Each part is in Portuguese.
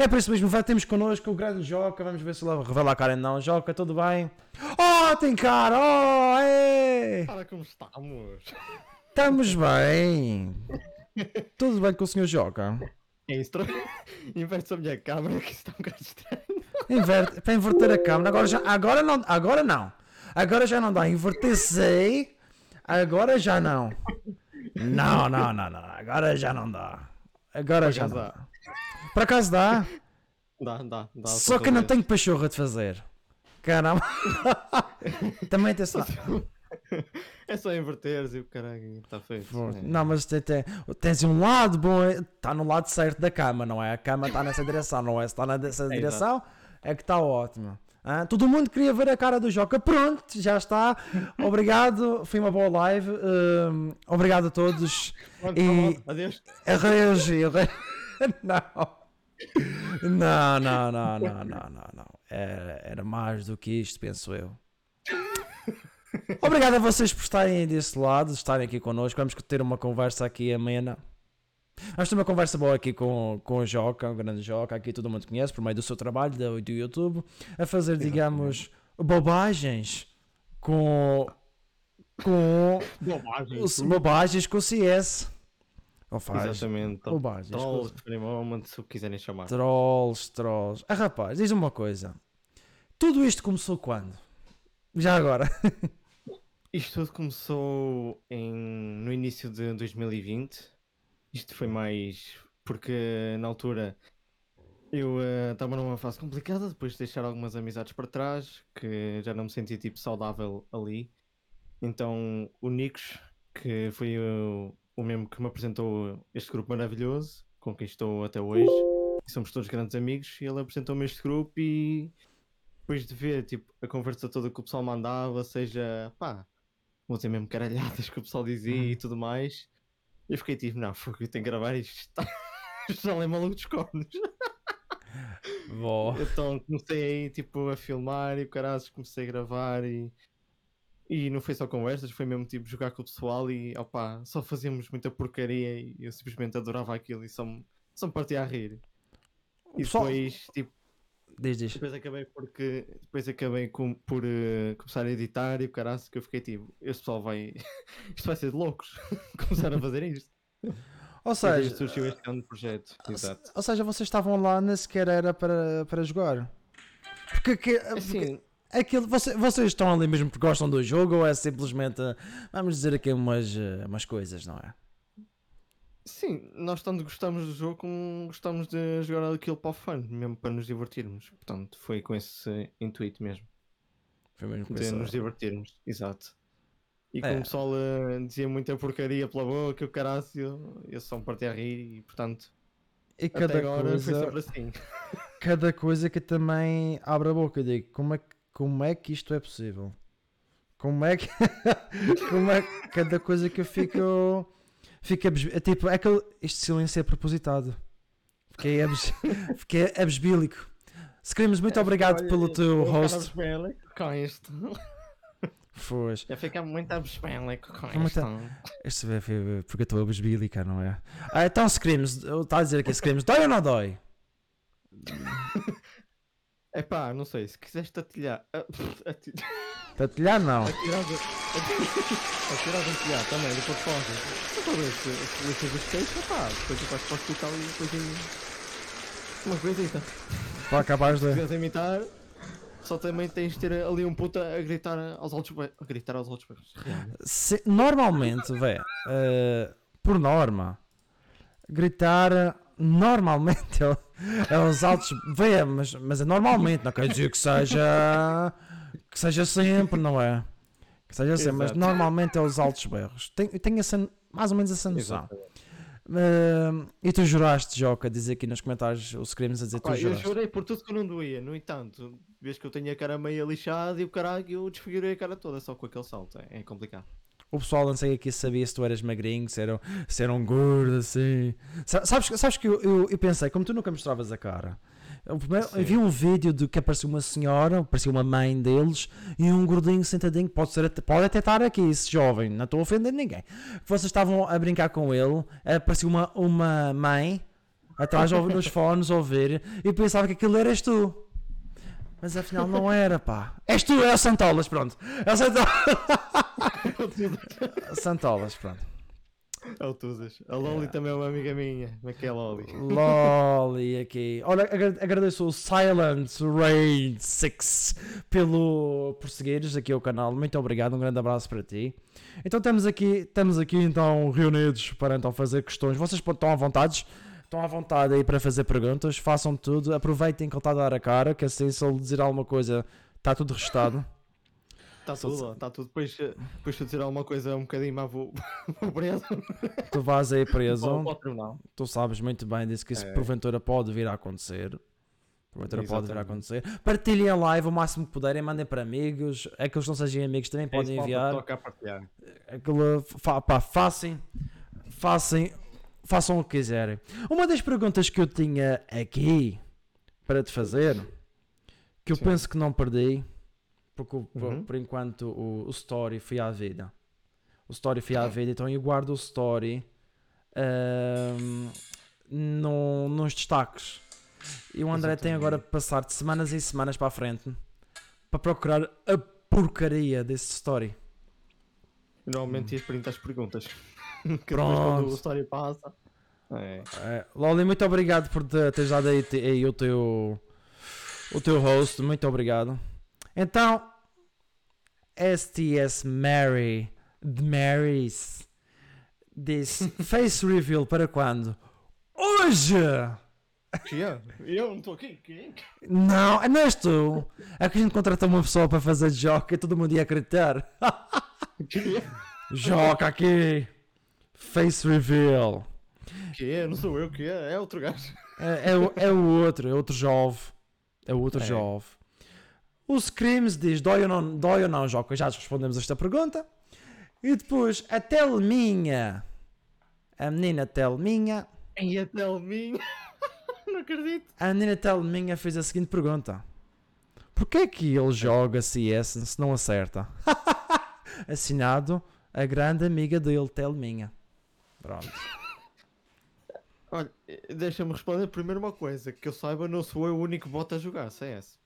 É por isso mesmo, vai, temos connosco o grande Joca, vamos ver se ele revela a cara não. Joca, tudo bem? Oh, tem cara, oh, é! Para como estamos. Estamos bem. Tudo bem com o senhor Joca? É estranho. Inverte a minha câmera que está um bocado estranho. Inverte, para inverter a câmera, agora, já, agora, não, agora não. Agora já não dá. Inverter-se. Agora já não. Não, não, não, não. Agora já não dá. Agora já não dá. Por acaso dá. Dá, dá, dá. Só que eu não tenho pachorra de fazer. Caramba. Também tem essa. É só inverteres e o caralho está feito. É. Não, mas tem, tem- tens um lado bom, está no lado certo da cama, não é? A cama está nessa direção, não é? Se está nessa É, direção, é que está ótimo. Hã? Todo mundo queria ver a cara do Joca. Pronto, já está. Obrigado, foi uma boa live. hum, obrigado a todos. Pronto, E- Adeus. Arreios. Não. Não, não, não, não, não, não, não. Era, era mais do que isto, penso eu. Obrigado a vocês por estarem desse lado, estarem aqui connosco. Vamos ter uma conversa aqui amena. Vamos ter uma conversa boa aqui com, com o Joca, o grande Joca, aqui todo mundo conhece, por meio do seu trabalho, do, do YouTube, a fazer, digamos, bobagens com. com. Bobagem. os- bobagens com o CS. Ou faz. Exatamente. Bobagens. Trolls, Fremont, se o quiserem chamar. Trolls, trolls. Ah, rapaz, diz-me uma coisa. Tudo isto começou quando? Já agora. Isto tudo começou em, no início de 2020. Isto foi mais porque na altura eu eh, estava numa fase complicada depois de deixar algumas amizades para trás, que já não me sentia tipo saudável ali. Então o Nicos, que foi o, o mesmo que me apresentou este grupo maravilhoso, com quem estou até hoje, somos todos grandes amigos, e ele apresentou-me este grupo e depois de ver tipo, a conversa toda que o pessoal mandava, seja pá, vou dizer mesmo caralhadas que o pessoal dizia e tudo mais, eu fiquei tipo, não, fogo, eu tenho que gravar isto, está- já é maluco dos cornos. Então comecei aí tipo a filmar e o caralho comecei a gravar e, e não foi só conversas, foi mesmo tipo jogar com o pessoal e opá, só fazíamos muita porcaria e eu simplesmente adorava aquilo e só me, só me partia a rir. E pessoal- depois, tipo, Diz, diz. depois acabei porque depois acabei com, por eh, começar a editar e o caralho que eu fiquei tipo, este pessoal vai. isto vai ser de loucos começar a fazer isto. Ou E seja, surgiu este grande projeto. Exato. ou seja, vocês estavam lá, nem sequer era para, para jogar. Porque, que- porque Assim, aquilo, você- vocês estão ali mesmo porque gostam do jogo ou é simplesmente, vamos dizer aqui umas, eh, umas coisas, não é? Sim, nós tanto gostamos do jogo como gostamos de jogar aquilo para o fun, mesmo para nos divertirmos. Portanto, foi com esse intuito mesmo, Foi mesmo com de essa- nos divertirmos. Exato. E É. como o pessoal eh, dizia muita porcaria pela boca, o carácio, eu só me partia a rir e, portanto, E cada agora foi coisa, sempre assim. cada coisa que também abre a boca. Eu digo, como é, que- como é que isto é possível? Como é que. como é que cada coisa que eu fico. Fica. é Tipo, é aquele. Este silêncio é propositado. Fiquei, abes, fiquei abesbílico. Screams, muito obrigado pelo teu host. Com isto. Foz. Já fica muito abespélico com isto. Este foi porque eu estou abesbílica, não é? Ah, então, Screams, está a dizer aqui, Screams, dói ou não dói? É pá, não sei, se quiseres tatilhar. ah, ati- Tatilhar não. Atirar de. Atirar telhado também, depois foge. Se for esse, esse dos queixos, pá, depois eu passo para o hospital e depois aí. Uma coisita. Se Para acabar de. quiseres imitar, só também tens de ter ali um puta a gritar aos altos be- A gritar aos altos. Se- normalmente, vé, eh, por norma, gritar normalmente é, é os altos. Vé, mas, mas é normalmente, não quer dizer que seja. que seja sempre, não é? Que seja sempre, mas normalmente é os altos berros. Tenho, tenho essa, mais ou menos essa noção. Eh, e tu juraste, Joca, diz aqui nos comentários os crimes a dizer Pá, tu eu juraste. chorei por tudo que não doía. No entanto, vês que eu tenho a cara meio lixada e o caralho eu desfigurei a cara toda só com aquele salto. É, é complicado. O pessoal não sei aqui sabia se tu eras magrinho, se era, se era um gordo, assim. Sa- Sabes, sabes que eu, eu, eu pensei, como tu nunca mostravas a cara, eu, primeiro, eu vi um vídeo de que apareceu uma senhora, apareceu uma mãe deles e um gordinho sentadinho, pode, ser, pode até estar aqui, esse jovem, não estou a ofender ninguém. Vocês estavam a brincar com ele, apareceu uma, uma mãe atrás nos fones a ouvir e pensava que aquilo eras tu. Mas afinal não era, pá. És tu, é o Santolas, pronto. É o Santolas. Santolas, pronto. É o Tuzas. A Loli também é uma amiga minha. Como é que é Loli? Loli aqui. Olha, agra- agradeço o Silent Rain 6 pelo por seguires aqui ao canal. Muito obrigado, um grande abraço para ti. Então estamos aqui, estamos aqui então reunidos para então fazer questões. Vocês estão à vontade? Estão à vontade aí para fazer perguntas, façam tudo, aproveitem que ele está a dar a cara, que assim se ele dizer alguma coisa está tudo registado. Está tudo, está tudo. Depois, eh, depois se eu dizer alguma coisa um bocadinho mais vou, vou preso. Tu vais aí preso, tu sabes muito bem disso que isso É. porventura pode vir a acontecer. Porventura pode vir a Exatamente. acontecer. Partilhem a live o máximo que puderem, mandem para amigos. Aqueles que não sejam amigos também É podem enviar. Toca a partilhar. Aquilo, fa, pá, façam, façam, façam o que quiserem. Uma das perguntas que eu tinha aqui para te fazer, que eu Sim. penso que não perdi, porque o- por, Uhum. por enquanto o, o story foi à vida. O story foi à vida, então eu guardo o story no, nos destaques. E o André tem agora de passar de semanas em semanas para a frente para procurar a porcaria desse story. Normalmente ias printar as perguntas. que Pronto. a história passa. É. É, Loli, muito obrigado por te- teres dado aí, aí o teu o teu host, muito obrigado. Então, STS Mary de Marys diz face reveal para quando? Hoje! É? Eu não estou aqui. Quem? Não, não és tu. É que a gente contratou uma pessoa para fazer joca e todo mundo ia acreditar. Joca aqui! Face reveal. Que é? Não sou eu que é. É outro gajo. É, é, o- é o outro, é outro jovem. É o outro É. jovem. O Screams diz: dói ou não, dói ou não, Joca? Já respondemos esta pergunta. E depois, a Telminha. A menina Telminha. E a Telminha. não acredito. A menina Telminha fez a seguinte pergunta: Porquê é que ele joga CS se não acerta? Assinado a grande amiga dele, Telminha. Pronto. Olha, eh, deixa-me responder primeiro uma coisa. Que eu saiba, não sou eu o único bot a jogar CS.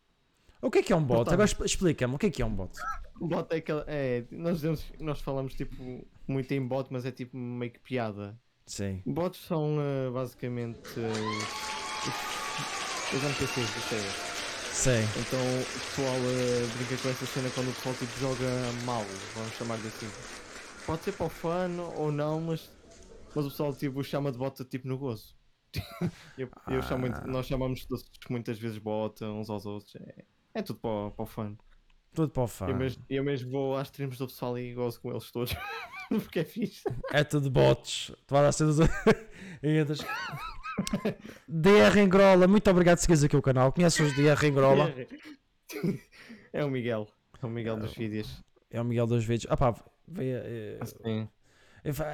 O que é que é um bot? Portanto- Agora expl- explica-me, o que é que é um bot? O bot é aquele. É, nós, dizemos, nós falamos tipo muito em bot, mas é tipo meio que piada. Sim. Bots são eh, basicamente eh, os, NPCs do CS. Sim. Então o pessoal eh, brinca com essa cena quando o pessoal tipo, joga mal, vamos chamar de assim. Pode ser para o fã ou não, mas, mas o pessoal tipo, chama de bot tipo no gozo. eu, eu chamo, Ah. nós chamamos muitas vezes bot uns aos outros. É, é tudo para, o- para o fã. Tudo para o fã. Eu, mesmo, eu mesmo vou às streams do pessoal e gozo com eles todos. Porque é fixe. É tudo bots. Tu vais ser dos. E entras- DR Engrola, muito obrigado por seguires aqui o canal. Conheces os DR Engrola? É o Miguel. É o Miguel dos vídeos. É o Miguel dos vídeos. Ah pá, veio, é, Assim.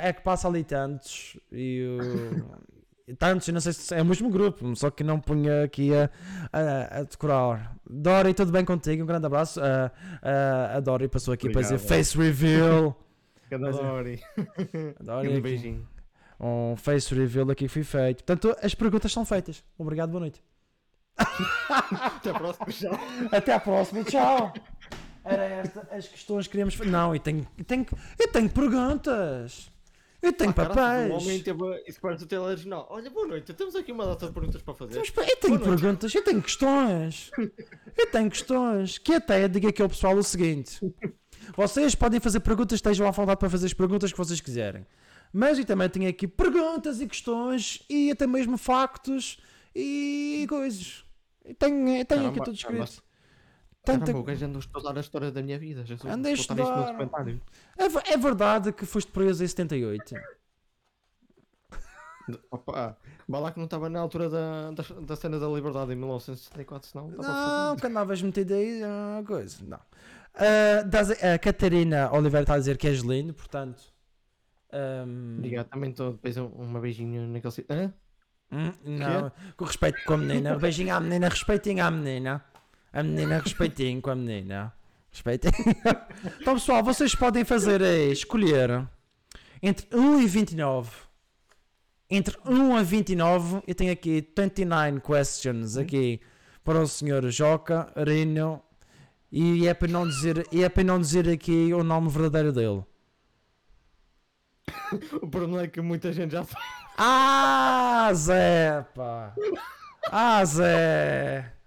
é que passa ali tantos e o- tantos, não sei se é o mesmo grupo, só que não punha aqui a, a, a decorar. Dori, tudo bem contigo? Um grande abraço. A, a, a Dori passou aqui para dizer Obrigado. face reveal. Cada é. Dori. A Dori Um beijinho. Um face reveal aqui foi feito. Portanto, as perguntas são feitas. Obrigado, boa noite. Até a próxima. Tchau. Até à próxima, tchau. Era esta as questões que queríamos fazer. Não, e tenho, e tenho, eu tenho perguntas. Eu tenho Ah, papéis. O homem teve isso parece o telejornal. Olha, boa noite. Temos aqui uma data de perguntas para fazer. Mas, eu tenho Boa noite. perguntas, eu tenho questões. Eu tenho questões. Que até diga aqui ao pessoal o seguinte: vocês podem fazer perguntas, estejam à vontade para fazer as perguntas que vocês quiserem. Mas eu também tenho aqui perguntas e questões e até mesmo factos e coisas. Eu tenho, eu tenho aqui Caramba, tudo escrito. Tanta- Caramba, o gajo anda a estudar a história da minha vida. Jesus, Andei a estudar. É, é verdade que foste preso em 78? Opa, vá lá que não estava na altura da, da, da cena da liberdade em 1974, senão Não, que andavas metido aí, ah, coisa. Não. Ah, das- a Catarina Oliveira está a dizer que és lindo, portanto. ahm, Obrigado, também estou depois um, uma beijinho naquele sítio. Hum, não, com respeito com a menina. Beijinho à menina, respeitinho à menina. A menina, respeitinho com a menina. Respeitinho. Então, pessoal, vocês podem fazer é escolher entre 1 e 29. entre 1 a 29, eu tenho aqui 29 questions aqui para o senhor Joca Rino e é para não dizer, e é para não dizer aqui o nome verdadeiro dele. O problema é que muita gente já sabe. Ah, Zé, pá. Ah, Zé.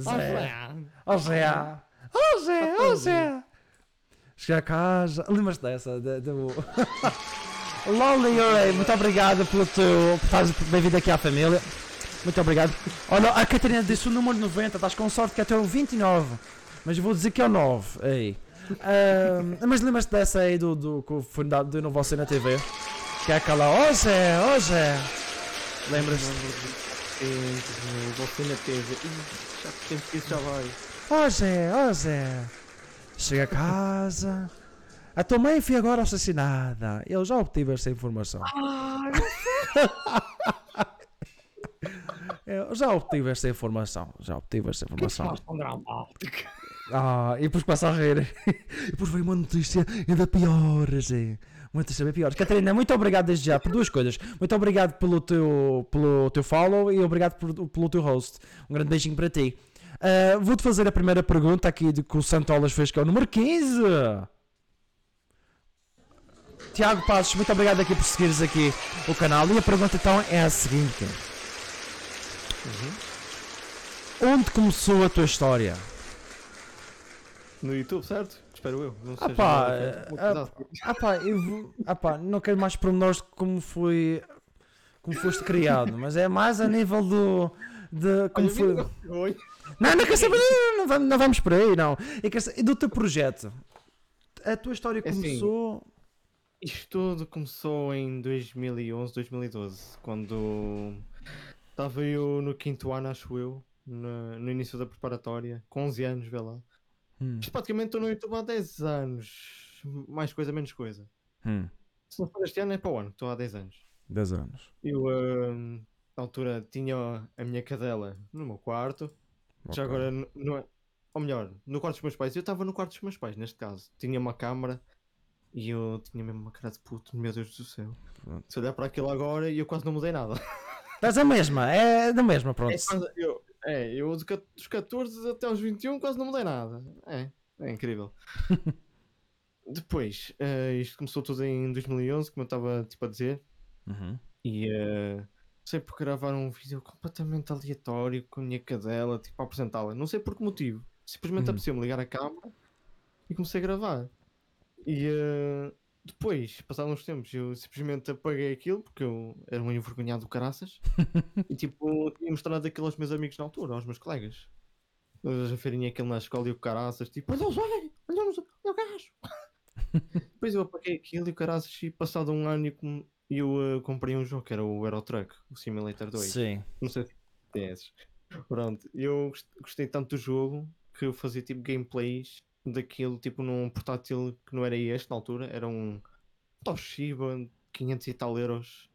Zé. Oh, Zé. Oh, Zé, oh, Zé. Cheguei a casa. Lembras-te dessa? De, de... Ray, muito obrigado pelo teu. por estares bem-vindo aqui à família. Muito obrigado. Olha, a Catarina disse o número 90, estás com sorte que é até o 29. Mas eu vou dizer que é o 9. Aí. Mas lembras-te dessa aí do, do que foi dado de novo você na TV? Que é aquela. Oh Zé, oh Zé. Lembras-te? Você na TV. Ih, Já que tempo que isso já vai. Oh Zé, oh Zé. Chega a casa. A tua mãe foi agora assassinada. Eu já obtive essa informação. Eu já obtive essa informação. Já obtive essa informação. Ah, e depois começa a rir. E depois veio uma notícia ainda pior, Zé. Notícia bem pior. Catarina, muito obrigado desde já por duas coisas. Muito obrigado pelo teu, pelo teu follow e obrigado por- pelo teu host. Um grande beijinho para ti. Ah, Vou-te fazer a primeira pergunta aqui de que o Santolas fez, que é o número 15. Tiago Passos, muito obrigado aqui por seguires aqui o canal. E a pergunta então é a seguinte: Onde começou a tua história? No YouTube, certo? Espero eu. Não Ah seja pá, nada que- ah, ah pá, eu ah pá, não quero mais pormenores de como foi como foste criado, mas é mais a nível do de como Olha, foi. oi. Não, não quero saber, não, não, vamos, não vamos por aí, não. Eu quero saber, e do teu projeto. A tua história É assim, começou. Isto tudo começou em 2011, 2012, quando estava eu no quinto ano, acho eu, no, no início da preparatória, com 11 anos, vê lá. Hum, praticamente estou no YouTube há 10 anos, mais coisa, menos coisa. hum, Se não for este ano, é para o ano, estou há 10 anos. 10 anos. Eu, hum, na altura, tinha a minha cadela no meu quarto, já Ok. agora, no, no- ou melhor, no quarto dos meus pais. Eu estava no quarto dos meus pais, neste caso. Tinha uma câmara e eu tinha mesmo uma cara de puto, meu Deus do céu. Pronto. Se olhar para aquilo agora, eu quase não mudei nada. Estás a mesma, é da mesma, pronto. É, eu, é, eu dos ca- dos 14 até aos 21 quase não mudei nada. É, é incrível. Depois, eh, isto começou tudo em 2011, como eu estava tipo, a dizer. Uhum. E eh, sei por gravar um vídeo completamente aleatório com a minha cadela, tipo a apresentá-la. Não sei por que motivo. Simplesmente Hum. apeteceu-me ligar a câmera e comecei a gravar. E eh, depois, passados uns tempos, eu simplesmente apaguei aquilo porque eu era um envergonhado do caraças. e tipo, tinha mostrado aquilo aos meus amigos na altura, aos meus colegas. Eles a verem aquilo na escola e o caraças, tipo, olha, olha, olha, olha o gajo. Depois eu apaguei aquilo e o caraças, e passado um ano eu, eh, comprei um jogo que era o Euro Truck, o Simulator 2. Sim. Não sei se. Pronto, eu gost- gostei tanto do jogo que eu fazia tipo gameplays daquilo, tipo num portátil que não era este na altura, era um Toshiba 500 e tal euros.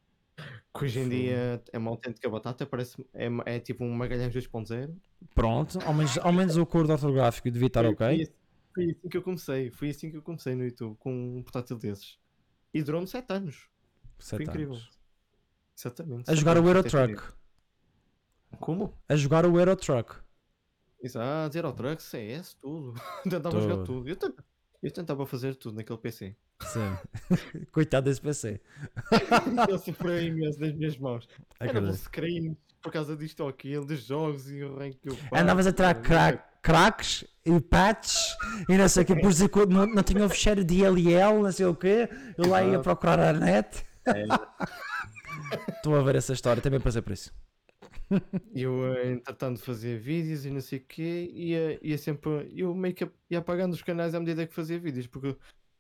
Que hoje em dia é uma autêntica batata, parece é, é tipo um Magalhães 2.0. Pronto, ao menos, ao menos o acordo ortográfico devia estar ok. Foi, assim- foi assim que eu comecei, foi assim que eu comecei no YouTube, com um portátil desses. E durou-me 7 anos. Sete Foi incrível. anos. Exatamente. A jogar o Euro Truck. Como? A jogar o Euro Truck. Exato, Euro Truck, CS, tudo. tentava jogar Tudo. tudo. Eu, eu tentava fazer tudo naquele PC. Sim. Coitado desse PC. Ele sofreu imenso nas minhas mãos. Era um screen por causa disto ou aquilo, dos jogos e o rank que eu faço. Andavas a tirar crack, cracks e patches e não sei o que, por que não, não tinha o fecheiro de ILL, não sei o quê. Eu lá ia procurar a net. É. Estou a ver essa história, também passei por isso. Eu, eh, entretanto, fazia vídeos e não sei o quê, ia, ia sempre. Eu meio que ia apagando os canais à medida que fazia vídeos, porque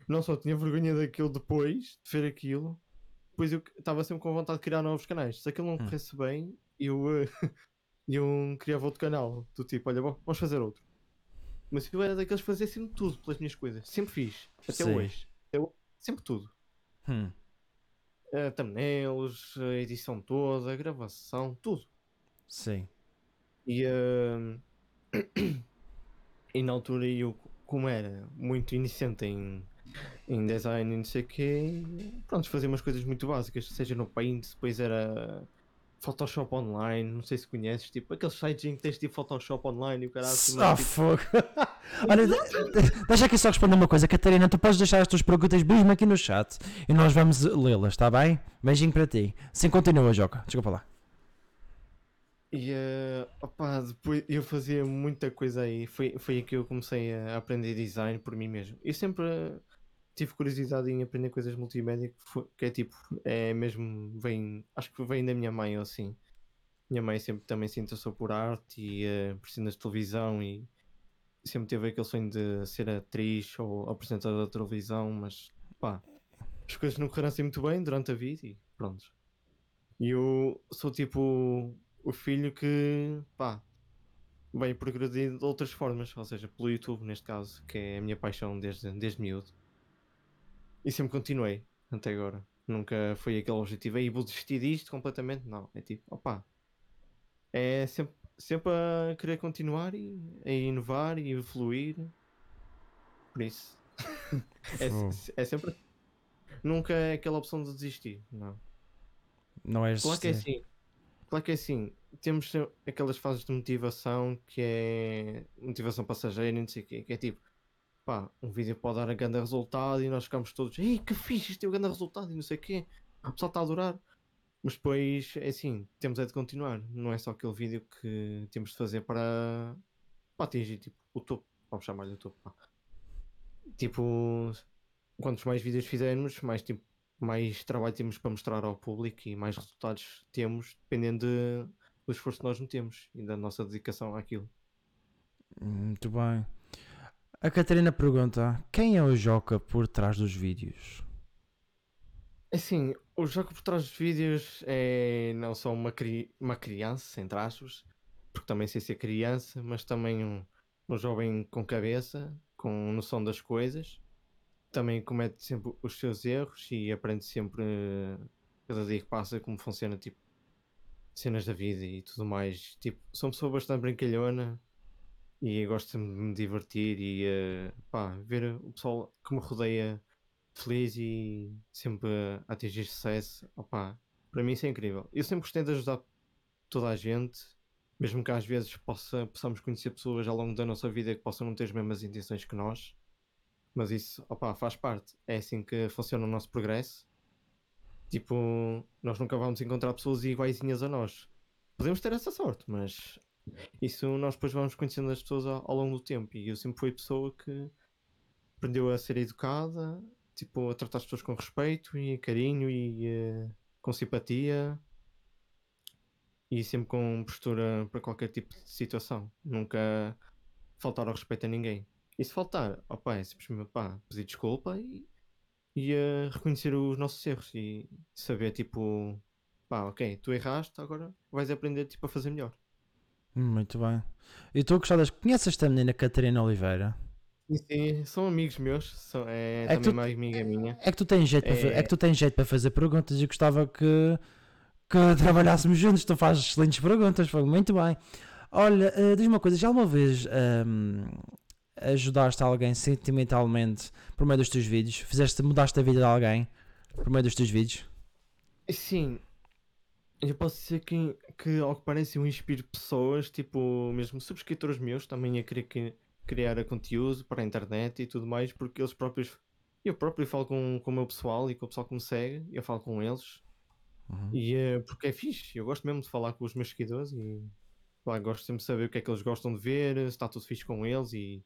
não só tinha vergonha daquilo depois, de ver aquilo, depois eu estava sempre com vontade de criar novos canais. Se aquilo não corresse bem, eu, eh, eu criava outro canal, do tipo, olha, bom, vamos fazer outro. Mas eu era daqueles que fazia sempre tudo pelas minhas coisas, sempre fiz, até Sim. hoje. Hoje, sempre tudo. Hum, Uh, thumbnails, a edição toda, a gravação, tudo. Sim. E, ah, e na altura eu, como era muito iniciante em, em design e não sei o quê. Pronto, fazia umas coisas muito básicas, seja no Paint, depois era Photoshop online, não sei se conheces, tipo aqueles sites em que tens tipo Photoshop online e o caralho. Ah, fogo. Olha, de- de- deixa aqui só responder uma coisa, Catarina. Tu podes deixar as tuas perguntas mesmo aqui no chat e nós vamos lê-las, está bem? Beijinho para ti. Sim, continua, Joca. Desculpa lá. E eh, opá, depois eu fazia muita coisa aí. Foi, foi aí que eu comecei a aprender design por mim mesmo. Eu sempre eh, tive curiosidade em aprender coisas multimédia, que, foi- que é tipo, é mesmo, vem, acho que vem da minha mãe ou assim. Minha mãe sempre também se interessou por arte e uh, por cenas de televisão e sempre teve aquele sonho de ser atriz ou apresentadora de televisão, mas pá, as coisas não correram assim muito bem durante a vida e pronto. E eu sou tipo o filho que, pá, veio progredir de outras formas, ou seja, pelo YouTube neste caso, que é a minha paixão desde, desde miúdo. E sempre continuei, até agora. Nunca foi aquele objetivo, aí vou desistir disto completamente, não. É tipo, opá, é sempre, sempre a querer continuar e a inovar e evoluir. Por isso, é, é sempre. Nunca é aquela opção de desistir, não. Não és. Claro que é assim. Claro que é assim. Temos aquelas fases de motivação que é motivação passageira e não sei o quê, que é tipo, pá, um vídeo pode dar a grande resultado e nós ficamos todos, ei, que fixe, isto é o grande resultado e não sei o quê, o pessoal está a adorar. Mas depois, é assim, temos é de continuar. Não é só aquele vídeo que temos de fazer para, para atingir tipo, o topo. Vamos chamar-lhe o topo. pá. Tipo, quantos mais vídeos fizermos, mais, tipo, mais trabalho temos para mostrar ao público e mais resultados temos, dependendo de- do esforço que nós metemos e da nossa dedicação àquilo. Muito bem. A Catarina pergunta: quem é o Joca por trás dos vídeos? Assim, o jogo por trás dos vídeos é não só uma, cri- uma criança, entre aspas, porque também sei ser criança, mas também um, um jovem com cabeça, com noção das coisas. Também comete sempre os seus erros e aprende sempre, eh, cada dia que passa, como funciona, tipo, cenas da vida e tudo mais. Tipo, sou uma pessoa bastante brincalhona e gosto de me divertir e, eh, pá, ver o pessoal que me rodeia feliz e sempre a atingir sucesso, opá, para mim isso é incrível. Eu sempre gostei de ajudar toda a gente, mesmo que às vezes possa, possamos conhecer pessoas ao longo da nossa vida que possam não ter as mesmas intenções que nós, mas isso opá, faz parte. É assim que funciona o nosso progresso. Tipo, nós nunca vamos encontrar pessoas iguaizinhas a nós. Podemos ter essa sorte, mas isso nós depois vamos conhecendo as pessoas ao, ao longo do tempo. E eu sempre fui pessoa que aprendeu a ser educada, tipo, a tratar as pessoas com respeito e carinho e eh, com simpatia e sempre com postura para qualquer tipo de situação. Nunca faltar ao respeito a ninguém. E se faltar, opa, é simplesmente pá, pedir desculpa e, e eh, reconhecer os nossos erros e saber tipo, pá, ok, tu erraste, agora vais aprender tipo, a fazer melhor. Muito bem. E tu gostavas. Conheces esta menina Catarina Oliveira? Sim, sim, são amigos meus, são, é, É também tu- uma amiga minha. É que tu tens jeito, para, fa- É. é que tu tens jeito para fazer perguntas e gostava que, que trabalhássemos juntos. Tu fazes excelentes perguntas, foi muito bem. Olha, eh, diz-me uma coisa, já alguma vez ahm, ajudaste alguém sentimentalmente por meio dos teus vídeos? Fizeste, mudaste a vida de alguém por meio dos teus vídeos? Sim, eu posso dizer que, que ao que parece eu inspiro pessoas, tipo, mesmo subscritores meus, também a querer que- criar conteúdo para a internet e tudo mais, porque eles próprios, eu próprio falo com, com o meu pessoal e com o pessoal que me segue, eu falo com eles, Uhum. e eh, porque é fixe, eu gosto mesmo de falar com os meus seguidores e pá, gosto sempre de saber o que é que eles gostam de ver, se está tudo fixe com eles e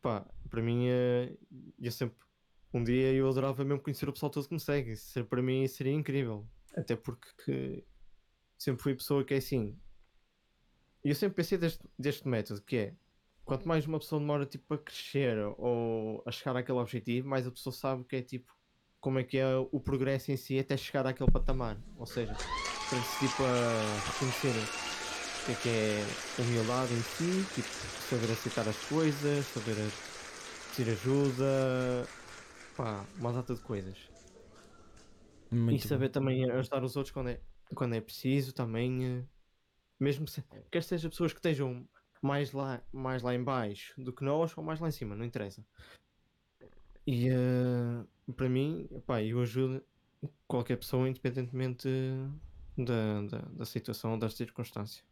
pá, para mim eu sempre um dia eu adorava mesmo conhecer o pessoal todo que me segue, isso para mim seria incrível, até porque que sempre fui pessoa que é assim, e eu sempre pensei deste, deste método que é quanto mais uma pessoa demora tipo a crescer ou a chegar àquele objetivo, mais a pessoa sabe que é tipo como é que é o progresso em si até chegar àquele patamar. Ou seja, para-se tipo a reconhecer que é que é humildade em si, tipo, saber aceitar as coisas, saber pedir ajuda, pá, uma data de coisas. Muito e saber também ajudar os outros quando é, quando é preciso também. eh, Mesmo se, quer seja pessoas que estejam mais lá, mais lá em baixo do que nós ou mais lá em cima, não interessa. E eh, para mim, pá, eu ajudo qualquer pessoa, independentemente da, da, da situação ou da circunstância.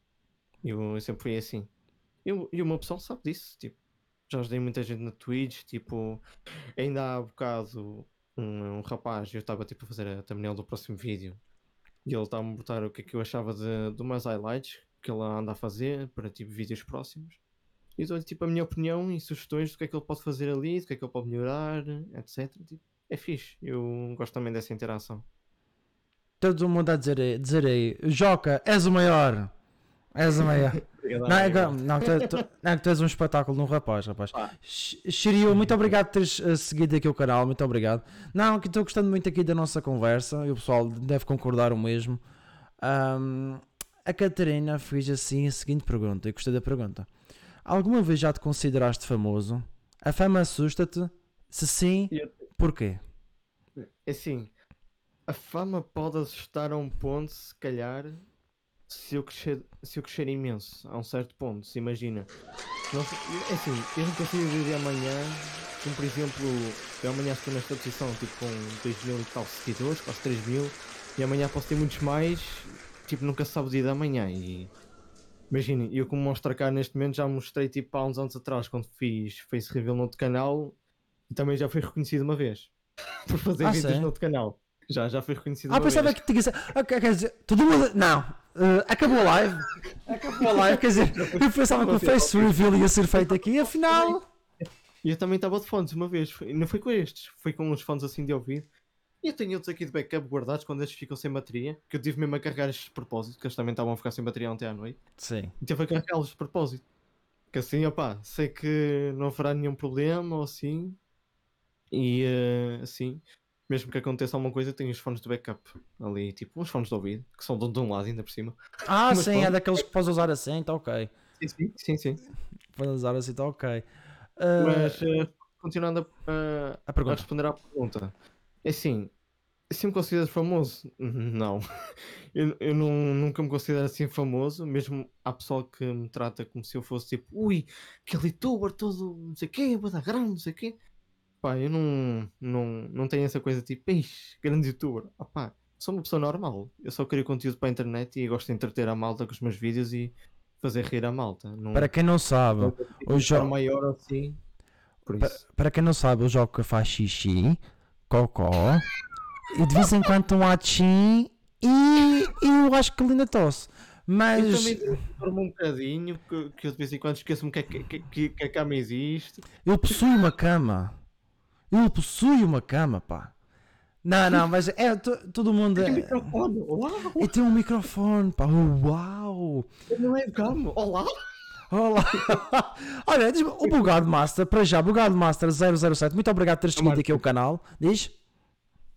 Eu, eu sempre fui assim. E o meu pessoal sabe disso. Tipo, já ajudei muita gente na Twitch. Tipo, ainda há bocado um, um rapaz, eu estava tipo, a fazer a thumbnail do próximo vídeo. E ele estava a me botar o que é que eu achava de, de umas highlights que ele anda a fazer para tipo vídeos próximos. E dou-lhe tipo a minha opinião e sugestões do que é que ele pode fazer ali, do que é que ele pode melhorar, etc. Tipo, é fixe. Eu gosto também dessa interação. Todo mundo a dizer, dizer aí, Joca, és o maior. És o maior. Não, é que- não, tu, tu- não, que tu és um espetáculo num rapaz, rapaz. Ah. Shiryu, muito obrigado por teres eh, seguido aqui o canal, muito obrigado. Não, que estou gostando muito aqui da nossa conversa e o pessoal deve concordar o mesmo. Ahm, a Catarina fez assim a seguinte pergunta, e gostei da pergunta. Alguma vez já te consideraste famoso? A fama assusta-te? Se sim, Eu- porquê? É assim, a fama pode assustar a um ponto, se calhar, se eu crescer, se eu crescer imenso, a um certo ponto, se imagina. Não sei- é assim, eu não consigo viver amanhã, como por exemplo, eu amanhã estou nesta posição, tipo com 2 mil e tal seguidores, quase 3 mil, e amanhã posso ter muitos mais, tipo, nunca se sabe o dia da manhã. E imaginem, eu como mostro cá neste momento já mostrei tipo há uns anos atrás, quando fiz face reveal no outro canal, e também já fui reconhecido uma vez por fazer Ah, vídeos no outro canal. Já, já fui reconhecido Ah, uma pensava vez. que tinha ah, quer quer dizer, todo mundo. Não, eh, acabou a live. Acabou a live, quer dizer, eu pensava que o face reveal ia ser feito aqui, afinal. E eu também estava de fones uma vez, não foi com estes, foi com uns fones assim de ouvido. E eu tenho outros aqui de backup guardados quando estes ficam sem bateria, que eu tive mesmo a carregar estes de propósito, que eles também estavam a ficar sem bateria ontem à noite. Sim. E tive a carregá-los de propósito. Que assim, opá, sei que não haverá nenhum problema ou assim. E eh, assim, mesmo que aconteça alguma coisa, tenho os fones de backup ali, tipo uns fones de ouvido, que são de de um lado ainda por cima. Ah, sim, é daqueles que podes usar assim, tá ok. Sim, sim, sim. sim. Podes usar assim, tá ok. Ah, Mas eh, continuando a, a- a responder à pergunta, é assim, se me considero famoso? Não. Eu, eu não, nunca me considero assim famoso, mesmo há pessoal que me trata como se eu fosse tipo, ui, aquele youtuber todo, não sei o quê, grande, não sei o quê. Pá, eu não, não, não tenho essa coisa tipo, eixe, grande youtuber. Ah, pá, sou uma pessoa normal. Eu só crio conteúdo para a internet e gosto de entreter a malta com os meus vídeos e fazer rir a malta. Não, Para quem não sabe, não o o Jo- maior assim. Por Pa- isso. para quem não sabe, o Joca faz xixi, cocó e de vez em quando um atchim e e eu acho que ele ainda tosse. Eu Mas também durmo um bocadinho, que, que eu de vez em quando esqueço-me que, a- que, que, que a cama existe. ele possui uma cama. Ele possui uma cama, pá. Não, não, mas é to- todo mundo. Tem É, microfone, uau! e tem um microfone, pá. Uau! Não é cama, olá! Olá! Olha, diz-me, o Bugado Master, para já, Bugado Master 007, muito obrigado por teres seguido aqui o canal. Diz?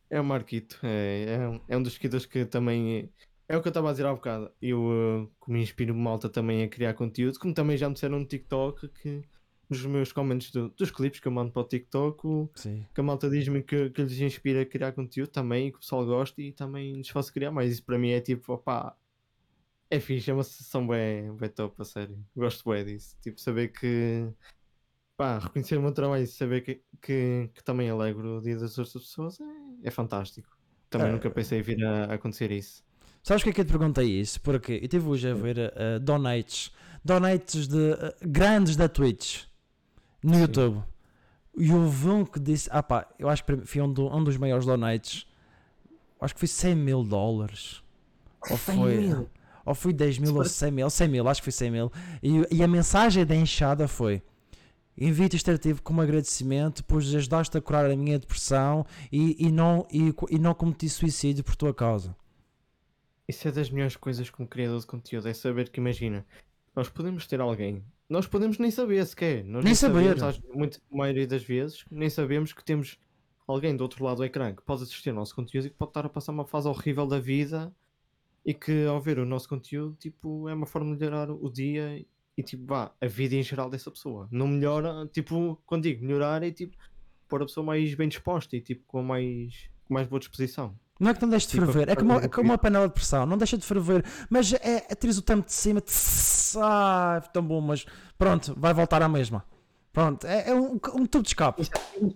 É o Marquito, é, é, um- é um dos seguidores que também. É o que eu estava a dizer há bocado. Eu, uh, me inspiro malta também a criar conteúdo, como também já me disseram no TikTok que nos meus comentários do- dos clipes que eu mando para o TikTok, o- que a malta diz-me que, que lhes inspira a criar conteúdo também, que o pessoal gosta e também lhes faço criar mais. Isso para mim é tipo, opá, é fixe, é uma sensação bem, bem top, a sério. Gosto bem disso. Tipo, saber que, pá, reconhecer o meu trabalho e saber que, que, que também alegro o dia das outras pessoas é, é fantástico. Também É. nunca pensei vir a, a acontecer isso. Sabes porque é que eu te perguntei isso? Porque eu estive hoje a ver uh, donates, donates de, uh, grandes da Twitch no Sim. YouTube. E houve um que disse: Ah pá, eu acho que foi um, do- um dos maiores donates. Acho que foi 100 mil dólares. Ou 100 foi, mil? ou foi 10 mil ou parece- 100 mil, 100 mil, acho que foi 100 mil. E, e a mensagem da enxada foi: Invito este artigo como agradecimento, pois ajudaste a curar a minha depressão e, e, não, e, e não cometi suicídio por tua causa. Isso é das melhores coisas como criador de conteúdo, é saber que imagina, nós podemos ter alguém, nós podemos nem saber sequer, nós Nem saber. sabemos, muito, a maioria das vezes, nem sabemos que temos alguém do outro lado do ecrã que pode assistir ao nosso conteúdo e que pode estar a passar uma fase horrível da vida e que ao ver o nosso conteúdo, tipo, é uma forma de melhorar o dia e tipo, vá, a vida em geral dessa pessoa. Não melhora, tipo, quando digo melhorar é tipo, pôr a pessoa mais bem disposta e tipo, com mais, com mais boa disposição. Não é que não deixe de Tipo, ferver, é como, é como uma panela de pressão, não deixa de ferver, mas é, é teres o tampo de cima, tss, ah, tão bom, mas pronto, vai voltar à mesma. Pronto, é, é um, um tubo de escape. É-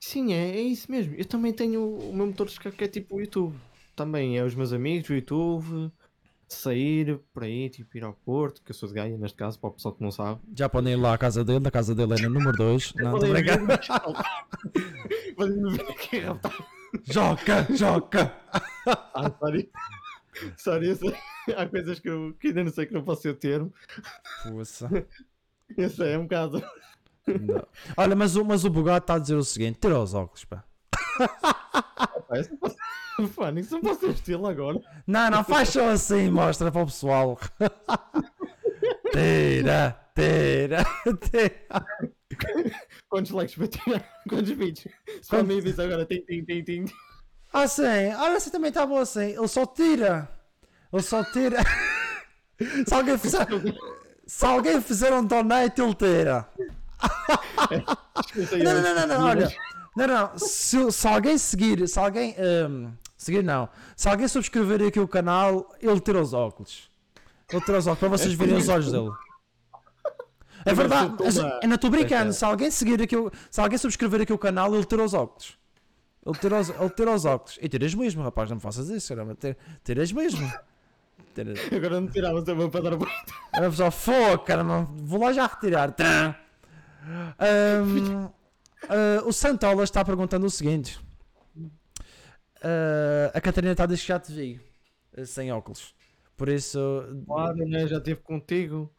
Sim, é, é isso mesmo. Eu também tenho o meu motor de escape que é tipo o YouTube. Também é os meus amigos, o YouTube, sair por aí, tipo ir ao Porto, que eu sou de Gaia neste caso, para o pessoal que não sabe. Já podem ir lá à casa dele, a casa dele é no número 2. Não, Podem aqui- aqui, rapaz. Joca, joca! Ah, sorry. Sorry, há coisas que eu que ainda não sei que não posso ser o termo. Poça. Sei, é um bocado. Não. Olha, mas o, mas o Bugatti está a dizer o seguinte: tira os óculos, pá. Pá, isso não pode- Mano, isso não pode ser estilo agora. Não, não, faz só assim, mostra para o pessoal. Tira, tira, tira. Quantos likes para tirar? Quantos vídeos? Se para mim diz agora, tim, tim, tim, tim. Assim, olha, assim também está bom assim. Ele só tira. Ele só tira. Se alguém fizer, se alguém fizer um donate, ele tira. Não, não, não, não, olha. Não, não, se, se alguém seguir, se alguém. hum, seguir não. Se alguém subscrever aqui o canal, ele tira os óculos. Ele tira os óculos para vocês verem os olhos dele. É verdade. É. Se alguém seguir aqui, se alguém subscrever aqui o canal, ele tira os óculos. Ele tira os, ele tira os óculos. E tiras mesmo, rapaz, não me faças isso. Tira- Tiras mesmo. Tira- Agora não tiravas a mão para dar a volta. Era pessoal, fogo, caramba, vou lá já retirar. Tã. Ahm, ah, o Santola está perguntando o seguinte: Ah, a Catarina está a dizer que já te vi eh, sem óculos. Por isso, Claro, né? Já estive contigo.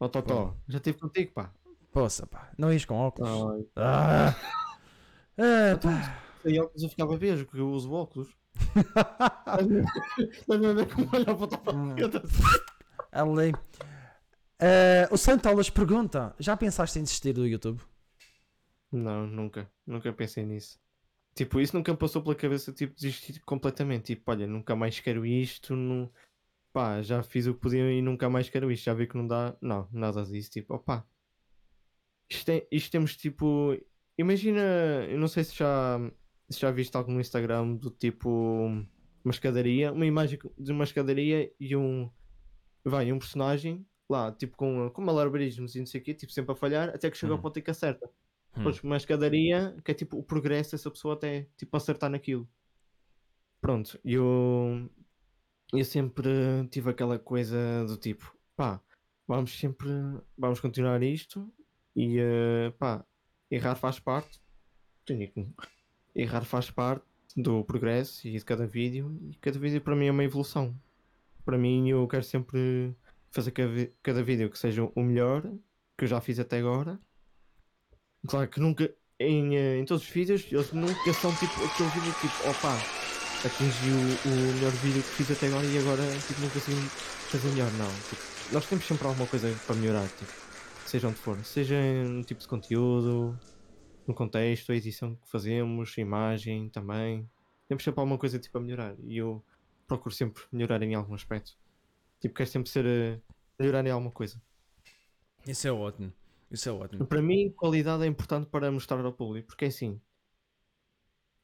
Ó, Totó, já estive contigo, pá. poça, pá, não ias com óculos. Ai. Ah. Ah, pá. Sem óculos eu ficava beijo, porque eu uso óculos. Estás a ver como olhar para o Totó? Ali. Ah, o Santolas pergunta: já pensaste em desistir do YouTube? Não, nunca. Nunca pensei nisso. Tipo, isso nunca me passou pela cabeça, tipo, desistir completamente. Tipo, olha, nunca mais quero isto, não... Pá, já fiz o que podia e nunca mais quero isto. Já vi que não dá... Não, nada disso. Tipo, opá. Isto, é, isto temos, tipo... Imagina, eu não sei se já, se já viste algo no Instagram do tipo... Uma escadaria, uma imagem de uma escadaria e um... Vai, um personagem lá, tipo, com, com malabarismos e não sei o quê, tipo, sempre a falhar, até que chega ao Hum. ponto em que acerta. Hum. Pois, uma escadaria que é tipo o progresso dessa pessoa até tipo acertar naquilo. Pronto, e eu, eu sempre tive aquela coisa do tipo, pá, vamos sempre, vamos continuar isto e eh, pá, errar faz parte, errar faz parte do progresso e de cada vídeo e cada vídeo para mim é uma evolução. Para mim eu quero sempre fazer cada, vídeo que seja o melhor que eu já fiz até agora Claro que nunca, em, eh, em todos os vídeos, eles nunca são tipo aquele vídeo tipo, opa, atingi o, melhor vídeo que fiz até agora e agora tipo, não consigo fazer melhor. Não, tipo, nós temos sempre alguma coisa para melhorar, tipo, seja onde for, seja no tipo de conteúdo, no contexto, a edição que fazemos, a imagem também. Temos sempre alguma coisa tipo a melhorar e eu procuro sempre melhorar em algum aspecto. Tipo, quero sempre ser eh, melhorar em alguma coisa. Isso é ótimo. Isso é ótimo. Para mim, qualidade é importante para mostrar ao público, porque é assim.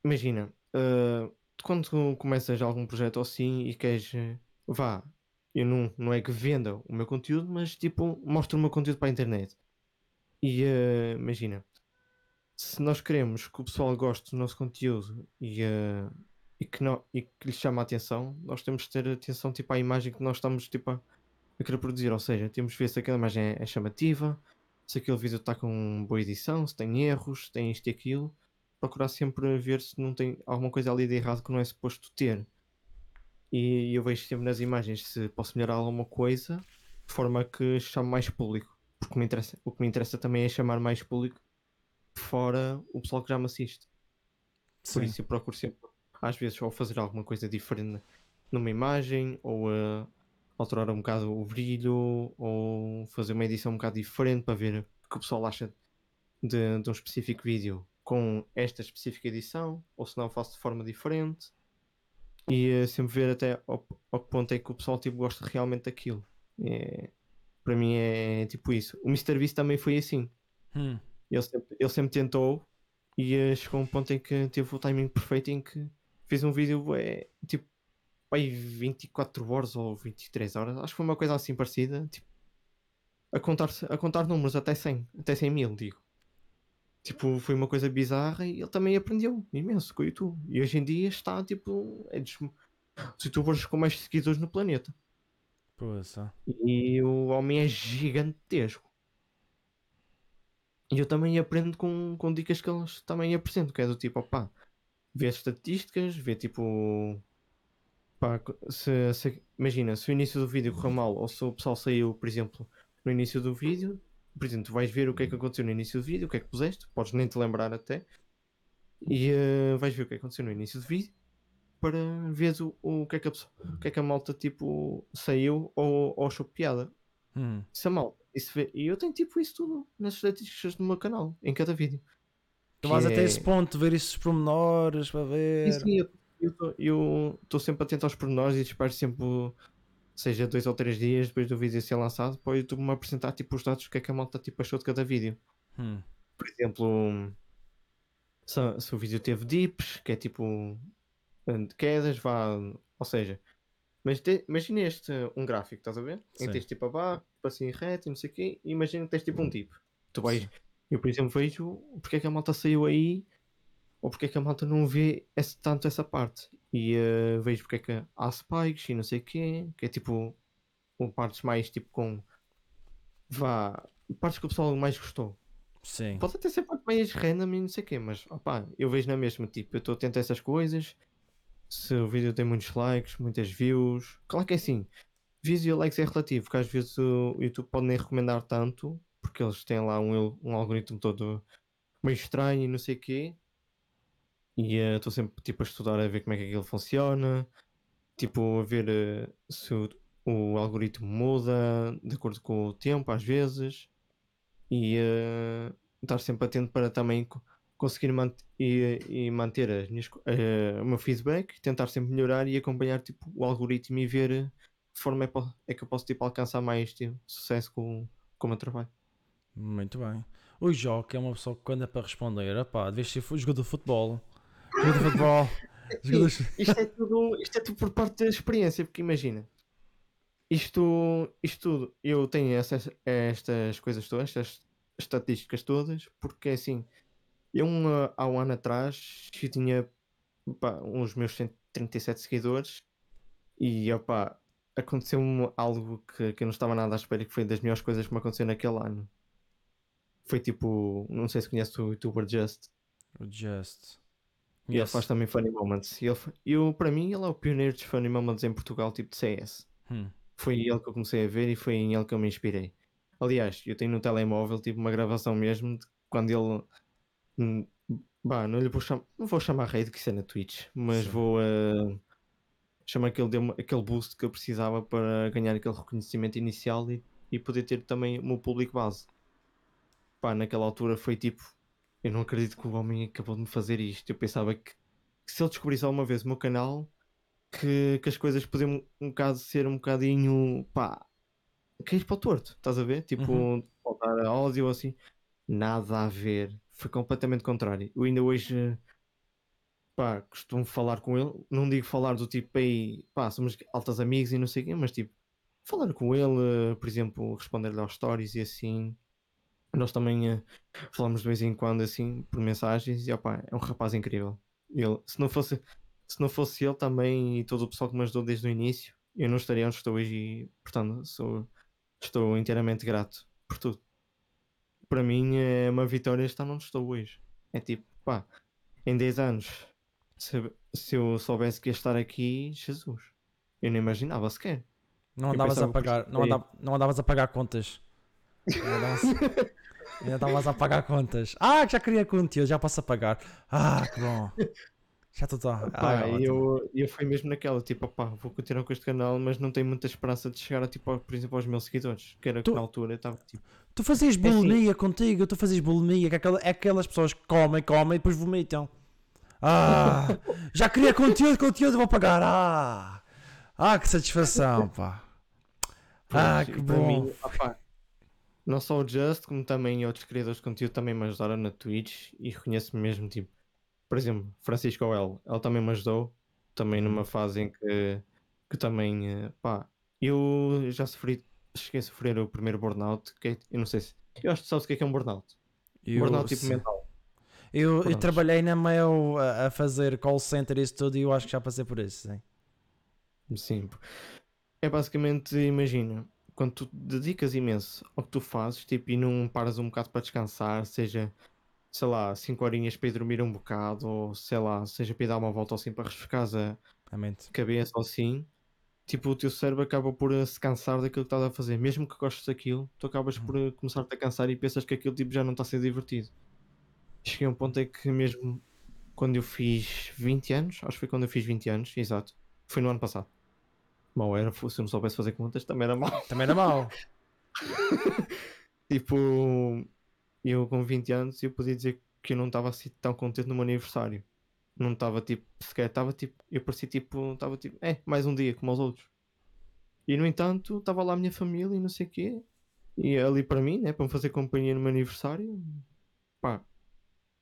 Imagina, uh, quando começas algum projeto assim e queres, vá, eu não, não é que venda o meu conteúdo, mas tipo, mostra o meu conteúdo para a internet. E eh, imagina, se nós queremos que o pessoal goste do nosso conteúdo e, eh, e, que, não, e que lhe chame a atenção, nós temos de ter atenção tipo, à imagem que nós estamos tipo, a, a querer produzir. Ou seja, temos de ver se aquela imagem é, é chamativa, se aquele vídeo está com boa edição, se tem erros, se tem isto e aquilo. Procurar sempre ver se não tem alguma coisa ali de errado que não é suposto ter. E eu vejo sempre nas imagens se posso melhorar alguma coisa de forma que chame mais público. Porque me interessa, o que me interessa também é chamar mais público fora o pessoal que já me assiste. Por Sim. isso eu procuro sempre, às vezes, ou fazer alguma coisa diferente numa imagem, ou uh, alterar um bocado o brilho, ou fazer uma edição um bocado diferente para ver o que o pessoal acha de, de um específico vídeo com esta específica edição, ou se não faço de forma diferente. E uh, sempre ver até ao, ao que ponto é que o pessoal tipo, gosta realmente daquilo. É, para mim é tipo isso. O MrBeast também foi assim. Hum. Ele sempre, ele sempre tentou e eh, chegou a um ponto em que teve o timing perfeito em que fez um vídeo é, tipo pai, 24 horas ou 23 horas, acho que foi uma coisa assim parecida, tipo, a contar, a contar números até 100, até 100 mil, digo. Tipo, foi uma coisa bizarra e ele também aprendeu imenso com o YouTube. E hoje em dia está, tipo, é dos youtubers com mais seguidores no planeta. Poça. E o homem é gigantesco. E eu também aprendo com, com dicas que eles também apresentam, que é do tipo, opá, ver estatísticas, ver tipo. Pá, se, se- imagina, se o início do vídeo correu mal, ou se o pessoal saiu, por exemplo, no início do vídeo, por exemplo, tu vais ver o que é que aconteceu no início do vídeo, o que é que puseste, podes nem te lembrar até, e eh, vais ver o que é que aconteceu no início do vídeo para ver o, o, que é que a pessoa, o que é que a malta tipo saiu ou, ou achou piada. Hum. Isso é mal. Isso vê- E eu tenho tipo isso tudo nas estatísticas do meu canal, em cada vídeo. Tu vais até é- esse ponto de ver esses pormenores para ver. Sim, eu estou sempre atento aos pormenores e espero sempre, seja dois ou três dias depois do vídeo ser lançado, para o YouTube me apresentar tipo os dados do que é que a malta tipo, achou de cada vídeo. Hum. Por exemplo, se, se o vídeo teve dips, que é tipo de quedas, vá, ou seja, mas te- imagina este um gráfico, estás a ver? Em que tens tipo abaixo, tipo assim reto e não sei o quê, e imagina que tens tipo um dip. Tu vais, eu por exemplo vejo porque é que a malta saiu aí, ou porque é que a malta não vê esse, tanto essa parte. E eh, vejo porque é que há spikes e não sei o quê, que é tipo ou partes mais tipo com vá, partes que o pessoal mais gostou. Sim. Pode até ser parte mais random e não sei o quê, mas opá, eu vejo na mesma, tipo, eu estou atento a essas coisas. Se o vídeo tem muitos likes, muitas views, claro que é assim, views e likes é relativo, porque às vezes o YouTube pode nem recomendar tanto, porque eles têm lá um, um algoritmo todo meio estranho e não sei o quê. E eh, estou sempre tipo a estudar a ver como é que aquilo funciona, tipo a ver eh, se o, o algoritmo muda de acordo com o tempo às vezes e eh, estar sempre atento para também co- conseguir e, e manter as minhas o meu feedback, tentar sempre melhorar e acompanhar tipo, o algoritmo e ver de que forma é, é que eu posso tipo, alcançar mais tipo, sucesso com, com o meu trabalho. Muito bem. O Joque é uma pessoa que quando é para responder, pá, deves ser jogador de futebol. Jogador de futebol. Isto é tudo, isto é tudo por parte da experiência, porque imagina, isto, isto tudo, eu tenho acesso a estas coisas todas, estas estatísticas todas, porque assim, eu há um ano atrás eu tinha pá, uns meus 137 seguidores e opá, aconteceu-me algo que, que eu não estava nada à espera, que foi das melhores coisas que me aconteceu naquele ano. Foi tipo, não sei se conhece o youtuber Just. O Just. E ele Yes. faz também Funny Moments. Ele, eu, para mim, ele é o pioneiro dos Funny Moments em Portugal, tipo de CS. Hum. Foi ele que eu comecei a ver e foi em ele que eu me inspirei. Aliás, eu tenho no telemóvel tipo uma gravação mesmo de quando ele. hum, Bah, não lhe vou chamar. Não vou chamar rei que isso é na Twitch, mas Sim. vou uh, chamar que ele deu aquele boost que eu precisava para ganhar aquele reconhecimento inicial e, e poder ter também o meu público base. Pá, naquela altura foi tipo. Eu não acredito que o homem acabou de me fazer isto. Eu pensava que, que se ele descobrisse alguma vez o meu canal, que, que as coisas podiam um bocado ser um bocadinho pá, cair para o torto, estás a ver? Tipo, Uhum. áudio ou assim, nada a ver, foi completamente contrário. Eu ainda hoje pá, costumo falar com ele, não digo falar do tipo aí, pá, somos altas amigos e não sei o quê, mas tipo, falar com ele, por exemplo, responder-lhe aos stories e assim. Nós também eh, falamos de vez em quando assim por mensagens e opá, é um rapaz incrível. Ele, se não fosse se não fosse ele também e todo o pessoal que me ajudou desde o início, eu não estaria onde estou hoje e, portanto, sou, estou inteiramente grato por tudo. Para mim é uma vitória estar onde estou hoje. É tipo, pá, em 10 anos, se, se eu soubesse que ia estar aqui, Jesus, eu não imaginava sequer. Não andavas a pagar, não, andava, não andavas a pagar contas. Andavas- Ainda estavas a pagar contas. Ah, que já queria conteúdo, já posso pagar. Ah, que bom. Já estou a. Ah, e ótimo. eu, eu fui mesmo naquela, tipo, opá, vou continuar com este canal, mas não tenho muita esperança de chegar, tipo, por exemplo, aos meus seguidores, que era que Tu- na altura eu estava tipo, Tu fazias assim- bulimia contigo, tu fazias bulimia, que é aquela- é aquelas pessoas que comem, comem e depois vomitam. Ah, já queria conteúdo, conteúdo, vou pagar. Ah, ah que satisfação, pá. Ah, que bom. mim, opá, não só o Just, como também outros criadores de conteúdo também me ajudaram na Twitch e reconheço-me mesmo, tipo, por exemplo, Francisco Oel, ele também me ajudou, também numa fase em que, que também, eh, pá, eu já sofri, cheguei a sofrer o primeiro burnout, que é- eu não sei se, eu acho que sabes o que é que é um burnout. Eu burnout tipo mental. Eu, eu trabalhei na Mail a, a fazer call center e isso tudo e eu acho que já passei por isso, sim. Sim. É basicamente, imagina, quando tu dedicas imenso ao que tu fazes, tipo, e não paras um bocado para descansar, seja, sei lá, 5 horinhas para ir dormir um bocado, ou sei lá, seja para ir dar uma volta ou assim para refrescar a A mente. cabeça ou assim, tipo, o teu cérebro acaba por se cansar daquilo que estás a fazer. Mesmo que gostes daquilo, tu acabas por eh, começar-te a cansar e pensas que aquilo tipo, já não está a ser divertido. Cheguei a um ponto em que mesmo quando eu fiz 20 anos, acho que foi quando eu fiz 20 anos, exato, foi no ano passado. Mal era, se eu não soubesse fazer contas, também era mal. Também era mau. Tipo, eu com 20 anos, eu podia dizer que eu não estava assim tão contente no meu aniversário. Não estava tipo, sequer, estava tipo, eu parecia tipo, estava tipo, é, mais um dia como os outros. E no entanto, estava lá a minha família e não sei o quê. E ali para mim, né, para me fazer companhia no meu aniversário, pá,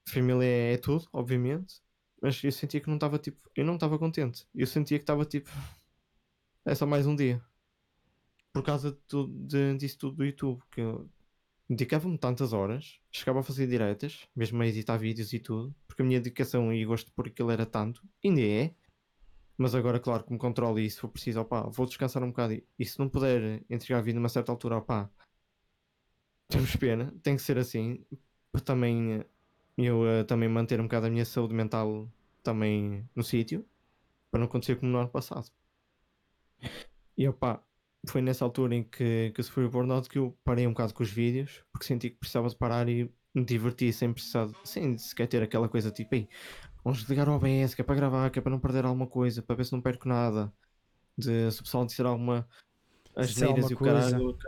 família é, é tudo, obviamente. Mas eu sentia que não estava tipo, eu não estava contente. Eu sentia que estava tipo, é só mais um dia. Por causa de, de, disso tudo do YouTube, que dedicava-me tantas horas, chegava a fazer diretas, mesmo a editar vídeos e tudo, porque a minha dedicação e gosto por aquilo era tanto, ainda é, mas agora, claro, que me controlo e se for preciso, opá, vou descansar um bocado e, e se não puder entregar vídeo numa certa altura, opá, temos pena, tem que ser assim, para também eh, eu eh, também manter um bocado a minha saúde mental também no sítio, para não acontecer como no ano passado. E opá, foi nessa altura em que, que se foi o burnout que eu parei um bocado com os vídeos, porque senti que precisava de parar e me divertir sem precisar, sem sequer ter aquela coisa tipo, ei, vamos desligar o OBS, que é para gravar, que é para não perder alguma coisa, para ver se não perco nada. De se o pessoal disser alguma Disser asneiras e o caralho,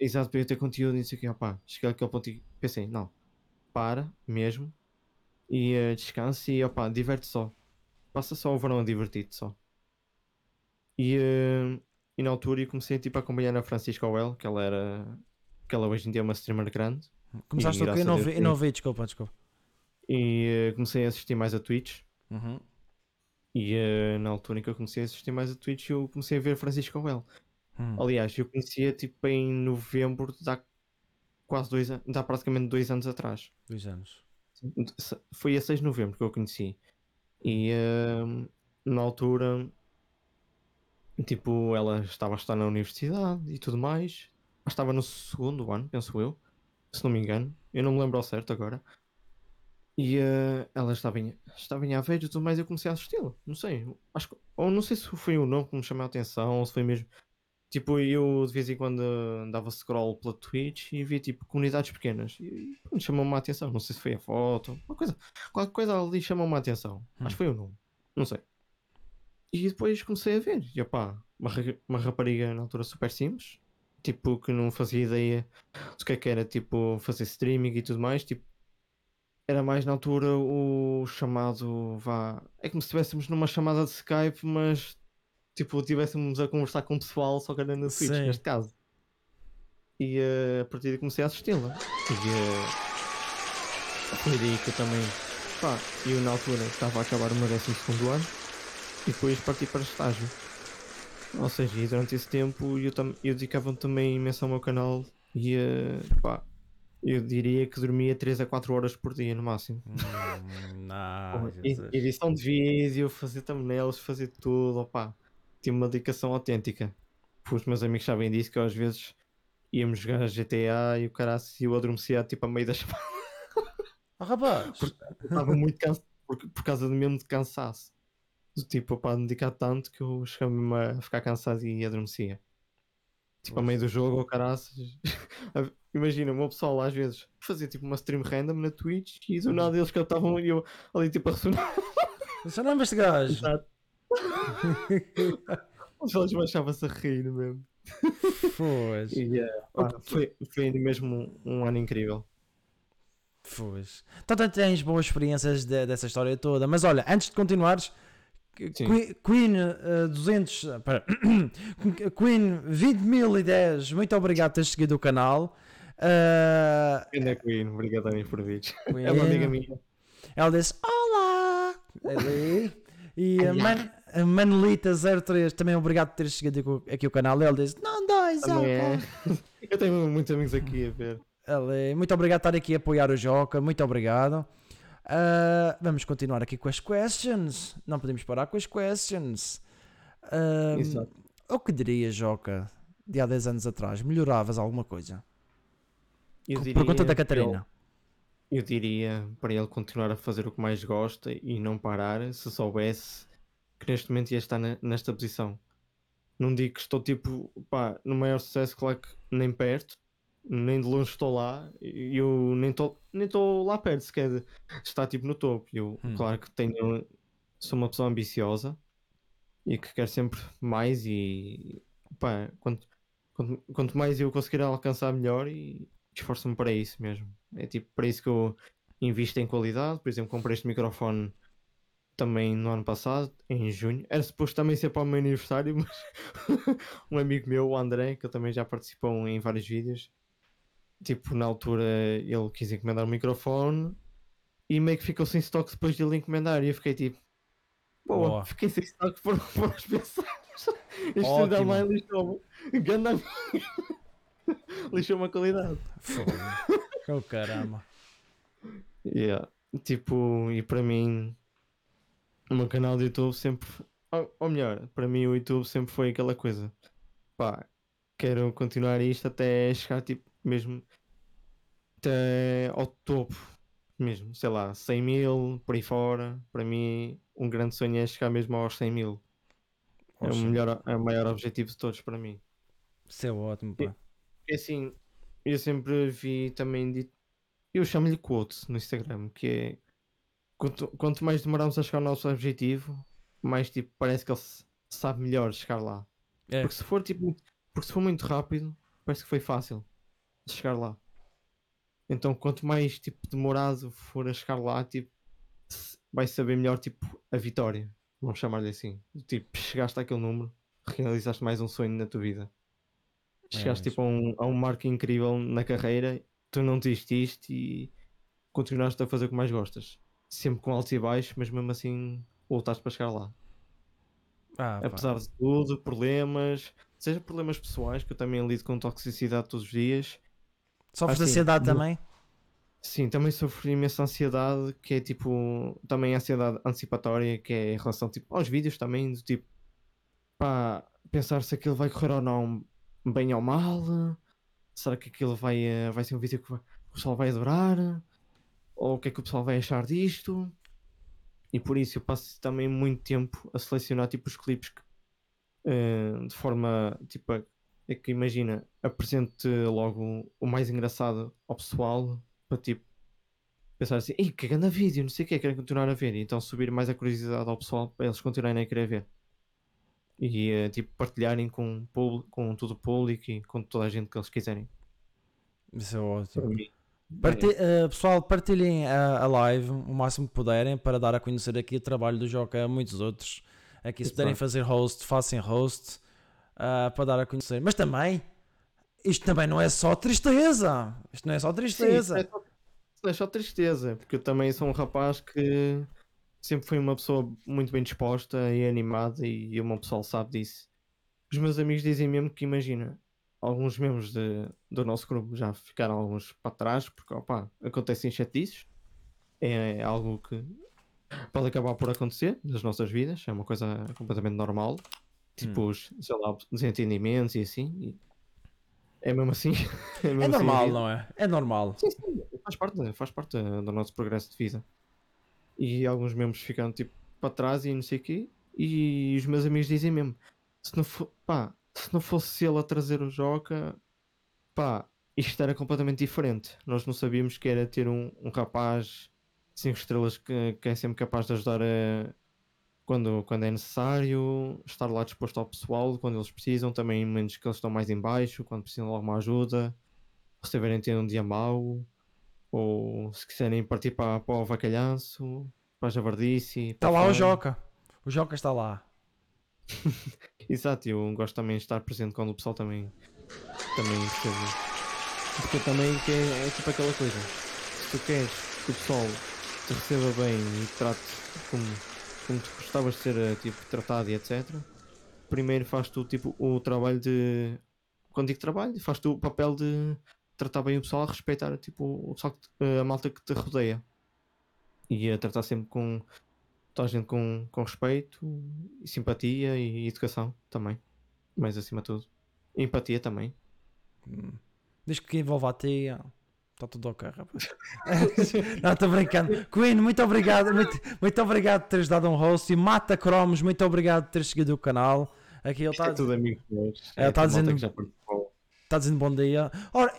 exato, para eu ter conteúdo e não sei o que, opá, cheguei àquele ponto e pensei, não, para mesmo e eh, descanse e opá, diverte só. Passa só o verão a divertir-te só. E, eh, e na altura eu comecei tipo, a acompanhar a Francisca Well, que ela era. que ela hoje em dia é uma streamer grande. Começaste E quê? Eu não a vi, eu não vi, desculpa, desculpa. E eh, comecei a assistir mais a Twitch. Uhum. E eh, na altura em que eu comecei a assistir mais a Twitch, eu comecei a ver Francisca Well. Hum. Aliás, eu conhecia tipo em novembro há quase dois anos, há praticamente dois anos atrás. Dois anos. Foi a 6 de novembro que eu a conheci. E ehm, na altura, tipo, ela estava a estar na universidade e tudo mais. Estava no segundo ano, penso eu, se não me engano. Eu não me lembro ao certo agora. E eh, ela estava em, estava em Aveiro e tudo mais. Eu comecei a assisti-la. Não sei. Acho que, ou não sei se foi o nome que me chamou a atenção ou se foi mesmo. Tipo, eu de vez em quando dava scroll pela Twitch e via tipo comunidades pequenas. E pronto, chamou-me a atenção. Não sei se foi a foto, uma coisa. Qualquer coisa ali chamou-me a atenção. Acho que foi o nome. Não sei. E depois comecei a ver. E opá, uma, uma rapariga na altura super simples. Tipo, que não fazia ideia do que é que era tipo fazer streaming e tudo mais. Tipo, era mais na altura o chamado vá. É como se estivéssemos numa chamada de Skype, mas tipo, estivéssemos a conversar com o pessoal, só que era na Twitch, Sim. neste caso. E eh, a partir daí comecei a assisti-la. E eh, foi daí que eu também. Pá, eu na altura estava a acabar o meu 12 ano e depois parti para estágio. Ou seja, e durante esse tempo eu, eu dedicava também imenso ao meu canal e eh, pá, eu diria que dormia 3 a 4 horas por dia no máximo. Hum, ah, E- Jesus. edição de vídeo, fazer thumbnails, fazer tudo, opá. Tinha uma dedicação autêntica. Os meus amigos sabem disso, que eu, às vezes íamos jogar GTA e o cara e eu adormecia tipo a meio das Oh, rapaz, estava muito cansado por, por causa do mesmo de cansaço. Do tipo, opá, dedicar tanto que eu chegava mesmo a ficar cansado e adormecia. Tipo, a meio do jogo, ou caraças. Imagina, o meu pessoal às vezes fazia tipo uma stream random na Twitch e do nada eles cantavam e eu ali tipo a ressonar. é este gajo. Exato. Os olhos baixavam-se a rir mesmo. E, pá, foi, foi mesmo um, um ano incrível. Foz. Então tens boas experiências de- dessa história toda. Mas olha, antes de continuares, Sim. Queen eh, 200, eh, pera. Queen 20.010, muito obrigado por teres seguido o canal. Eh, Ainda Queen, obrigado Dani, por vídeos. Queen, É uma amiga minha. Ela disse Olá! Ali. E a. Man, a Manolita03 também obrigado por teres seguido aqui, o canal. Ele disse Não dois, é. opa." Eu tenho muitos amigos aqui a ver. Ele, muito obrigado por estar aqui a apoiar o Joca, muito obrigado. Ah, vamos continuar aqui com as questions. Não podemos parar com as questions. Ah, Exato. o que dirias, Joca, de há 10 anos atrás? Melhoravas alguma coisa? Eu Pergunta da diria Catarina. ele- Eu diria para ele continuar a fazer o que mais gosta e não parar se soubesse que neste momento ia estar ne- nesta posição. Não digo que estou tipo, pá, no maior sucesso, claro que nem perto, nem de longe estou lá, e eu nem estou nem estou lá perto sequer de estar tipo no topo. Eu, Hum. claro que tenho, sou uma pessoa ambiciosa e que quer sempre mais e pá, quanto, quanto, quanto mais eu conseguir alcançar melhor e esforço-me para isso mesmo. É tipo para isso que eu invisto em qualidade. Por exemplo, comprei este microfone também no ano passado, em junho. Era suposto também ser para o meu aniversário, mas um amigo meu, o André, que também já participou em vários vídeos, tipo, na altura ele quis encomendar um microfone e meio que ficou sem estoque depois de ele encomendar. E eu fiquei tipo, boa, Boa. fiquei sem estoque por, os pensados. Este da mãe lixou-me. Ganda lixou-me a qualidade. Fogo. oh, caramba. Yeah. Tipo, e para mim, o meu canal de YouTube sempre. Ou, ou melhor, para mim o YouTube sempre foi aquela coisa. Pá, quero continuar isto até chegar, tipo, mesmo. Até ao topo. Mesmo, sei lá, 100 mil, por aí fora. Para mim, um grande sonho é chegar mesmo aos 100 mil. É o, melhor, é o maior objetivo de todos para mim. Isso é ótimo, pá. É assim, eu sempre vi também dito. Eu chamo-lhe quote no Instagram, que é quanto, quanto mais demoramos a chegar ao nosso objetivo, mais tipo parece que ele sabe melhor chegar lá. É. Porque se for tipo, porque se for muito rápido, parece que foi fácil chegar lá. Então quanto mais tipo demorado for a chegar lá, tipo, vai saber melhor tipo a vitória. Vamos chamar-lhe assim. Tipo, chegaste àquele número, realizaste mais um sonho na tua vida. Chegaste É tipo a um, a um marco incrível na carreira, tu não desististe e continuaste a fazer o que mais gostas. Sempre com altos e baixos, mas mesmo assim voltaste para chegar lá. Ah, pá. Apesar de tudo, problemas, seja problemas pessoais, que eu também lido com toxicidade todos os dias. Sofres de assim, ansiedade no- também? Sim, também sofri imensa ansiedade, que é tipo, também ansiedade antecipatória, que é em relação tipo, aos vídeos também, do tipo, pá, pensar se aquilo vai correr ou não bem ou mal, será que aquilo vai, eh, vai ser um vídeo que o pessoal vai adorar, ou o que é que o pessoal vai achar disto, e por isso eu passo também muito tempo a selecionar tipo os clipes que, eh, de forma, tipo, é que imagina, apresente logo o mais engraçado ao pessoal, para tipo pensar assim, ei, que grande vídeo, não sei o que, querem continuar a ver, e então subir mais a curiosidade ao pessoal para eles continuarem a querer ver. E eh, tipo partilharem com, com todo o público e com toda a gente que eles quiserem. Isso é ótimo. Parti- eh, pessoal, partilhem a, a live o máximo que puderem para dar a conhecer aqui o trabalho do Joca a muitos outros. Aqui, se puderem fazer host, façam host ah, para dar a conhecer. Mas também, isto também não é só tristeza. Isto não é só Sim, tristeza. é só, é só tristeza, porque eu também sou um rapaz que sempre fui uma pessoa muito bem disposta e animada e o meu pessoal sabe disso. Os meus amigos dizem mesmo que imagina, alguns membros de- do nosso grupo já ficaram alguns para trás, porque opa, acontecem chatices, é algo que pode acabar por acontecer nas nossas vidas, é uma coisa completamente normal, tipo os, sei lá, desentendimentos e assim, é mesmo assim. É mesmo assim a normal, vida. não é? É normal. Sim, sim, faz parte, faz parte do nosso progresso de vida. E alguns membros ficaram tipo para trás e não sei o quê. E os meus amigos dizem mesmo: se não, fo pá, se não fosse ele a trazer o Joca, pá, isto era completamente diferente. Nós não sabíamos que era ter um, um rapaz 5 estrelas que, que é sempre capaz de ajudar a, quando, quando é necessário, estar lá disposto ao pessoal quando eles precisam, também em momentos que eles estão mais em baixo, quando precisam de alguma ajuda se tiverem tendo um dia mau, ou se quiserem partir para, para o Vacalhanço, para a Javardice. Está lá o Joca. O Joca está lá. Exato, eu gosto também de estar presente quando o pessoal também, também percebe. Porque também é, é tipo aquela coisa, se tu queres que o pessoal te receba bem e te trate como, como tu gostavas de ser eh, tipo, tratado e etc. Primeiro faz tu tipo o trabalho de. Quando digo trabalho, faz tu o papel de tratar bem o pessoal, respeitar tipo, o pessoal te- a malta que te rodeia. e a tratar sempre com toda a gente com, com respeito e simpatia e educação também. Mais acima de tudo. Empatia também. Diz que envolve a tia. Está tudo ok, rapaz. não, estou brincando. Queen, muito obrigado. Muito, muito obrigado por teres dado um host. E Mata Cromos, muito obrigado por teres seguido o canal. Aqui ele está é tudo amigos meus. É, tá tudo malta dizendo- está dizendo bom dia. Ora,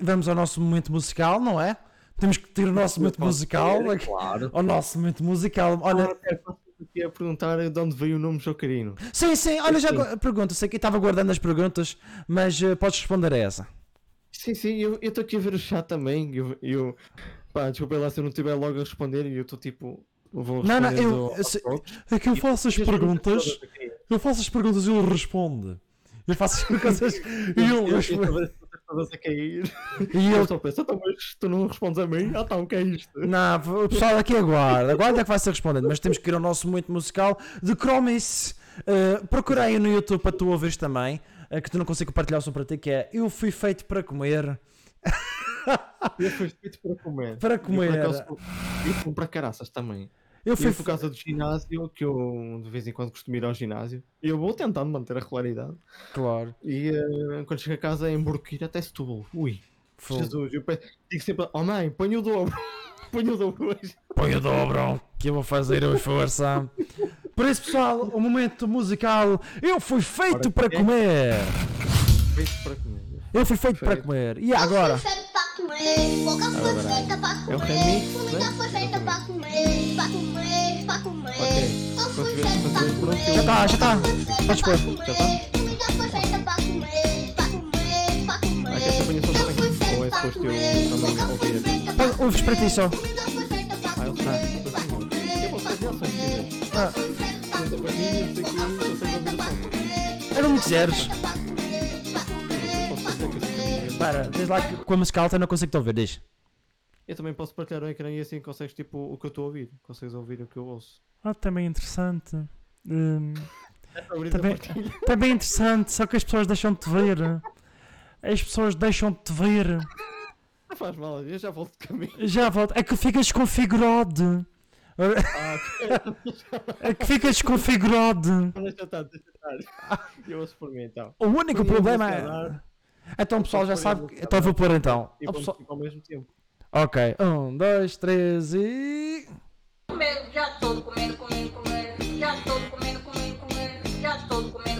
vamos ao nosso momento musical, não é? Temos que ter o nosso momento musical. ter, aqui. Claro. O nosso momento musical. Olha, Olha, é, posso aqui a perguntar de onde veio o nome Jocarino. sim, sim, olha, já pergunta. Sei que estava guardando as perguntas, mas eh, podes responder a essa. Sim, sim, eu estou aqui a ver o chat também. Eu, eu pá, desculpa lá se eu não estiver logo a responder e eu estou tipo. Vou Não, não, respondendo eu- se-. É que eu faço as E as perguntas, eu faço as perguntas e ele responde. Eu faço as perguntas e Eu- eu- a todas cair. E Eu eu a pensar, então, mas tu não respondes a mim? Ah, tá, o que é isto? Não, o pessoal aqui aguarda, aguarda que vai ser respondido, mas temos que ir ao nosso momento musical de Chromis. Uh, procurei no YouTube para tu ouvires também, que tu não consigo partilhar o som para ti, que é Eu fui feito para comer. Eu fui feito para comer. Para Eu, comer. Eu fui para caraças também. Eu Fui fui por causa do ginásio, que eu de vez em quando costumo ir ao ginásio. E eu vou tentando manter a regularidade. Claro. E eh, quando chego a casa é emborquir até Setúbal. Ui, Fogo. Jesus, eu pe- digo sempre, oh mãe, põe o dobro. põe o dobro hoje. Põe o dobro, que eu vou fazer a força. Por isso, pessoal, o momento musical. Eu fui feito Ora, para é? comer. Feito para comer. Eu fui feito para comer. E agora? Foi comer, boca foi feita pra o comer, comida foi feita pra comer, pra comer, pra comer. Ok. Eu fui tiver- pra comer. Já tá, já tá. Foi feita Podes pra pôr. comer, Já tá? Comida foi feita pra comer, pra comer, pra comer. Essa só Eu fui Ou feito é pra suposto eu comer, também boca foi ouvir? feita Ouves para ti só. Foi feita Ah, eu sei. comer, Eu pra sei. comer, Eu pra fazer ações comer. Ah, Eu fui feito pra Conta para mim, eu sei que eu consigo ouvir o som. era um quiseres. que eu sei. Para, diz lá que com a musical alta não consigo te ouvir, diz. Eu também posso partilhar o ecrã e assim consegues tipo o que eu estou a ouvir. Consegues ouvir o que eu ouço. Ah, também interessante. Hum, É Também- também interessante, só que as pessoas deixam-te ver. As pessoas deixam-te ver. Não faz mal, eu já volto de caminho. Já volto. É que fica desconfigurado. É que fica desconfigurado. deixa estar, deixa estar. Eu ouço por mim então. O único a problema é. dar. Então o pessoal já sabe. a Então vou pôr então. E O vamos pessoal- ao mesmo tempo. Ok. Um, dois, três e. Comendo, já estou comendo, comendo, comendo. Já estou comendo, comendo, comendo. Já estou comendo.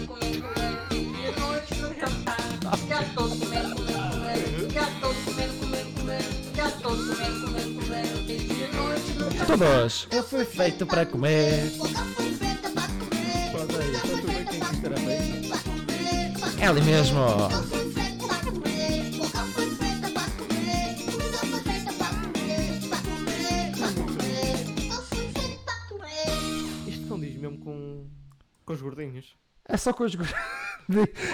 Tu vê quem que isto era feito. É ali mesmo. Isto não diz mesmo com, com os gordinhos. É só com os. gor-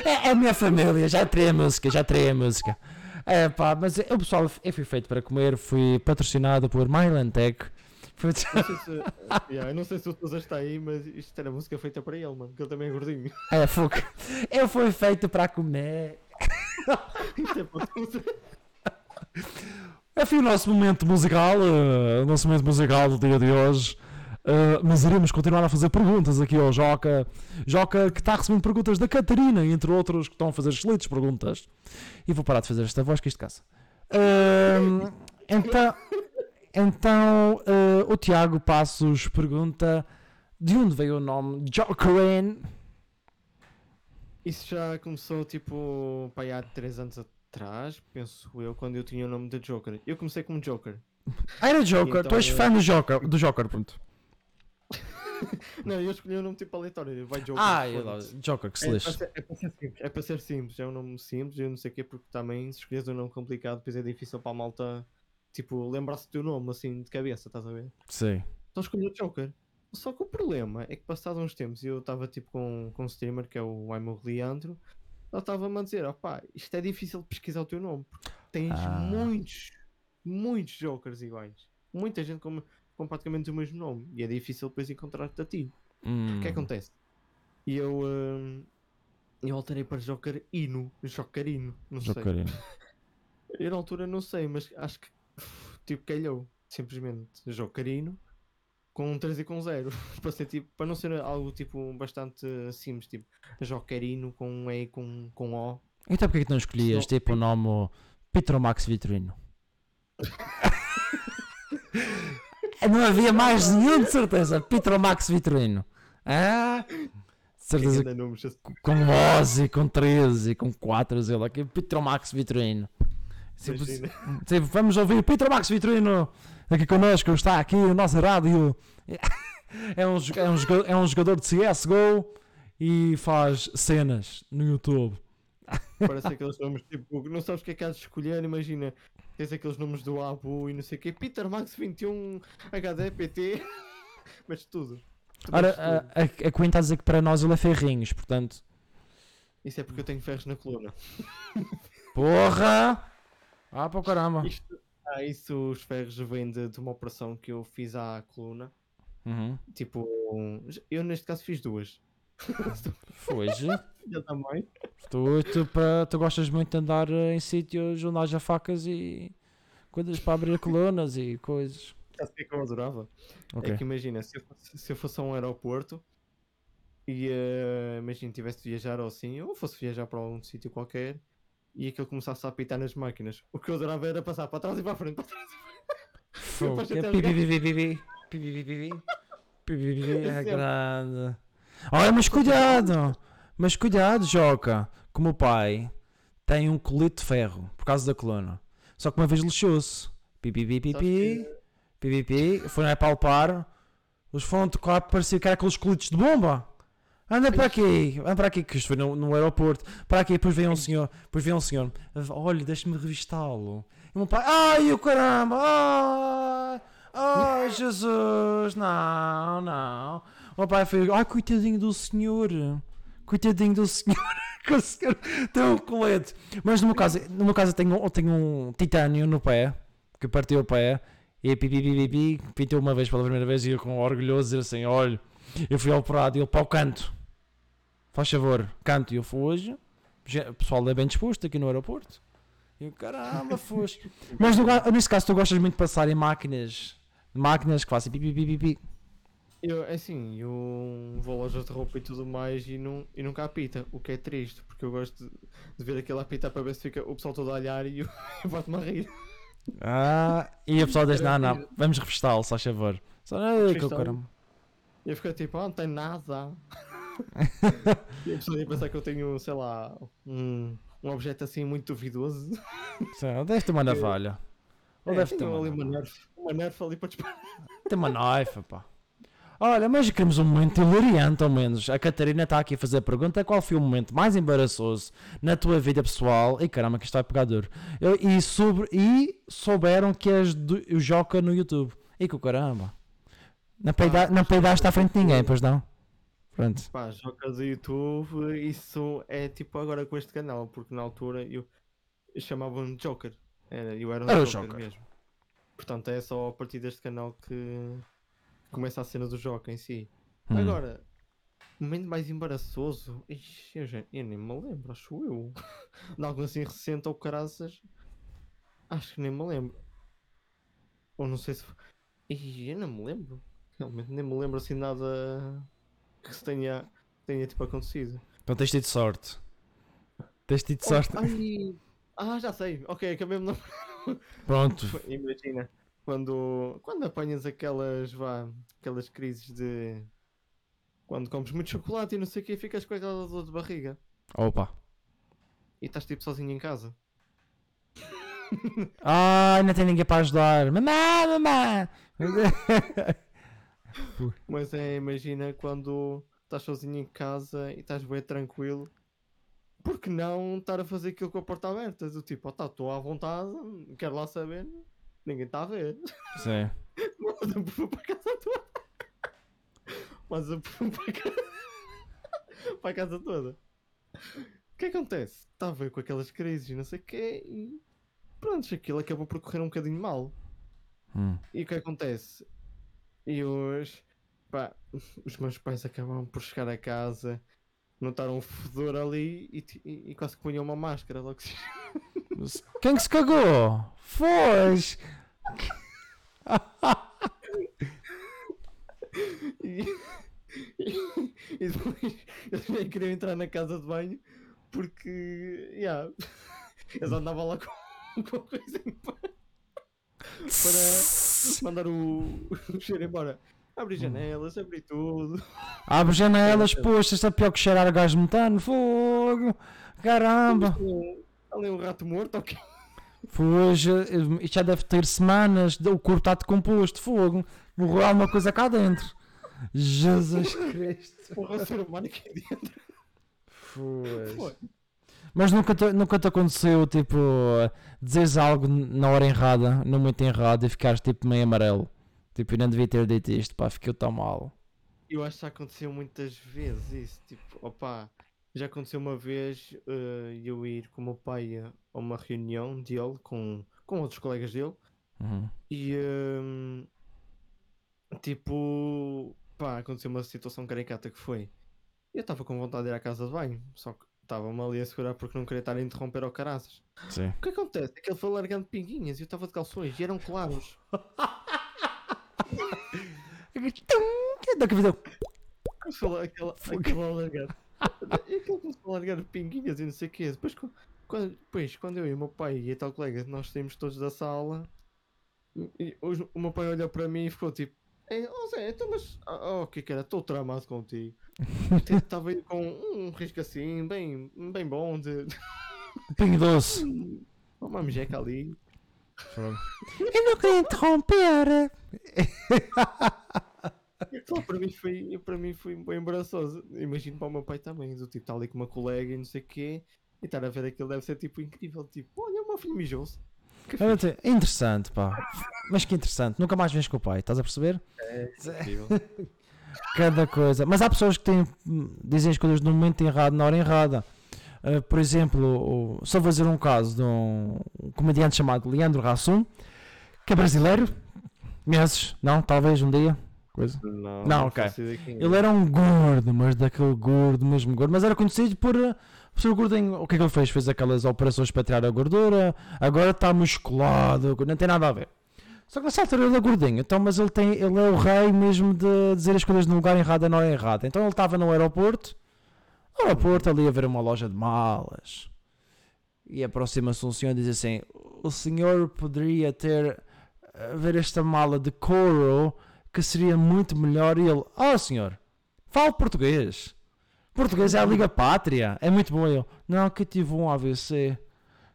É, é a minha família, já terei a música, já terei a música. É pá, mas eu, pessoal, eu fui feito para comer, fui patrocinado por Mylantec. Fui... Não sei se, yeah, eu não sei se o Tusa está aí, mas isto era música feita para ele, mano, que ele também é gordinho. É, fogo. Eu fui feito para comer. Isto é para. Enfim, o nosso momento musical, eh, o nosso momento musical do dia de hoje. Eh, mas iremos continuar a fazer perguntas aqui ao Joca. Joca que está recebendo perguntas da Catarina, entre outros que estão a fazer excelentes perguntas. E vou parar de fazer esta voz que isto caça. Ahm, então, então eh, o Tiago Passos pergunta de onde veio o nome Jokerin? Isso já começou tipo pá, há 3 anos atrás, penso eu, quando eu tinha o nome de Joker. Eu comecei como Joker. Ah, era Joker, Então, tu és eh, fã do Joker, do Joker, pronto. Não, eu escolhi um nome tipo aleatório, vai Joker. Ah, eu lá, foda-se. Joker, que se É lixe. ser, é para ser simples, é para ser simples, é um nome simples, eu não sei o quê, porque também se escolheres um nome complicado, depois é difícil para a malta, tipo, lembrar-se do teu nome assim de cabeça, estás a ver? Sim. Então escolhi o Joker. Só que o problema é que passados uns tempos eu estava tipo com, com um streamer que é o Aimo Leandro, ele estava-me a dizer, opá, isto é difícil de pesquisar o teu nome, porque tens Ah. muitos, muitos Jokers iguais. Muita gente com, com praticamente o mesmo nome, e é difícil depois encontrar-te a ti. O Hum. que acontece? E eu, hum, eu alterei para Joker Ino, Jokerino, não sei. Jokerino. Eu na altura não sei, mas acho que tipo calhou. simplesmente jogo carino com um 3 e com 0. para, ser, tipo, para não ser algo tipo bastante simples, tipo jogo carino com um E e com, com O. Então porquê que não escolhias Só- tipo o nome Petromax Vitrino? não havia mais nenhum de certeza. Petromax Vitrino. Ah, certeza com 11, com 13, com 4, sei lá, que Petromax Vitrino. Sempre- sempre, vamos ouvir o Petromax Vitrino aqui connosco, está aqui o nosso rádio. É um, é, um, joga- é um jogador de CSGO e faz cenas no YouTube. Parece aqueles nomes tipo, não sabes o que é que has de escolher, imagina. Tens aqueles nomes do Abu e não sei o quê, Peter Max 21, HD, PT, mas tudo. Tu Ora, tudo. a, a, a Queen está a dizer que para nós ele é ferrinhos, portanto. Isso é porque eu tenho ferros na coluna. Porra! Ah, para o caramba! Isto, ah, isso os ferros vêm de, de uma operação que eu fiz à coluna. Uhum. Tipo, eu neste caso fiz duas. Foge. Eu também. Tu, tu, pa- tu gostas muito de andar eh, em sítios onde haja facas e coisas para abrir colunas e coisas. Sabe que é que eu adorava? Ok. É que imagina, se eu fosse, se eu fosse a um aeroporto e eh, imagina tivesse de viajar ou assim, ou fosse viajar para algum sítio qualquer e aquilo começasse a apitar nas máquinas, o que eu adorava era passar para trás e para a frente, para trás e para a frente. É É grande. Olha, mas cuidado! Mas cuidado, Joca! Que o pai tem um colete de ferro por causa da coluna. Só que uma vez lixou-se. Pi, pi, pi, pi, Sabes pi. que- Pi, pi, pi. Foram a palpar. Eles foram tocar, parecia que era aqueles coletes de bomba. Anda para aqui, anda para aqui, que isto foi no, no aeroporto. Para aqui, depois veio um senhor, depois veio um senhor. Olha, deixa-me revistá-lo. E o meu pai, ai o caramba, ai, ai Jesus, não, não. O meu pai foi, ai coitadinho do senhor, coitadinho do senhor, que o senhor tem um colete. Mas no meu caso, no meu caso eu tenho, eu tenho um titânio no pé, que partiu o pé. E pipi, pipi, pipi, pintou uma vez pela primeira vez e eu com orgulhoso dizer assim: olha, eu fui operado e ele para o canto. Faz favor, canto. E eu fui hoje. O pessoal é bem disposto aqui no aeroporto. E eu, caramba, foste. Mas no, nesse caso, tu gostas muito de passar em máquinas. Máquinas que fazem pipi, pipi, pipi. Eu, é assim, eu vou a lojas de roupa e tudo mais e, não, e nunca apita, o que é triste, porque eu gosto de, de ver aquele apitar para ver se fica o pessoal todo a olhar e eu, eu boto-me a rir. Ah, e a pessoa diz: não, não, vamos revistá-lo, se faz favor. Só, ai, que Revistá-lo? caramba. E eu fico tipo, ah, não tem nada. E a pessoa ia pensar que eu tenho, sei lá, um, um objeto assim muito duvidoso. Deve ter uma navalha. Ou É, deve ter ali uma nerf, uma nerf ali para disparar. Tem uma noifa, pá. Olha, mas queremos um momento hilariante, ao menos. A Catarina está aqui a fazer a pergunta: qual foi o momento mais embaraçoso na tua vida pessoal? E caramba, que isto vai pegar duro. E, sobre, e souberam que és do, o Joca no YouTube. E que o caramba. Não, peida, não peidaste à frente de ninguém, pois não? Pronto. Pá, joga do YouTube, isso é tipo agora com este canal, porque na altura eu, eu chamava-me Joker. Era, eu era um Era o Joker, Joker. mesmo. Portanto, é só a partir deste canal que começa a cena do Joker em si. Hum. Agora, o momento mais embaraçoso, ixi, eu, já, eu nem me lembro, acho eu. De algo assim recente ou caraças, acho que nem me lembro. Ou não sei se. Ixi, eu não me lembro. Realmente nem me lembro assim nada que se tenha, tenha tipo acontecido. Então tens tido sorte. Tens tido sorte. ai, ah, já sei, ok, acabei-me não. Pronto. Imagina, quando, quando apanhas aquelas, vá, aquelas crises de. Quando comes muito chocolate e não sei o que, ficas com aquela dor de barriga. Opa. E estás tipo sozinho em casa. Ai, não tem ninguém para ajudar. Mamã, mamã. Mas é, imagina quando estás sozinho em casa e estás bem tranquilo. Por que não estar a fazer aquilo com a porta aberta? Do tipo, oh, tá, estou à vontade, quero lá saber. Ninguém está a ver. Sim. Mas eu fui para a casa toda. Mas para a casa, para a casa toda. O que acontece? Estava eu com aquelas crises e não sei o quê e pronto, aquilo acabou por correr um bocadinho mal. Hum. E o que acontece? E hoje, pá, os meus pais acabaram por chegar a casa, notaram um fedor ali e, e- e quase que punham uma máscara logo se... Quem que se cagou? Foz! E, e, e depois eles nem queriam entrar na casa de banho porque yeah, eles andavam lá com, com a coisa em pá, para mandar o, o cheiro embora. Abre janelas, abre tudo. Abre janelas, poxa, é pior que cheirar a gás metano. Fogo! Caramba! Ali um rato morto, ok. Hoje, isto já deve ter semanas, o corpo está decomposto, fogo, morreu alguma coisa cá dentro. Jesus Cristo. Porra, o ser humano aqui dentro. Pois. Mas nunca te, nunca te aconteceu, tipo, dizeres algo na hora errada, no momento errado e ficares tipo meio amarelo. Tipo, eu não devia ter dito isto, pá, fiquei tão mal. Eu acho que já aconteceu muitas vezes isso. Tipo, opá, já aconteceu uma vez eh, eu ir com o meu pai a uma reunião dele com, com outros colegas dele Uhum. e ehm, tipo, pá, aconteceu uma situação caricata que foi. Eu estava com vontade de ir à casa de banho, só que estava-me ali a segurar porque não queria estar a interromper ao caraças. Sim. O que acontece? É que ele foi largando pinguinhas e eu estava de calções e eram claros. Daqui a Começou a- aquela, aquela a largar. E aquilo começou a largar pinguinhas e não sei o quê. Depois, qu- quando, depois, quando eu e o meu pai e a tal colega, nós saímos todos da sala, e os- o meu pai olhou para mim e ficou tipo: Ei, oh Zé, então, mas. Oh, o que que era? Estou tramado contigo. Estava aí com um risco assim, bem, bem bom de. Pingo doce. Uma mejeca ali. Eu não queria interromper. E aquilo para mim foi, para mim foi bem embaraçoso. Imagino para o meu pai também, do tipo, estar ali com uma colega e não sei o quê, e estar a ver aquilo deve ser tipo incrível. Tipo, olha, o meu filho mijou-se. Que Olha, fixe. te- Interessante, pá. Mas que interessante. Nunca mais vens com o pai, estás a perceber? Incrível. Cada coisa. Mas há pessoas que têm, dizem as coisas no momento errado, na hora errada. Uh, por exemplo, só vou dizer um caso de um, comediante chamado Leandro Rassum, que é brasileiro. Conheces? Não? Talvez um dia? Coisa. Não, Não, ok. ideia quem é. Ele era um gordo, mas daquele gordo, mesmo gordo. Mas era conhecido por, ser gordinho. O que é que ele fez? Fez aquelas operações para tirar a gordura. Agora está musculado. Não tem nada a ver. Só que nessa altura ele é gordinho. Então, mas ele, tem, ele é o rei mesmo de dizer as coisas no lugar errado na hora errada. Então ele estava no aeroporto. No aeroporto ali a ver uma loja de malas. E aproxima-se um senhor e diz assim: O senhor poderia ter a ver esta mala de couro que seria muito melhor. E ele: Oh senhor, fale português. Português é a Liga Pátria. É muito bom. Eu: Não, que eu tive um AVC.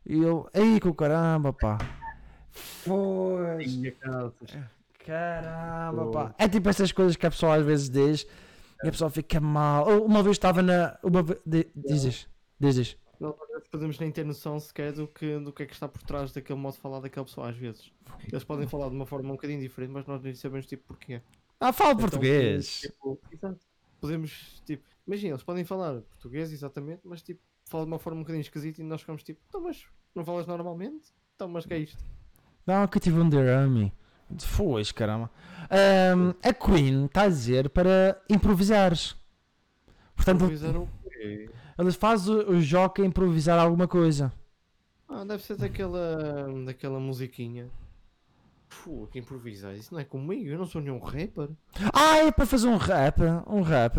E ele: Ei, com caramba, pá. Foi. Tinha calças. Caramba, pá. É tipo essas coisas que a pessoa às vezes diz e a pessoa fica mal. Uma vez estava na. Uma vez, di- dizes, dizes. Vezes podemos nem ter noção sequer do que, do que é que está por trás daquele modo de falar daquela pessoa às vezes. Eles podem falar de uma forma um bocadinho diferente, mas nós nem sabemos tipo porquê. Ah, fala Então, português. tipo, exato. Podemos, tipo, imagina, eles podem falar português exatamente, mas tipo, falam de uma forma um bocadinho esquisita e nós ficamos tipo, então mas não falas normalmente? Então mas que é isto? Não, que eu tive um derrame. Foi, caramba. Ahm, a Queen está a dizer para improvisares. Portanto, Improvisar o quê? eles fazem o, jockey improvisar alguma coisa. Ah, deve ser daquela, daquela musiquinha. Pô, que improvisar, isso não é comigo, eu não sou nenhum rapper. Ah, é para fazer um rap. Um rap.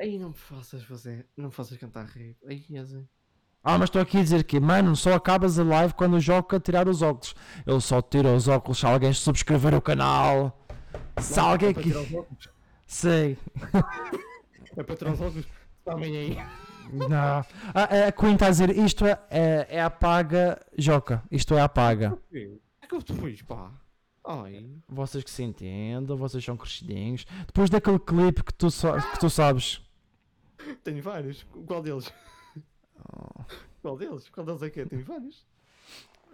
Aí não me faças fazer, não me faças cantar rap. Aí, assim. Ah, mas estou aqui a dizer que, mano, só acabas a live quando o Joca tirar os óculos. Ele só tira os óculos se alguém subscrever o canal. Se alguém é que. tirar os óculos. Sei. É para tirar os óculos. Também aí. Não. Ah, a Queen está a dizer isto é, é, é a paga Joca. Isto é a paga. É que eu fiz, pá. Ai. Vocês que se entendam, vocês são crescidinhos. Depois daquele clipe que tu, sa- que tu sabes. Tenho vários. Qual deles? Qual deles? Qual deles é que é? Tenho vários.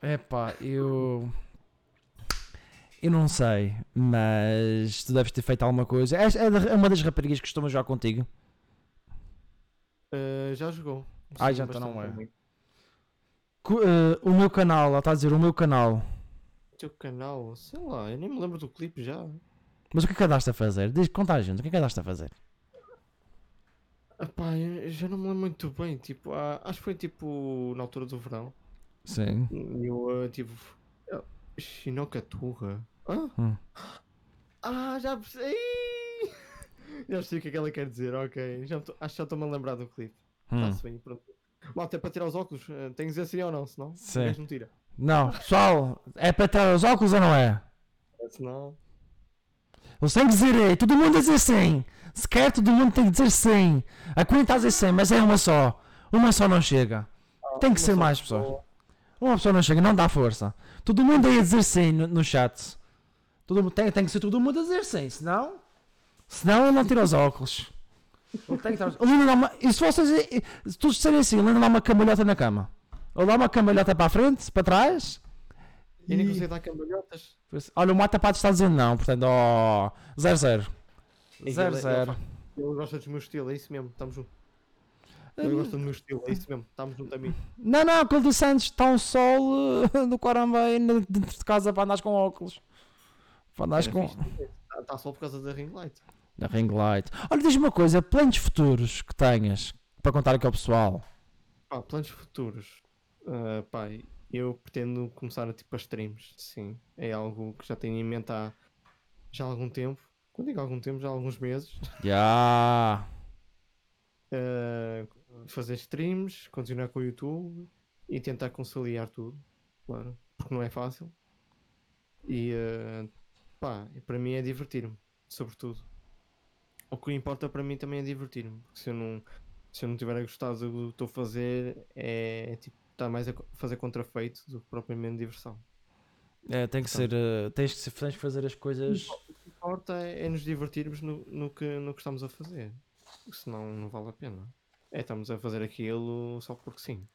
Epá, eu. Eu não sei, mas tu deves ter feito alguma coisa. É, da- é uma das raparigas que costuma jogar contigo. Uh, já jogou. Ah, já então não é. eh, o meu canal, ela está a dizer o meu canal. Teu canal, sei lá, eu nem me lembro do clipe já. Mas o que é que andaste a fazer? Diz, conta a gente, o que é que andaste a fazer? Epá, eu já não me lembro muito bem. Tipo, ah, acho que foi tipo na altura do verão. Sim. E eu uh, tive. Eu, Shinokaturra. Hã? Hum. Ah, já percebi! Já percebi o que é que ela quer dizer, ok. Já tô- acho que já estou-me a lembrar do clipe. Hum. Está-se bem, pronto. Malta, é para tirar os óculos. Tem que dizer sim ou não, senão Sim. não tira. Não, pessoal, é para tirar os óculos ou não é? Senão. Eles têm que dizer todo mundo a dizer sim. Se quer, todo mundo tem que dizer sim. A Queen está a dizer sim, mas é uma só. Uma só não chega. Tem que ser mais pessoa. pessoas. Uma pessoa não chega, não dá força. Todo mundo aí a dizer sim no, no chat. Todo, tem, tem que ser todo mundo a dizer sim, senão. Senão ele não tira os óculos. Ele tem que tirar os- Ele ainda dá uma- E se vocês. Se todos disserem assim, ele ainda dá uma cambalhota na cama. Ele dá uma cambalhota para a frente, para trás. E nem E- consigo dar cambalhotas. Olha, o Mata Pato está dizendo não, portanto, ó. 0-0. E 0-0. ele- Ele gosta do meu estilo, é isso mesmo, estamos juntos. Ele Hum. gosta do meu estilo, é isso mesmo, estamos juntos a mim. Não, não, aquele do Santos está um sol eh, do caramba aí dentro de casa para andares com óculos. Para andares com. Está tá só por causa da ring light. Na ring light. Olha, diz-me uma coisa: planos futuros que tenhas para contar aqui ao pessoal. Pá, planos futuros. Ah, pá, eu pretendo começar a tipo a streams, sim. É algo que já tenho em mente há já há algum tempo. Quando digo algum tempo, já há alguns meses. Já. Ah, fazer streams, continuar com o YouTube e tentar conciliar tudo, claro, porque não é fácil. E ah, pá, para mim é divertir-me, sobretudo. O que importa para mim também é divertir-me, porque se eu não se eu não tiver gostado do que estou a fazer, é tipo, está mais a fazer contrafeito do que propriamente diversão. É, tem que ser. eh, tens, que, ser- tens que fazer as coisas. O que importa é, é nos divertirmos no, no, que, no que estamos a fazer, senão não vale a pena. É, estamos a fazer aquilo só porque sim.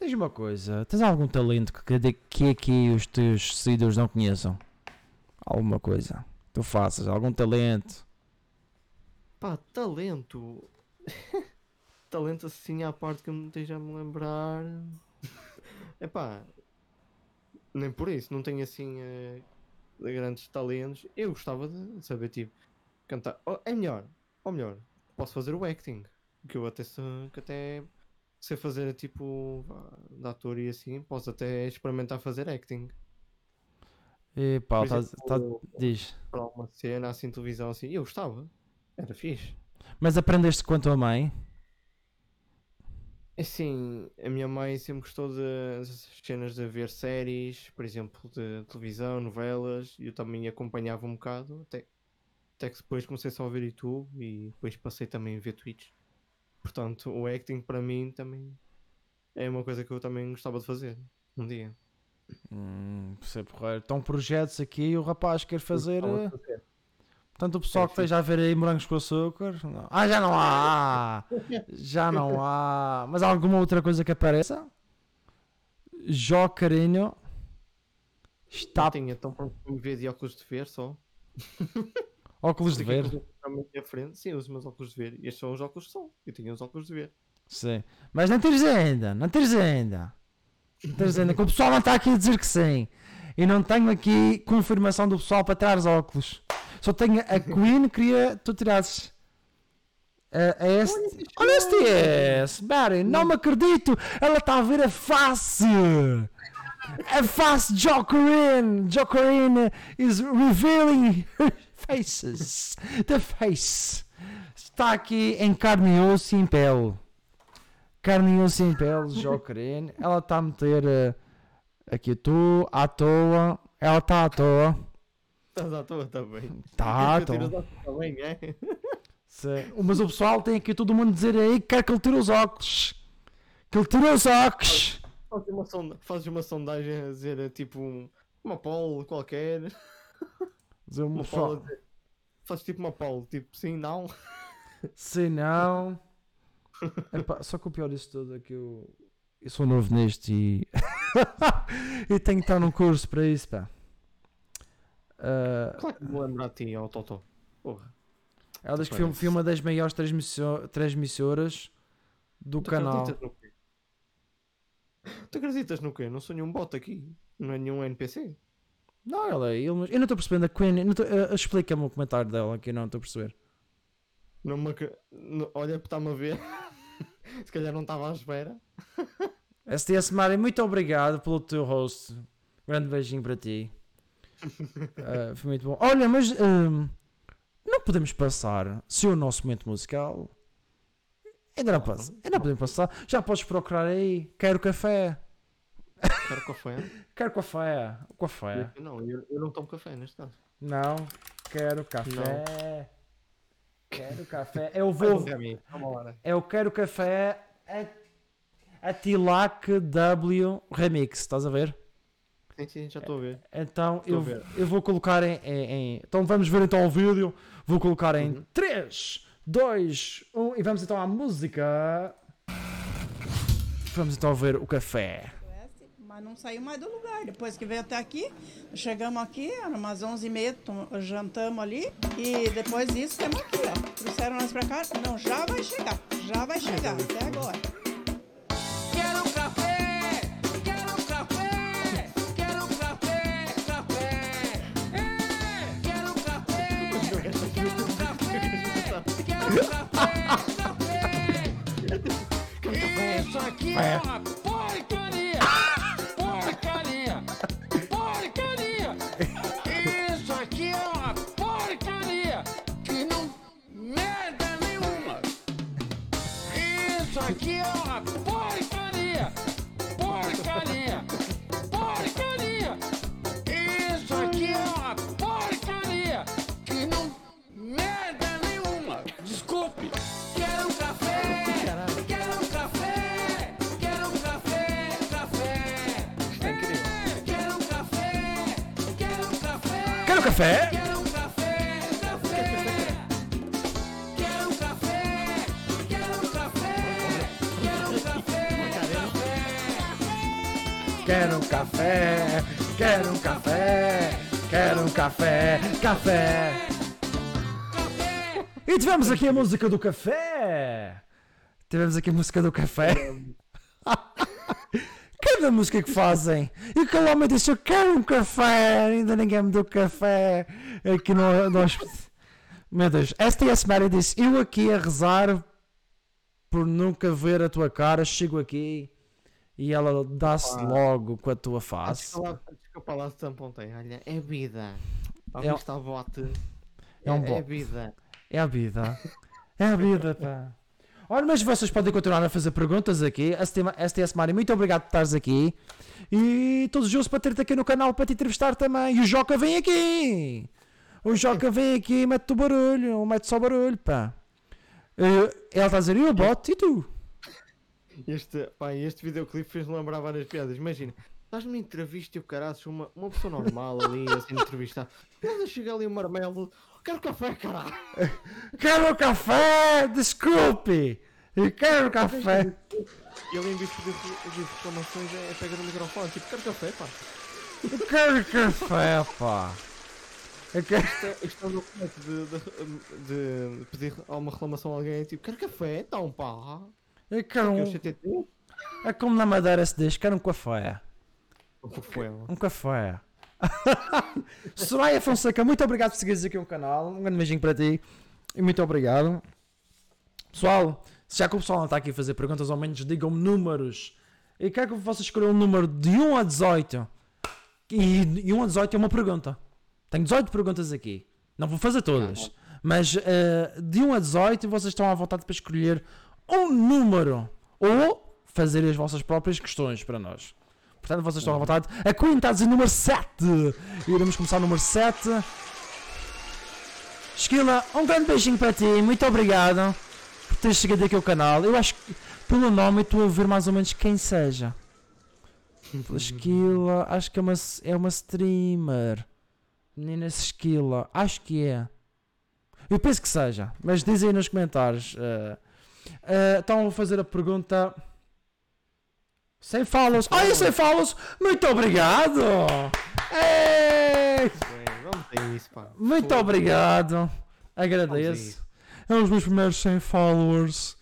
Diz-me uma coisa: tens algum talento que, que, que aqui os teus seguidores não conheçam? Alguma coisa? Tu faças, algum talento? Pá, talento. talento assim à parte que eu me esteja a me lembrar. É pá. Nem por isso, não tenho assim eh, grandes talentos. Eu gostava de saber, tipo, cantar. Oh, é melhor, ou melhor, posso fazer o acting. Que eu até sei, que até sei fazer tipo de ator e assim. Posso até experimentar fazer acting. E pá, Por tá, tá- diz. Para uma cena assim, televisão assim. Eu gostava. Era fixe. Mas aprendeste com a tua mãe? Assim, a minha mãe sempre gostou das cenas de ver séries, por exemplo, de televisão, novelas, e eu também acompanhava um bocado, até, até que depois comecei só a ver YouTube e depois passei também a ver Twitch. Portanto, o acting para mim também é uma coisa que eu também gostava de fazer um dia. Hum, percebo, porreiro. Estão projetos aqui e o rapaz quer fazer. Eh, fazer. Portanto, o pessoal É que esteja a ver aí morangos com açúcar. não. Ah, já não há! Já não há! Mas há alguma outra coisa que apareça? Jó Carinho está Eu tinha tão pronto para me ver de óculos de ver só. óculos de ver. à minha frente, sim, eu uso os meus óculos de ver. Estes são os óculos de sol. Eu tinha os óculos de ver. Sim. Mas não tens ainda, não tens ainda. Não tens ainda, que o pessoal não está aqui a dizer que sim. E não tenho aqui confirmação do pessoal para os óculos. Só tenho a Queen, queria tu tirasses. A, a este. Olha yes, Barry, não me acredito. Ela está a ver a face. A face Jokerin. Jokerin is revealing her faces. The face. Está aqui em carne e osso e em pele. Carne e osso e em pele, Jokerin. Ela está a meter eh, aqui tu à toa. Ela está à toa. Estás à toa também. Toa. óculos também, é? Sim. Mas o pessoal tem aqui todo mundo dizer aí que quer que ele tire os óculos. Que ele tire os óculos. Fazes uma, sonda fazes uma sondagem a dizer eh, tipo um- uma poll qualquer. Dizer Uma pessoal, poll dizer- Fazes tipo uma poll, tipo sim, não. Se não. Epá, só que o pior disso tudo é que eu, eu sou novo neste e. e tenho que estar num curso para isso, pá. Ah, Claro que me vou lembrar de ti, ó Totó. Porra. ela diz que foi, foi uma das maiores transmissoras do Tu canal. acreditas no quê? Tu acreditas no quê? Não sou nenhum bot aqui. Não é nenhum NPC. Não, ela é. ele- eu não estou percebendo a Queen. ah, Explica-me o comentário dela que eu não estou a perceber. Não me não- Olha, está-me a ver. Se calhar não estava à espera. STS Mari, muito obrigado pelo teu host. Grande beijinho para ti. Ah, foi muito bom. Olha, mas hum, não podemos passar se o nosso momento musical. Ainda não, passa, ainda não podemos passar. Já podes procurar aí. Quero café. Quero café? Quero café. Café. Não, eu, eu não tomo café neste caso. Não. Quero café. Quero café. Eu vou. um? É o Quero Café a, a Tilac W Remix, estás a ver? Sim, sim, já estou a ver. Então Estou a eu, ver. eu vou colocar em, em- em- Então vamos ver então o vídeo. Vou colocar em Uhum. 3, 2, 1 e vamos então à música. Vamos então ver o café. Mas não saiu mais do lugar. Depois que veio até aqui, chegamos aqui, era umas 11h30, tom- jantamos ali. E depois disso, temos aqui, ó. Trouxeram nós pra cá. Não, já vai chegar. Já vai chegar, até agora. Isso aqui é uma porcaria, porcaria, café! Quero um café, café. Quero um café, quero um café, quero um café, café. Quero um café, quero um café, quero um café, café. E tivemos aqui a música do café. Tivemos aqui a música do café. Cada música que fazem. E aquele homem disse: Eu quero um café. Ainda ninguém me deu café. Aqui no, nós. Meu Deus. STS Mary disse: Eu aqui a rezar por nunca ver a tua cara. Chego aqui e ela dá-se logo com a tua face. eu lá- Pontém, olha, é vida. É É bote. É um É bote. vida. É a vida. É a vida, pá. Olha, mas vocês podem continuar a fazer perguntas aqui. ST- STS Mari, muito obrigado por estares aqui. E todos os para ter-te aqui no canal para te entrevistar também. E o Joca vem aqui. O Joca vem aqui e mete o barulho. Mete só barulho, pá. Eh, Ele está a dizer, e o bot? E tu? Este, pá, este videoclipe fez-me lembrar várias piadas. Imagina, estás numa entrevista e o caraço, uma, uma pessoa normal ali, assim, entrevistar. Chega ali o marmelo, quero café, caralho. Quero café! Desculpe! Eu quero café! E ele, em vez de reclamações, é, pega no microfone, tipo, quero café, pá. Eu quero café, pá! Eu quero... Isto é, isto é um documento de, de, de pedir alguma reclamação a alguém, tipo, quero café, então, pá. Eu quero Que o um... É como na Madeira se diz, quero um café. O foi, mano? Um café. Soraya Fonseca, muito obrigado por seguires aqui o canal. Um grande beijinho para ti. E muito obrigado. Pessoal, se já que o pessoal não está aqui a fazer perguntas, ao menos digam-me números. E quero que vocês escolham um número de 1 a 18. E, e 1 a 18 é uma pergunta. Tenho 18 perguntas aqui. Não vou fazer todas. Mas eh, de 1 a 18 vocês estão à vontade para escolher um número. Ou fazer as vossas próprias questões para nós. Portanto, vocês estão à vontade. A Queen está a dizer número 7. Iremos começar o número 7. Esquila, um grande beijinho para ti. Muito obrigado por teres chegado aqui ao canal. Eu acho que pelo nome estou a ver mais ou menos quem seja. Esquila, acho que é uma, é uma streamer. Menina Esquila, acho que é. Eu penso que seja, mas dizem aí nos comentários. eh. Eh, então vou fazer a pergunta. Sem falas. Ai, sem falas! Muito obrigado! Ei! Bem, vamos ter isso, pá. Muito obrigado. Agradeço. É um dos meus primeiros 100 followers.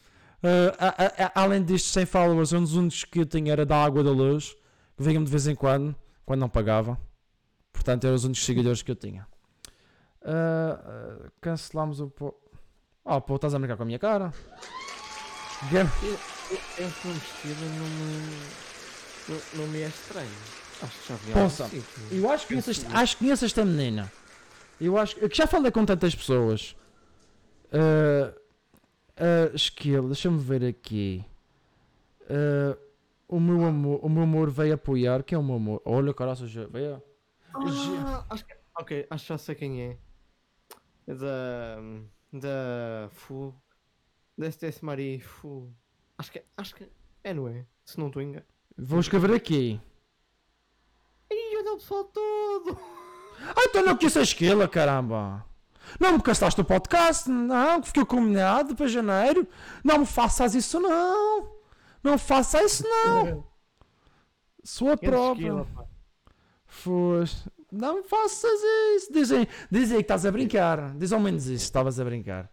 Uh, a- a- a- além destes 100 followers, um dos únicos que eu tinha era da Água da Luz, que vinha-me de vez em quando, quando não pagava. Portanto, eram os únicos seguidores que eu tinha. Uh, uh, cancelámos o. Po... Oh, pô, estás a brincar com a minha cara? Game- Esse nome estilo não me. Não, não me é estranho. Acho que já vi algo assim. Eu acho que conheço, acho que conheço esta menina. Eu acho que já falei com tantas pessoas. Uh, uh, Skill, deixa-me ver aqui. Uh, o, meu amor, o meu amor veio apoiar. Quem é o meu amor? Olha, caraças, já veio. Ah, acho que, ok, acho que já sei quem é. É da. Da. Fu. Da STS Marie Fu. Acho que, acho que é, não é? Se não estou enganado. Vou escrever aqui. Ih, olha o pessoal todo! Ah, então não conheço a Esquila, caramba. Não me castaste o podcast, não, que fiquei combinado para janeiro. Não me faças isso, não. Não faça isso, não. Sua própria. Foste. Não me faças isso. Dizem, dizem que estás a brincar. Diz ao menos isso, estavas a brincar.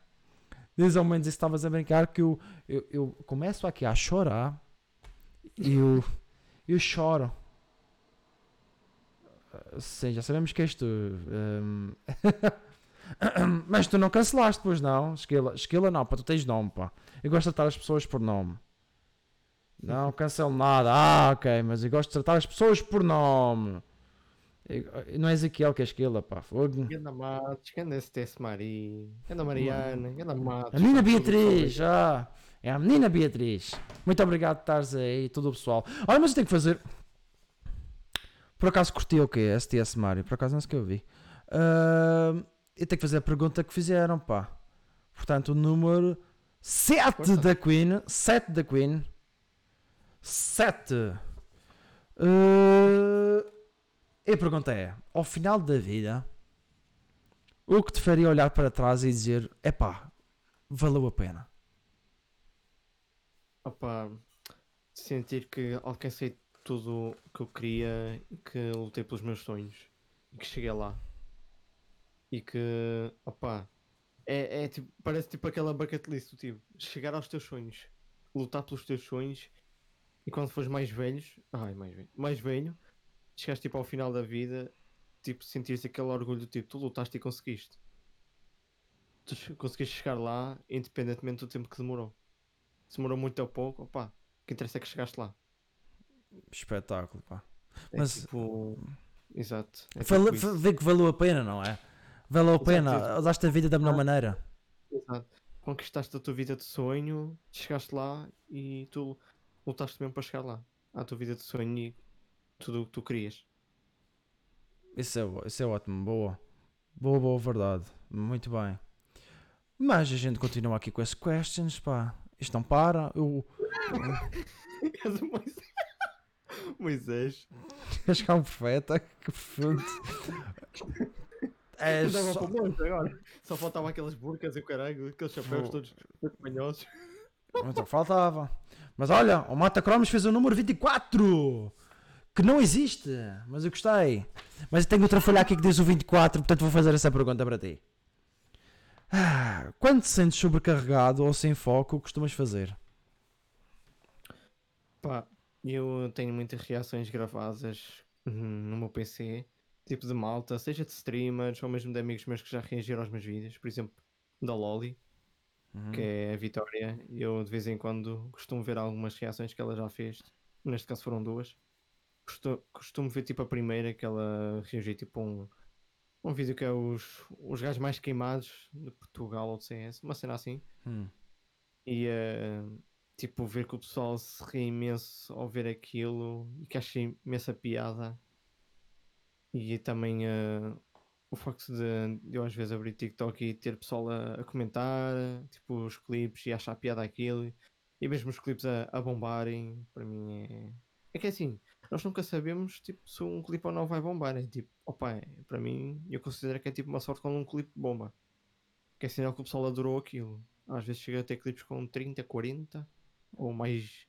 Diz ao menos estavas a brincar. Que eu, eu, eu começo aqui a chorar. E eu, eu choro. Ah, Sim, já sabemos que és tu. Hum. Mas tu não cancelaste, pois não? Esquila, esquila não, pá, tu tens nome, pá. Eu gosto de tratar as pessoas por nome. Não cancelo nada. Ah, ok, mas eu gosto de tratar as pessoas por nome. Eu- Não é Ezequiel que é esquila, pá. Fogo. Ganda Matos, ganda STS Marie, ganda Mariana, ganda Matos. A menina Beatriz, só ah, é a menina Beatriz. Muito obrigado por estares aí, todo o pessoal. Olha, mas eu tenho que fazer. Por acaso curti o quê? STS Mário, por acaso não sei o que eu vi. Ahm, eu tenho que fazer a pergunta que fizeram, pá. Portanto, o número 7 Força. da Queen. 7 da Queen. 7. E a pergunta é: ao final da vida, o que te faria olhar para trás e dizer: epá, valeu a pena? Opa, sentir que alcancei tudo o que eu queria que lutei pelos meus sonhos e que cheguei lá. E que, opa, é, é tipo, parece tipo aquela bucket list, tipo, chegar aos teus sonhos, lutar pelos teus sonhos e quando fores mais velhos, ai, mais velho, mais velho, chegaste tipo ao final da vida, tipo, sentires aquele orgulho, tipo, tu lutaste e conseguiste. Tu conseguiste chegar lá, independentemente do tempo que demorou. Se demorou muito ou pouco, opá, o que interessa é que chegaste lá. Espetáculo, pá. É Mas- tipo. Exato. É tipo vê que valeu a pena, não é? Valeu a pena, exato. usaste a vida da melhor maneira. Exato. Conquistaste a tua vida de sonho, chegaste lá e tu lutaste mesmo para chegar lá. À tua vida de sonho e tudo o que tu querias. Isso é, isso é ótimo, boa. Boa, boa, verdade. Muito bem. Mas a gente continua aqui com as questions, pá. Isto não para. Eu És o Moisés. Moisés. acho que há um profeta. Que fundo. É só... agora. Só faltavam aquelas burcas e o caralho, aqueles chapéus Vou- todos espanhosos. Então faltava. Mas olha, o Mata Cromos fez o número 24. Que não existe. Mas eu gostei. Mas eu tenho outra folha aqui que diz o 24, portanto vou fazer essa pergunta para ti. Ah, quando te sentes sobrecarregado ou sem foco, o que costumas fazer? Pá, eu tenho muitas reações gravadas hum, no meu PC, tipo de malta, seja de streamers ou mesmo de amigos meus que já reagiram aos meus vídeos, por exemplo, da Loli, que é a Vitória. Eu de vez em quando costumo ver algumas reações que ela já fez, neste caso foram duas. Costu- Costumo ver tipo a primeira que ela reagiu tipo a um, um vídeo que é os, os gajos mais queimados de Portugal ou de CS, uma cena assim. Hum. E eh, tipo, ver que o pessoal se ri imenso ao ver aquilo e que acha imensa piada. E também eh, o facto de, de eu às vezes abrir TikTok e ter pessoal a, a comentar, tipo, os clipes e achar piada aquilo. E mesmo os clipes a, a bombarem, para mim é. É que é assim, nós nunca sabemos tipo, se um clipe ou não vai bombar. É tipo, opa, é, para mim, eu considero que é tipo uma sorte quando um clipe bomba. Que é sinal que o pessoal adorou aquilo. Às vezes chega a ter clipes com 30, 40 ou mais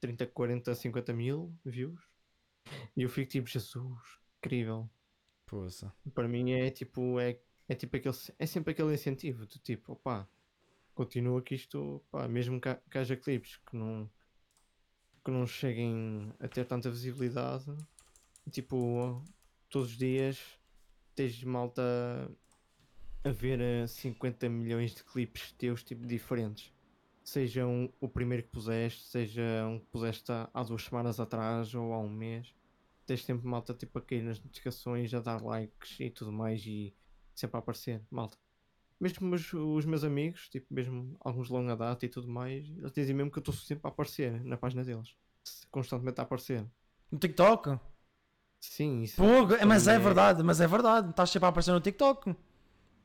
30, 40, 50 mil views. E eu fico tipo, Jesus, incrível. Poça. Para mim é tipo, é, é tipo aquele, é sempre aquele incentivo do tipo, opá, continua que isto, pá, mesmo que haja clipes que não, que não cheguem a ter tanta visibilidade, tipo, todos os dias tens malta a ver eh, 50 milhões de clipes teus, tipo, diferentes. Sejam o primeiro que puseste, seja um que puseste há, há duas semanas atrás ou há um mês. tens sempre malta tipo a cair nas notificações, a dar likes e tudo mais e sempre a aparecer, malta. Mesmo os, os meus amigos, tipo, mesmo alguns de longa data e tudo mais, eles dizem mesmo que eu estou sempre a aparecer na página deles. Constantemente a aparecer. No TikTok? Sim, isso Pô, mas é é- verdade, mas é verdade. Estás sempre a aparecer no TikTok.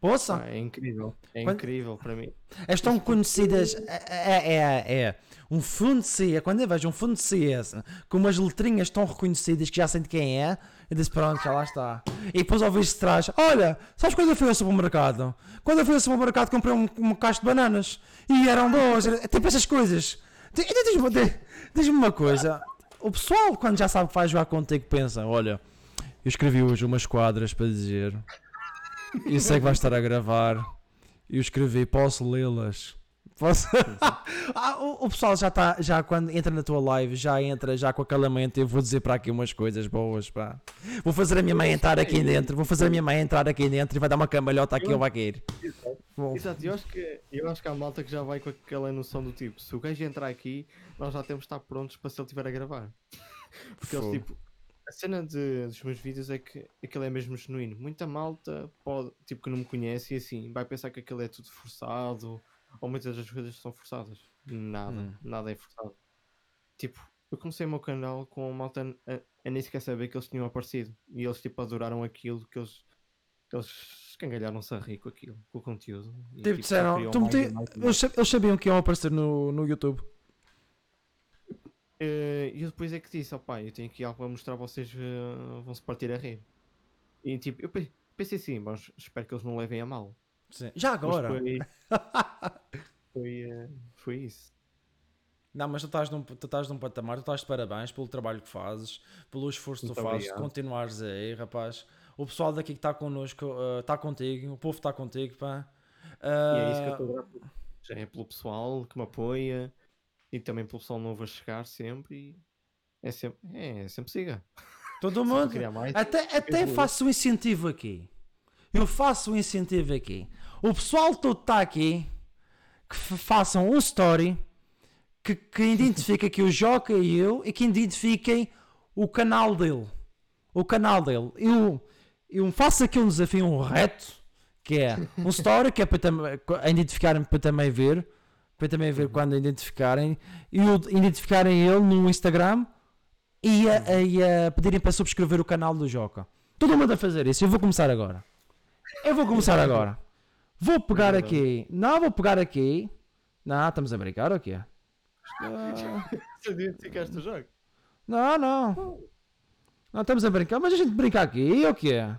Poça, é incrível. É Quando- incrível para mim. és tão conhecidas. É, é, é, é. Um fundo de CIA, quando eu vejo um fundo de CS com umas letrinhas tão reconhecidas que já sei de quem é, eu disse: Pronto, já lá está. E depois ouviste trás: Olha, sabes quando eu fui ao supermercado? Quando eu fui ao supermercado comprei um, um cacho de bananas e eram. Era- Tipo essas coisas. Di- Diz-me di- diz-me uma coisa: o pessoal, quando já sabe que vai jogar contigo, pensa: Olha, eu escrevi hoje umas quadras para dizer. E sei que vais estar a gravar. E eu escrevi, posso lê-las. Posso? Ah, o, o pessoal já está, já quando entra na tua live, já entra já com aquela mente. Eu vou dizer para aqui umas coisas boas, pá. Vou fazer a minha mãe entrar aqui dentro. Vou fazer a minha mãe entrar aqui dentro e vai dar uma cambalhota aqui ou vai cair. Exato, eu acho, que, eu acho que há malta que já vai com aquela noção do tipo, se o gajo entrar aqui, nós já temos de estar prontos para se ele estiver a gravar. Porque eles tipo, a cena de- dos meus vídeos é que aquilo é mesmo genuíno. Muita malta pode, tipo, que não me conhece e assim, vai pensar que aquilo é tudo forçado, ou muitas das coisas são forçadas. Nada, Hum. nada é forçado. Tipo, eu comecei o meu canal com a malta a, a nem sequer saber que eles tinham aparecido. E eles tipo adoraram aquilo que eles. que eles escangalharam-se a rir com aquilo, com o conteúdo. E, tipo, só disseram, tu e e sa- eles sabiam que iam aparecer no, no YouTube. Eh, E eu depois é que disse, pai, eu tenho aqui algo para mostrar a vocês, eh, vão-se partir a rir. E tipo, eu pe- pensei assim, mas espero que eles não levem a mal. Sim. Já Mas agora. Foi, foi, eh, foi isso. Não, mas tu estás, num, tu estás num patamar, tu estás de parabéns pelo trabalho que fazes, pelo esforço que tu Muito fazes, de obrigado. continuares aí, rapaz. O pessoal daqui que está connosco está contigo, o povo está contigo, pá. E é isso que eu estou grato. Já é pelo pessoal que me apoia e também pelo pessoal novo a chegar sempre. E é sempre, é, sempre siga. todo mundo. mais, Até, até faço um incentivo aqui. Eu faço um incentivo aqui. O pessoal todo está aqui que fa- façam um story que, que identifique aqui o Joca e eu e que identifiquem o canal dele. O canal dele. Eu, eu faço aqui um desafio, um reto, que é um story que é para identificarem para também ver. Para também ver quando identificarem. E o identificarem ele no Instagram e a, a- e a pedirem para subscrever o canal do Joca. Todo mundo a fazer isso. Eu vou começar agora. Eu vou começar agora. Vou pegar aqui. Não, vou pegar aqui. Não, estamos a brincar ou quê? Você identificaste o jogo? Não, não. Não estamos a brincar, mas a gente brinca aqui, o quê? A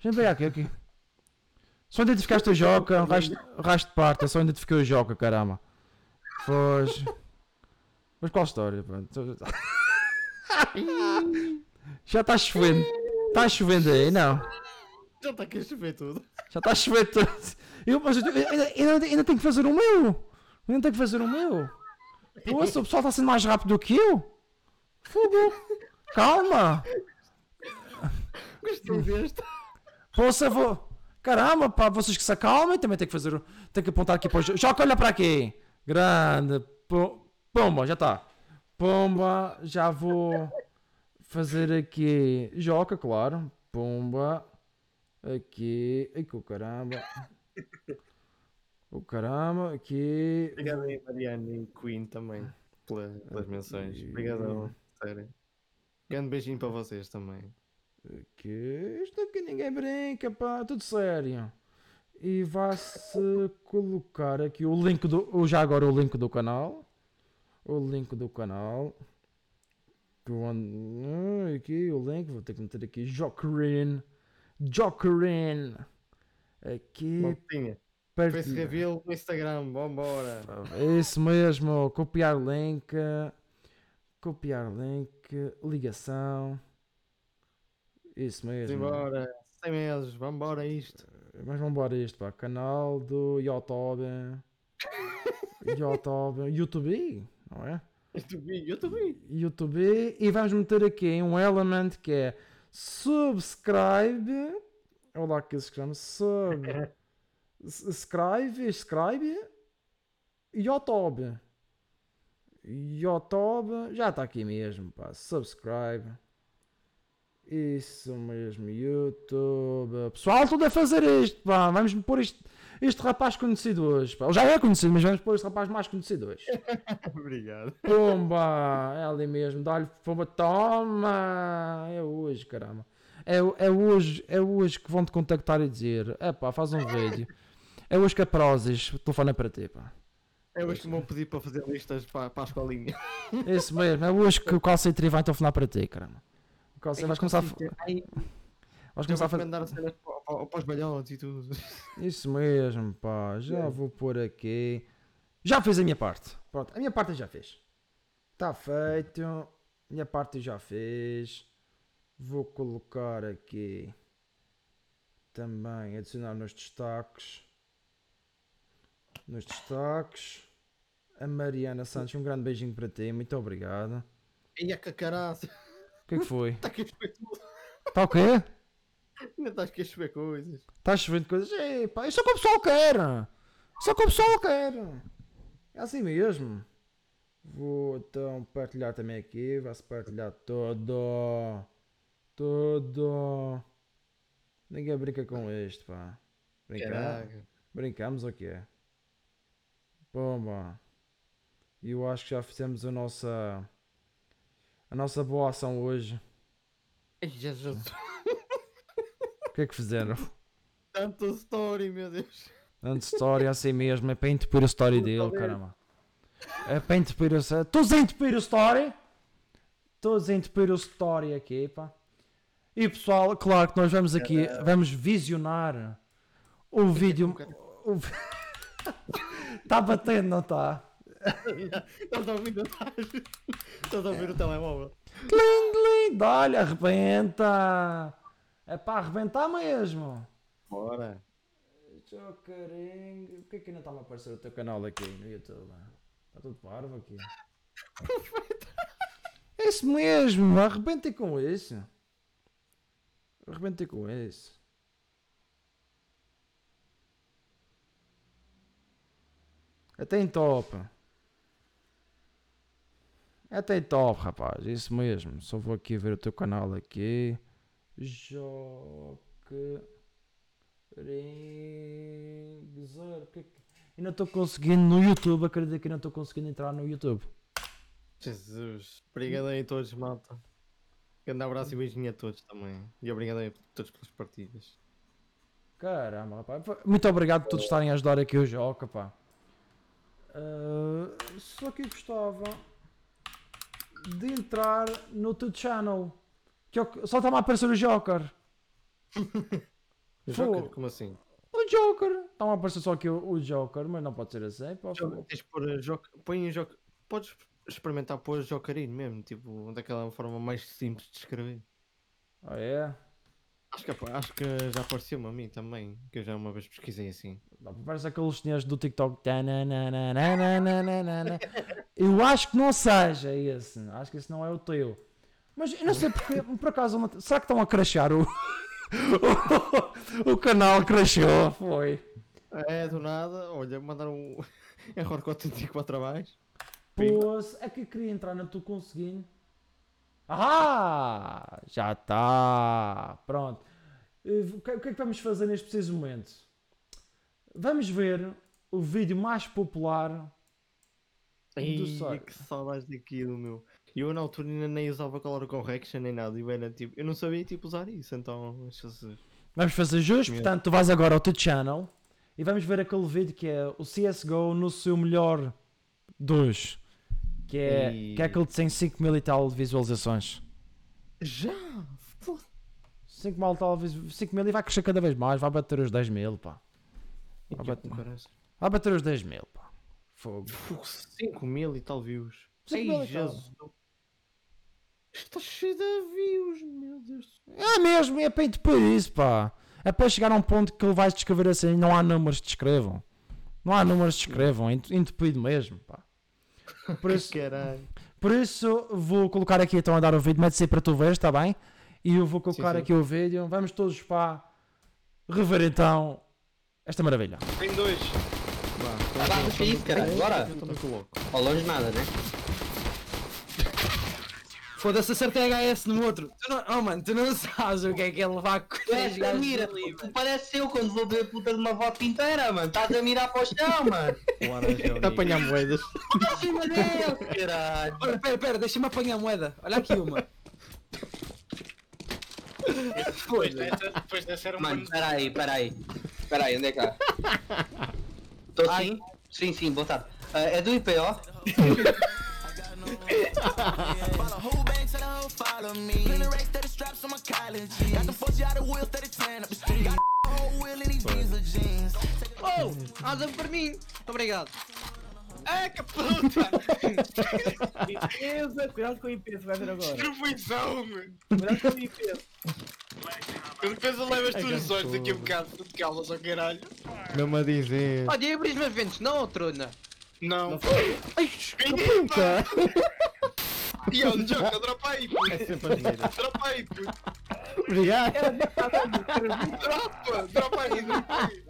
gente brinca aqui, aqui. Só identificaste o Joca, o resto, de parte, só identifiquei o Joca, caramba. Pois. Mas qual história? pá? Já está chovendo. Está chovendo aí, não? Já está aqui a chover tudo. Já está a chover tudo. Eu, mas eu, ainda, ainda, ainda tenho que fazer o meu. Eu ainda tenho que fazer o meu. Poxa, o pessoal está sendo mais rápido do que eu. Fogo. Calma. Gostei deste. Poxa, vou. Caramba, pá, vocês que se acalmem. Também tenho que fazer. Tenho que apontar aqui para o. Jo- Joca, olha para aqui. Grande. Pomba, já está. Pomba, já vou fazer aqui. Joca, claro. Pomba. Aqui. Ai, que o caramba. O caramba, aqui. Obrigado aí, Mariana e Queen também pela- pelas menções. Obrigadão, sério. Grande beijinho para vocês também. Que isto aqui ninguém brinca, pá, tudo sério. E vai-se colocar aqui o link do. Já agora o link do canal. O link do canal. Aqui o link, vou ter que meter aqui Jokerin. Jokerin. Aqui. Maltinha, perto face reveal no Instagram, vambora. Isso mesmo, copiar link. Copiar link. Ligação. Isso mesmo. Embora, 100 meses, vambora isto. Mas vamos embora isto, pá. Canal do YouTube. YouTube. YouTube, não é? Te vi. YouTube. E vamos meter aqui um element que é subscribe. Olha lá que se chama. Sub. Subscribe. Subscribe. YouTube. YouTube. Já está aqui mesmo, pá. Subscribe. Isso mesmo, YouTube. Pessoal, tudo a fazer isto, pá. Vamos pôr isto, este rapaz conhecido hoje. Pá. Ele já é conhecido, mas vamos pôr este rapaz mais conhecido hoje. Obrigado. Pumba! É ali mesmo, dá-lhe pumba, toma! É hoje, caramba. É, é hoje, é hoje que vão te contactar e dizer: é pá, faz um vídeo. É hoje que a Prozis telefona para ti, pá. É hoje que me vão pedir para fazer listas para, para a escolinha. Isso mesmo, é hoje que o Calcitri vai telefonar para ti, caramba. Calcitri, vais começar a, vais começar a fazer. mandar cenas para, para, para os balhotes e tudo. Isso mesmo, pá. Já vou pôr aqui. Já fiz a minha parte. Pronto, a minha parte eu já fiz. Está feito. A minha parte eu já fiz. Vou colocar aqui também adicionar nos destaques. Nos destaques. A Mariana Santos, um grande beijinho para ti. Muito obrigado. E a cacaraça. O que é que foi? Está aqui a chover tudo. Está o quê? Ainda estás aqui a chover coisas. Estás chovendo coisas. Ei, pá, isso é o que o pessoal quer. Isso é o que o pessoal quer. É assim mesmo. Vou então partilhar também aqui. Vai-se partilhar todo. Todo. Ninguém brinca com isto, pá. Brincar? Brincamos ou quê? Pomba. E eu acho que já fizemos a nossa. A nossa boa ação hoje. Jesus. O que é que fizeram? Tanto story, meu Deus. Dando story assim mesmo, é para entupir a story dele, caramba. É para entupir o story. Todos a entupir o story. Todos a entupir o story aqui, pá. E pessoal, claro que nós vamos aqui, vamos visionar o vídeo. Está batendo, não está? Estás a ouvir, estás? A ouvir o telemóvel. Tling, tling, olha, arrebenta. É para arrebentar mesmo. Bora. Chocarinho. Por que é que ainda está a aparecer o teu canal aqui no YouTube? Está tudo parvo aqui. É isso mesmo, arrebentem com isso. Arrebentem com isso. Até em top. Até top, rapaz. Isso mesmo. Só vou aqui ver o teu canal aqui. Joque. Ringzer. Que... que- E não estou conseguindo no YouTube. Acredito que não estou conseguindo entrar no YouTube. Jesus. Obrigado aí a todos, malta. Grande abraço e beijinho a todos também. E obrigado aí a todos pelas partidas. Caramba, rapaz. Muito obrigado por todos estarem a ajudar aqui o Joca, pá. Ah, só que eu gostava de entrar no teu channel. Que é o que- só está-me a aparecer o Joker. Joker, Fogo. como assim? O Joker. Está-me a aparecer só aqui o, o Joker, mas não pode ser assim. Pá, fogo. Tens de pôr Joker. Põe Joker. Podes experimentar pôr Jokerino mesmo, tipo, daquela forma mais simples de escrever. Ah, é? Acho que, apa- acho que já apareceu-me a mim também, que eu já uma vez pesquisei assim. Parece aqueles senhores do TikTok. Eu acho que não seja esse. Acho que esse não é o teu. Mas eu não sei porque. Por acaso. não- Será que estão a crashar o. o canal crashou? Foi. É, do nada, olha, mandaram um error 484 abaixo. Pois. É que eu queria entrar, não estou conseguindo. Ah! Já está. Pronto. O que, é que vamos fazer neste preciso momento? Vamos ver o vídeo mais popular Ai, site. que saudades daquilo, meu. Eu na altura ainda nem usava color correction nem nada, eu era tipo, eu não sabia tipo usar isso, então. Vamos fazer justo, portanto, tu vais agora ao teu channel e vamos ver aquele vídeo que é o CSGO no seu melhor dos. Que é, E- que é aquele que tem 5 mil e tal de visualizações. Já! Foda- 5 mil, e tal, vis- 5 mil e vai crescer cada vez mais, vai bater os 10 mil, pá. E Ah, que bate- caraças. Vai bater os 10 mil, pá. Fogo. Fu- 5 mil e tal views. 5 Ei. Jesus. Está cheio de views, meu Deus. É mesmo, é para entupir isso, pá. É para chegar a um ponto que ele vai descrever assim, não há números que descrevam. Não há números que descrevam, é ent- entupido mesmo, pá. Por isso, Caralho. Por isso vou colocar aqui então a dar o vídeo, mete-se aí para tu veres, está bem? E eu vou colocar sim. aqui o vídeo. Vamos todos para rever então esta maravilha. Tem dois. Vá, Vá, puxa isso, caralho, bora. Ao longe nada, né? Foda-se, acertei HS no outro. Tu não, oh mano, tu não sabes o que é que é levar com três gajos mira, ali, tu parece eu quando vou ver a puta de uma volta inteira, mano. Estás a mirar para o chão, mano. Laranja é Está a apanhar moedas. Para cima dele, caralho. Olha, pera, pera, deixa-me apanhar a moeda. Olha aqui uma. Depois dessa, depois dessa era uma. Mano, peraí, peraí. Peraí, onde é que está? Estou sim? Sim, sim, boa tarde. Ah, é do IPO? Oh, anda por mim. Obrigado. Ah, que puta! Limpeza, cuidado com o IP, vai ver agora. Distribuição, mano! Cuidado com o IP. Eu depois eu levo as tuas olhos gato. aqui um bocado, tu te calas ao caralho. Não-me a dizer. Olha, abris meus ventos, não, trona. Não. Ai, Eita! puta! E olha, Joca, dropa aí, puto. É sempre a mira. Dropa aí, puto. Obrigado. Dropa, dropa aí, dropa aí.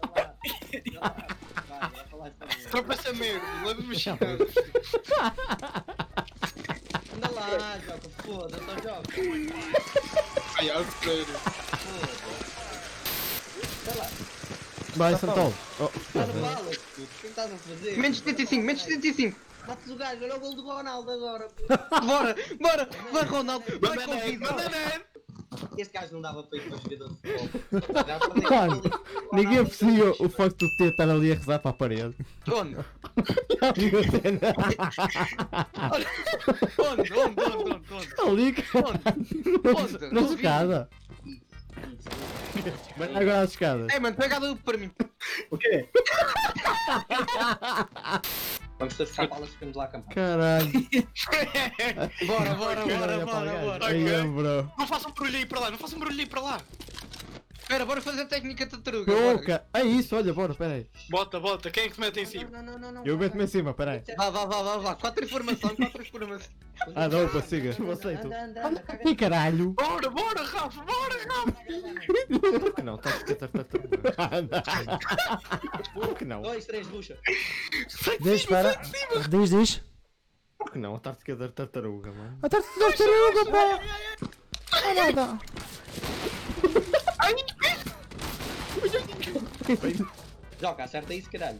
Dropa essa merda, leva-me chegando. Anda lá, Joca, foda-se, ó, Joca. Ai, ao Vai, Santol. Oh, puto. O que é que estás a fazer? Menos 75, menos 75. Matas o gajo, olha o gol do Ronaldo agora. Bora, bora, vai Ronaldo, vai net. Este gajo não dava para ir para jogador de futebol. Já Mano. Ninguém aprecia o facto de ter estar ali a rezar para a parede. Onde? Onde? Onde? Onde? Onde? Onde? Ali, cara. Onde? Na escada. Vai agora às escadas. Ei, mano, pega a para mim. O quê? Vamos todos buscar balas e ficamos lá a acampar. Caralho. Bora, bora, bora, bora, bora. Bro. Não façam barulho aí para lá, não façam barulho aí para lá. Espera, bora fazer a técnica tartaruga. bora. Boca. É isso, olha, bora, pera aí. Bota, bota, quem é que te mete em cima? Não, não, não, não. Eu meto-me em cima, pera aí. Vá, vá, vá, vá, vá. Quatro informações, quatro informações. Ah, não, opa, siga. Eu aceito. Anda, anda, anda, caga. Ih, caralho. Bora, bora, Rafa, bora, Rafa. Por que não? Estás a tartaruga. Por que não? Dois, três, bucha. Diz, espera. Diz, diz. Por que não? A tática da tartaruga, mano. A tartaruga, pá. Não é nada. Joga, acerta isso, caralho.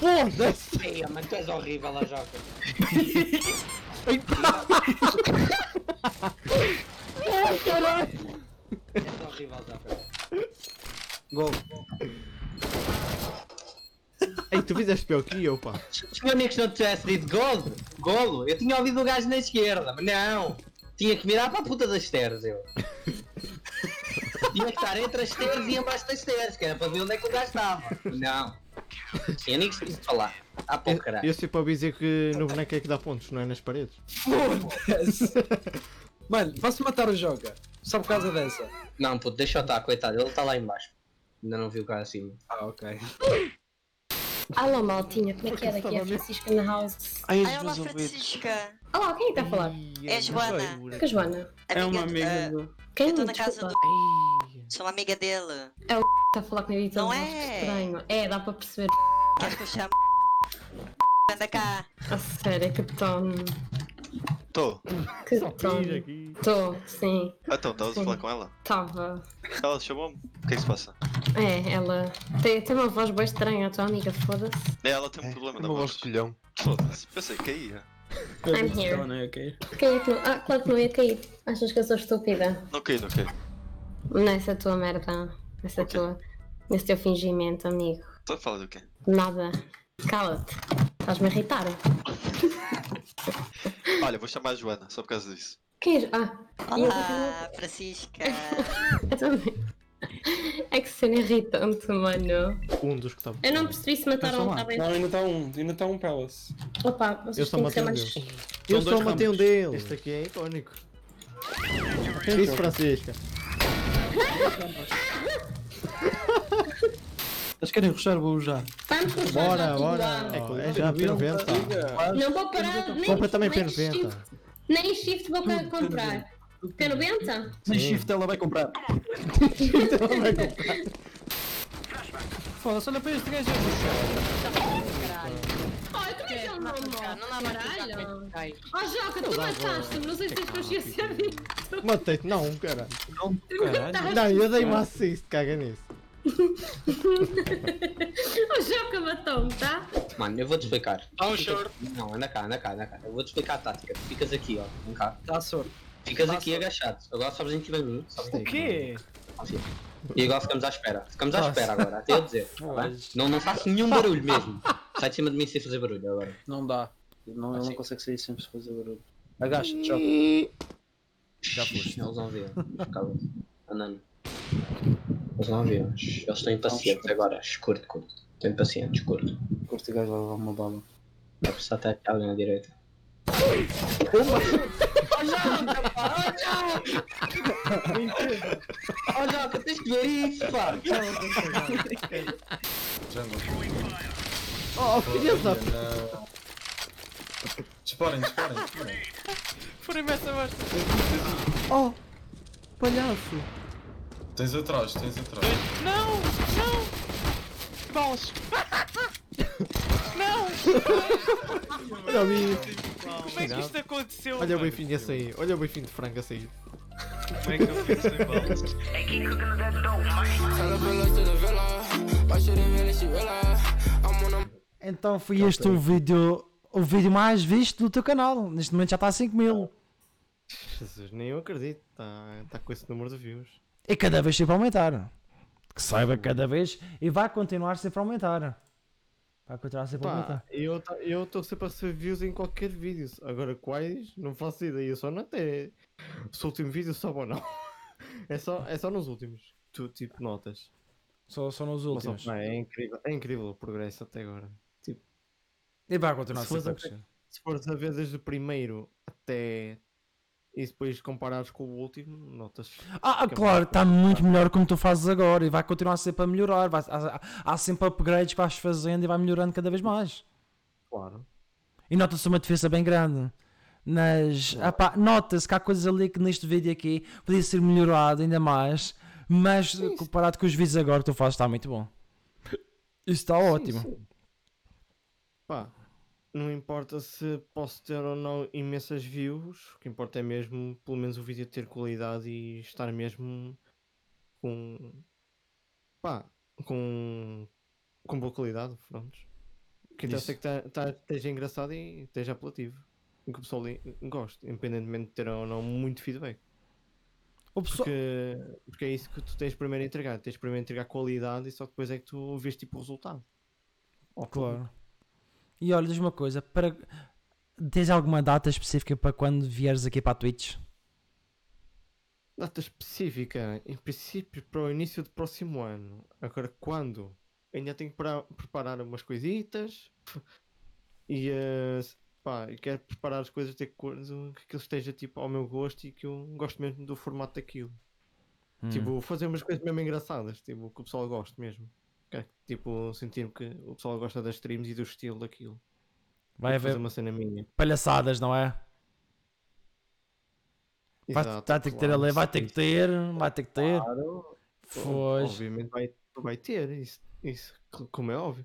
Foda-se. Ei, mano, tu és horrível lá, Joca. És horrível, Joca. Gol. Ei, tu fizeste pior que eu, pá. Se o meu amigo não tivesse dito golo, golo, eu tinha ouvido o gajo na esquerda, mas não. Tinha que mirar para a puta das stairs, eu. Tinha que estar entre as stairs e embaixo das stairs, que era para ver onde é que o gajo estava. Não. Tinha nem que de falar. Ah, pô, caralho. Eu sei para dizer que no boneco é que dá pontos, não é nas paredes. Foda-se. Mano, posso matar o Joga? Só por causa dessa. Não, puto, deixa eu estar, coitado, ele está lá embaixo. Ainda não viu cá acima. Ah, ok. Alô, Maltinha, como é que é daqui? É a Francisca na house. Ai, olá, Francisca. Olá, quem é que está a falar? É a Joana. Que a Joana? É uma amiga do... Quem? Eu estou na casa do... Sou uma amiga dele. É o está a falar comigo e Não tudo, é? que estranho. É, dá para perceber. Queres que eu chame? Anda cá. A sério, que tom. Tô. Que tom. Tô, sim. Então, estavas a falar com ela? Tava. Ela chamou-me? O que é que se passa? É, ela tem, tem uma voz bem estranha, a tua amiga, foda-se. É, ela tem um problema da Uma voz. voz de colhão. Foda-se, pensei que ia. I'm here. não que não... Ah, claro que não ia cair. Achas que eu sou estúpida? Não caí, não caí. Nessa tua merda. Nessa Ok. tua. Nesse teu fingimento, amigo. Estou a falar do quê? Nada. Cala-te. Estás-me a irritar. Olha, vou chamar a Joana, só por causa disso. Quem é? Ah, Olá, Francisca. eu também. É que cena irritante, mano. Um dos que estava. Eu não percebi se mataram um, tá bem? ainda está um, ainda está um Palace. Opa, Eu vocês só têm que ser matei um mais. deles. Eu só matei um deles. Este aqui é icónico. Isso, Francisca. Eles querem ruxar, vou já. Vamos Bora, bora. lá. É já P90. Não vou parar, nem, Compra também nem P90. shift, nem shift vou ca- comprar. P90? Nem shift ela vai comprar. Foda-se, olha para este gajo. Oh, eu também Como? Não dá Caralho. com este Oh, Joca, tu mataste-me, não sei se tens consciência disso. Matei-te, não, caralho. Não, caralho. Não, eu dei uma assist, caga nisso. O Joca matou-me, tá? Mano, eu vou-te explicar. Há um short. Não, anda cá, anda cá, anda cá. Eu vou-te explicar a tática. Tu ficas aqui, ó. Vem cá. Dá sorte. Ficas aqui agachado. Agora sabes em cima de mim. O quê? Assim. E agora ficamos à espera. Ficamos à Nossa. espera agora, até eu dizer. tá bem? Pois. não, não faço nenhum barulho mesmo. Sai de cima de mim sem fazer barulho agora. Não dá. Não, ele Assim. não consegue sair sem fazer barulho. Agacha-te. Já foste. Eles não viram. Cala-te. Andando. Eles não viram. Eles estão impacientes agora. Curto, curto. Estão impacientes, curto. Curto o gajo vai levar uma bala. Vai precisar até aqui alguém na direita. Oh, Joca, tens que ver isso, pá! Oh, da... Disparem, disparem, disparem. Furem-me essa voz. Oh, palhaço. Tens atrás, tens atrás. Não! Não! Balas! não! Olha o bife. Como é que isto aconteceu? Olha o bifinho a sair. Olha o bifinho de frango a sair. Como é que eu fico sem balas? Então foi este o vídeo, o vídeo mais visto do teu canal. Neste momento já está a 5 mil. Jesus, nem eu acredito. Está tá com esse número de views. E cada vez sempre a aumentar. Que saiba cada vez. E vai continuar sempre a aumentar. Vai continuar sempre a aumentar. eu estou sempre a receber views em qualquer vídeo. Agora quais, não faço ideia. Eu só não até se o último vídeo sobe ou não. É só, é só nos últimos. Tu tipo notas. Só, só nos Mas, últimos. pá, é incrível, é incrível o progresso até agora. Tipo, E vai continuar sempre a crescer. se fores a ver desde o primeiro até. E depois comparares com o último, notas. Ah, é claro, está muito melhor como tu fazes agora e vai continuar sempre a melhorar. Vai, há, há sempre upgrades que vais fazendo e vai melhorando cada vez mais. Claro. E nota-se uma diferença bem grande. Ah pá, nota-se que há coisas ali que neste vídeo aqui podia ser melhorado ainda mais, mas comparado com os vídeos agora que tu fazes está muito bom. Isso está ótimo. sim. Pá, não importa se posso ter ou não imensas views, o que importa é mesmo, pelo menos, o vídeo ter qualidade e estar mesmo com. pá, com. com boa qualidade, pronto. Que interessa é que tá, tá- esteja engraçado e esteja apelativo. E que o pessoal goste, independentemente de ter ou não muito feedback. O pessoal- Porque, porque é isso que tu tens primeiro a entregar. Tens primeiro a entregar qualidade e só depois é que tu vês tipo o resultado. Ao público. E olha, diz uma coisa, para... tens alguma data específica para quando vieres aqui para a Twitch? Data específica, em princípio para o início do próximo ano. Agora quando? Ainda tenho que preparar umas coisitas e eh, pá, quero preparar as coisas de acordo que aquilo esteja tipo ao meu gosto e que eu gosto mesmo do formato daquilo. Hum. Tipo, fazer umas coisas mesmo engraçadas, tipo, que o pessoal goste mesmo. Tipo, sentir que o pessoal gosta das streams e do estilo daquilo. Vai E haver uma cena minha. palhaçadas, não é? Vai, Exato, vai ter que ter claro, ali, vai ter que ter, vai ter que ter. Claro. Pois. Obviamente vai, vai ter, isso, isso, como é óbvio.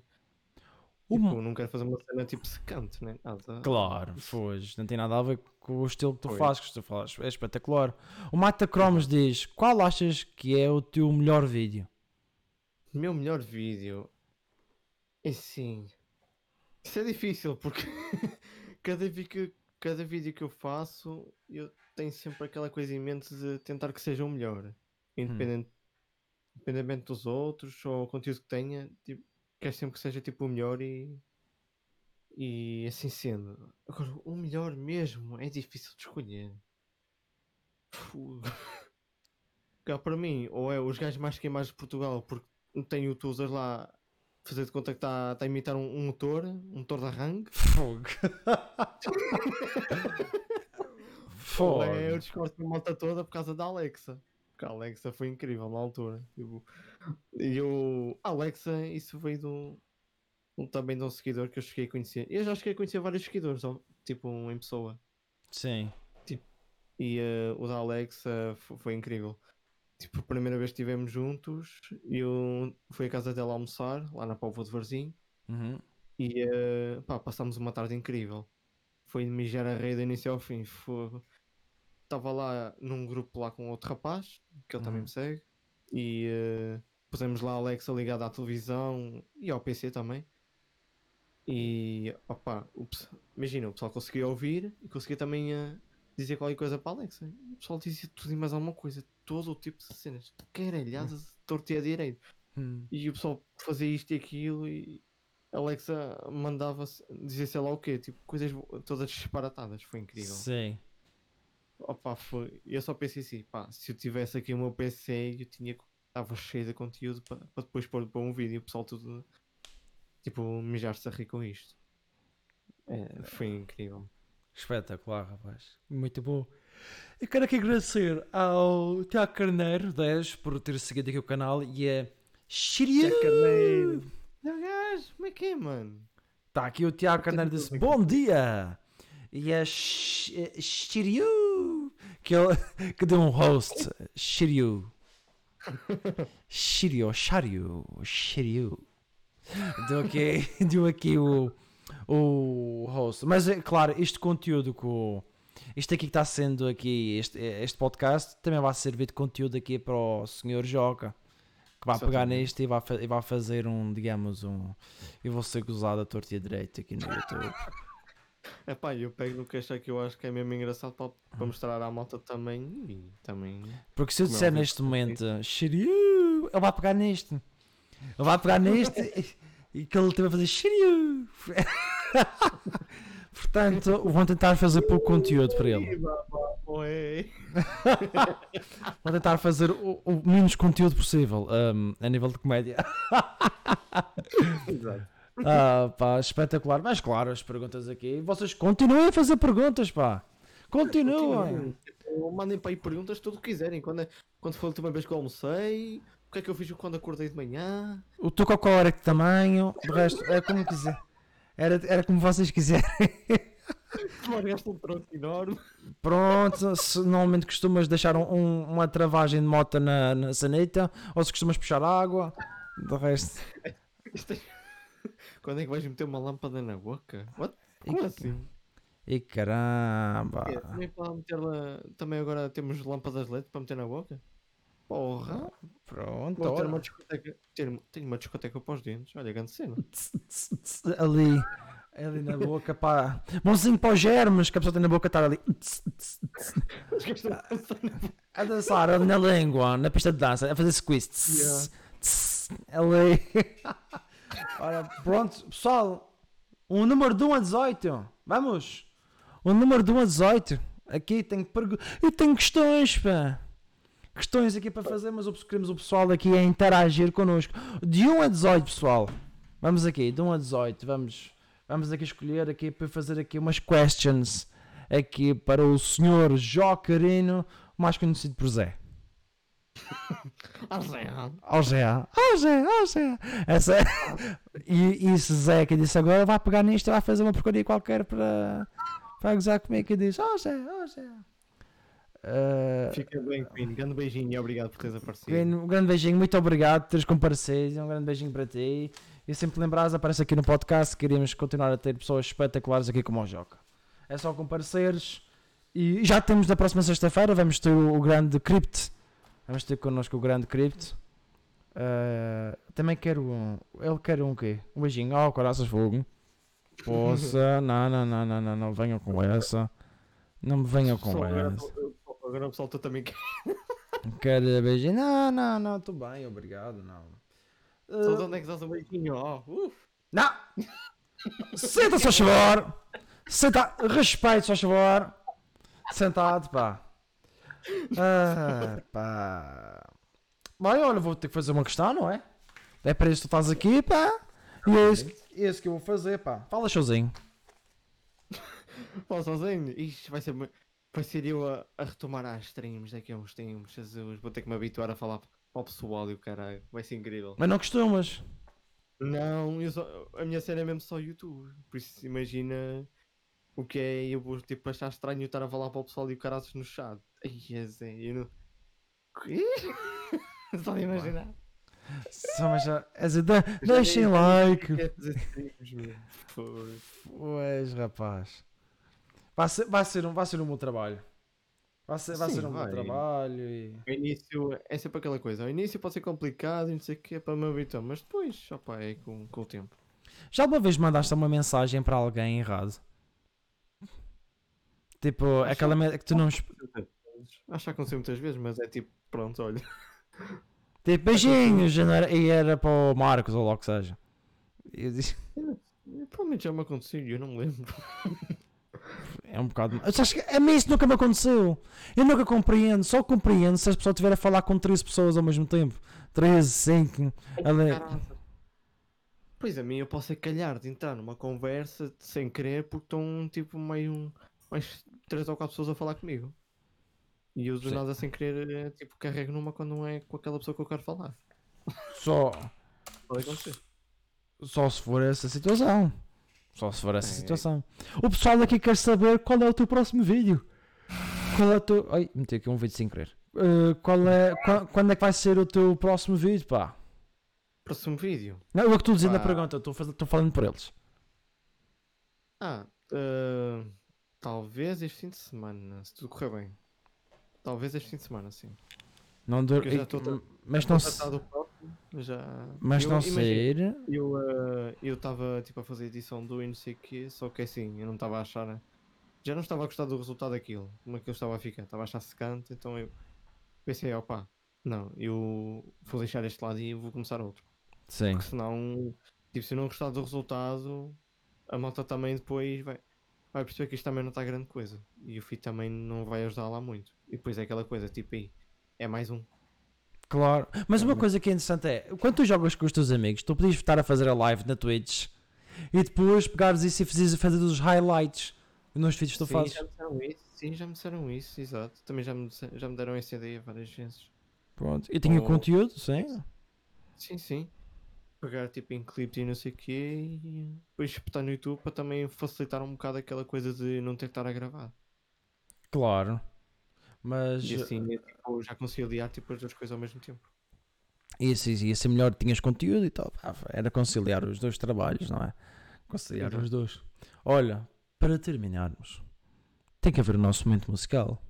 Uma- Tipo, não quero fazer uma cena tipo secante, né? Nada. Claro, pois, não tem nada a ver com o estilo que tu Pois. fazes, que tu fazes, é espetacular. O Mata Cromos diz: qual achas que é o teu melhor vídeo? Meu melhor vídeo. É sim. Isso é difícil porque cada, vídeo que, cada vídeo que eu faço eu tenho sempre aquela coisa em mente de tentar que seja o melhor. Independente, independentemente dos outros ou o conteúdo que tenha, tipo, quero sempre que seja tipo o melhor e. E assim sendo. Agora, o melhor mesmo é difícil de escolher. Cá para mim, ou é os gajos mais queimados de Portugal porque tem youtubers lá fazer de conta que está tá a imitar um, um motor, um motor de arranque. Fogo. Fogo. o discurso da malta toda por causa da Alexa. Porque a Alexa foi incrível na altura. Tipo, e o Alexa, isso veio de um, um- também de um seguidor que eu cheguei a conhecer. Eu já cheguei a conhecer vários seguidores, tipo em pessoa. Sim. Tipo, e eh, o da Alexa fo- foi, incrível. Tipo, a primeira vez que estivemos juntos, eu fui à casa dela almoçar, lá na Póvoa de Varzim. Uhum. E eh, pá, passámos uma tarde incrível. Foi de mijar a rei do início ao fim. Estava lá num grupo lá com outro rapaz, que ele também Uhum. me segue, e eh, pusemos lá a Alexa ligada à televisão e ao PC também. E opa, o pes- imagina, o pessoal conseguia ouvir e conseguia também eh, dizer qualquer coisa para a Alexa. E o pessoal dizia tudo e mais alguma coisa, todo o tipo de cenas, caralhadas, torto e a direito. Hum. E o pessoal fazia isto e aquilo e a Alexa mandava dizer sei lá o quê, tipo coisas todas disparatadas, foi incrível. Sim. Opa, foi. Eu só pensei assim, pá, se eu tivesse aqui o meu PC, eu tinha. Estava cheio de conteúdo para depois pôr para um vídeo e o pessoal tudo. Tipo, mijar-se a rir com isto. É, foi incrível. Espetacular, rapaz. Muito bom. Eu quero aqui agradecer ao Tiago Carneiro 10 por ter seguido aqui o canal e é Shiryu. Tiago Carneiro. Não, gajo, como é que é, mano? Tá aqui o Tiago Carneiro disse bom dia. E é Sh- é Shiryu que, ele, que deu um host. Shiryu. Shiryu, Shiryu, Shiryu. Deu aqui, deu aqui o, o host. Mas é claro, este conteúdo que o- isto aqui que está sendo aqui, este, este podcast, também vai servir de conteúdo aqui para o senhor Joca. Que vai pegar nisto e vai, e vai fazer um, digamos, um. Eu vou ser gozado a torta e a direita aqui no YouTube. É pá, eu pego no que achei que eu acho que é mesmo engraçado para, para mostrar à malta também. E também. Porque se eu é disser neste momento Shiryu, ele vai pegar neste. Ele vai pegar neste e, e que ele teve a fazer Shiryu. Portanto, vão tentar fazer pouco conteúdo para ele. Vou tentar fazer o, o menos conteúdo possível um, a nível de comédia. Exato. Ah, pá, espetacular. Mas claro, as perguntas aqui. Vocês continuem a fazer perguntas, pá. Continuem. Ou Mandem para aí perguntas tudo o que quiserem. Quando, é- quando foi a última vez que eu almocei? O que é que eu fiz quando acordei de manhã? O teu cocó era de que tamanho? O resto é como quiser. Era, era como vocês quiserem. Largaste um tronco enorme. Pronto, se normalmente costumas deixar um- um- uma travagem de moto na, na sanita ou se costumas puxar água. Do resto. É- Quando é que vais meter uma lâmpada na boca? What? Como assim? E caramba. É, Também, para meter também agora temos lâmpadas LED para meter na boca? Porra! Pronto, Vou ter uma discoteca. ter- Tenho uma discoteca para os dentes. Olha, grande cena. ali, ali na boca, pá. Mãozinho para os germes que a pessoa tem na boca estar ali. A dançar ali na língua, na pista de dança, a fazer squeeze. Ali. Ora, pronto, pessoal. Um número de 1 a 18. Vamos. Um número de 1 a 18. Aqui tenho perguntas. Eu tenho questões, pá. Questões aqui para fazer, mas o que queremos o pessoal aqui é interagir connosco. De 1 a 18, pessoal. Vamos aqui, de 1 a 18. Vamos, vamos aqui escolher aqui para fazer aqui umas questions aqui para o senhor Jocarino, mais conhecido por Zé. Ó Zé, ó Zé, Zé. Essa... E, e esse Zé que disse agora vai pegar nisto e vai fazer uma porcaria qualquer para, para gozar comigo e diz: Ó Zé, ó Zé. Uh, Fica bem, Queen. Grande beijinho e obrigado por teres aparecido. Queen, um grande beijinho, muito obrigado por teres comparecido. Um grande beijinho para ti. E sempre lembrares, aparece aqui no podcast. Queríamos continuar a ter pessoas espetaculares aqui como o Joca. É só compareceres. E já temos da próxima sexta-feira. Vamos ter o, o grande Crypt. Vamos ter connosco o grande Crypt. Uh, também quero um. Ele quer um quê? Um beijinho. Oh, coraças fogo. Poça, não, não, não, não, não, não venham com essa. Não me venham com essa. Agora o pessoal tu também quer. Quero beijinho. Não, não, não, estou bem, obrigado. Não. Só de onde é que estás um beijinho? Oh, uf. Não! Senta, só favor! Senta, respeito, só favor! Sentado, pá. Ah, pá. Bem, olha, vou ter que fazer uma questão, não é? É para isso que tu estás aqui, pá. E é isso, é isso que eu vou fazer, pá. Fala sozinho. Fala sozinho. Ixi, vai ser. mu- Eu a, a retomar as streams daqui a uns tempos. Jesus, vou ter que me habituar a falar para o pessoal e o caralho. Vai ser incrível. Mas não costumas. Não, só- a minha cena é mesmo só YouTube. Por isso imagina o que é eu vou tipo achar estranho estar a falar para o pessoal e o caralho no chat. Ai, é Zé, eu não. Só de imaginar. Só mas já. é Deixem like. Pois, rapaz. Vai ser, vai ser, um, vai ser um bom trabalho. Vai ser, vai Sim, ser um bom vai. trabalho e. O início é sempre aquela coisa. O início pode ser complicado e não sei o que é para me habituar, mas depois, opa, é com, com o tempo. Já alguma vez mandaste uma mensagem para alguém errado? Tipo, aquela me- que tu não. Acho que aconteceu muitas vezes, mas é tipo, pronto, olha. Tipo, beijinhos, não era- e era para o Marcos ou logo que seja. E eu disse, Provavelmente já me aconteceu e eu não me lembro. é um bocado. Que a mim isso nunca me aconteceu. Eu nunca compreendo, só compreendo se as pessoas estiverem a falar com 13 pessoas ao mesmo tempo. 13, 5. Ale... Pois a mim eu posso é calhar de entrar numa conversa sem querer porque estão tipo meio mais três ou quatro pessoas a falar comigo. E eu do Sim. nada sem querer tipo carrego numa quando não é com aquela pessoa que eu quero falar. Só, Pode acontecer. só se for essa situação. Só se for essa É. situação. O pessoal aqui quer saber qual é o teu próximo vídeo. Qual é o teu. Ai, meti aqui um vídeo sem querer. Uh, qual é, qua- quando é que vai ser o teu próximo vídeo, pá? Próximo vídeo. Não, eu é que estou dizendo na Pá. pergunta, estou falando por eles. Ah, eh, talvez este fim de semana, se tudo correr bem. Talvez este fim de semana, sim. Não dur... Tra- Mas não a se- já. Mas Eu- não imagina, sair. Eu eh, eu estava tipo a fazer edição do e não sei quê, só que assim, eu não estava a achar. né? Já não estava a gostar do resultado daquilo, como é que eu estava a ficar, estava a achar secante, então eu pensei, opá, não, eu vou deixar este lado e vou começar outro. Sim. Porque senão, tipo, se eu não gostar do resultado, a malta também depois vai, vai perceber que isto também não está grande coisa. E o feed também não vai ajudar lá muito. E depois é aquela coisa, tipo aí, é mais um. Claro. Mas uma coisa que é interessante é, quando tu jogas com os teus amigos, tu podias estar a fazer a live na Twitch e depois pegares isso e fazeres fazer os highlights nos vídeos que tu sim, fazes. já me disseram isso, sim, já me disseram isso, exato. Também já me, já me deram essa ideia várias vezes. Pronto. E tinha Ou- conteúdo, sim. Sim, sim. Pegar tipo em clipes e não sei o quê e depois espetar no YouTube para também facilitar um bocado aquela coisa de não ter que estar a gravar. Claro. Mas E assim tipo, já conciliar tipo, as duas coisas ao mesmo tempo. isso ia ser melhor, tinhas conteúdo e tal. Pá, Era conciliar os dois trabalhos, não é? Conciliar os dois. Olha, para terminarmos, tem que haver o nosso momento musical.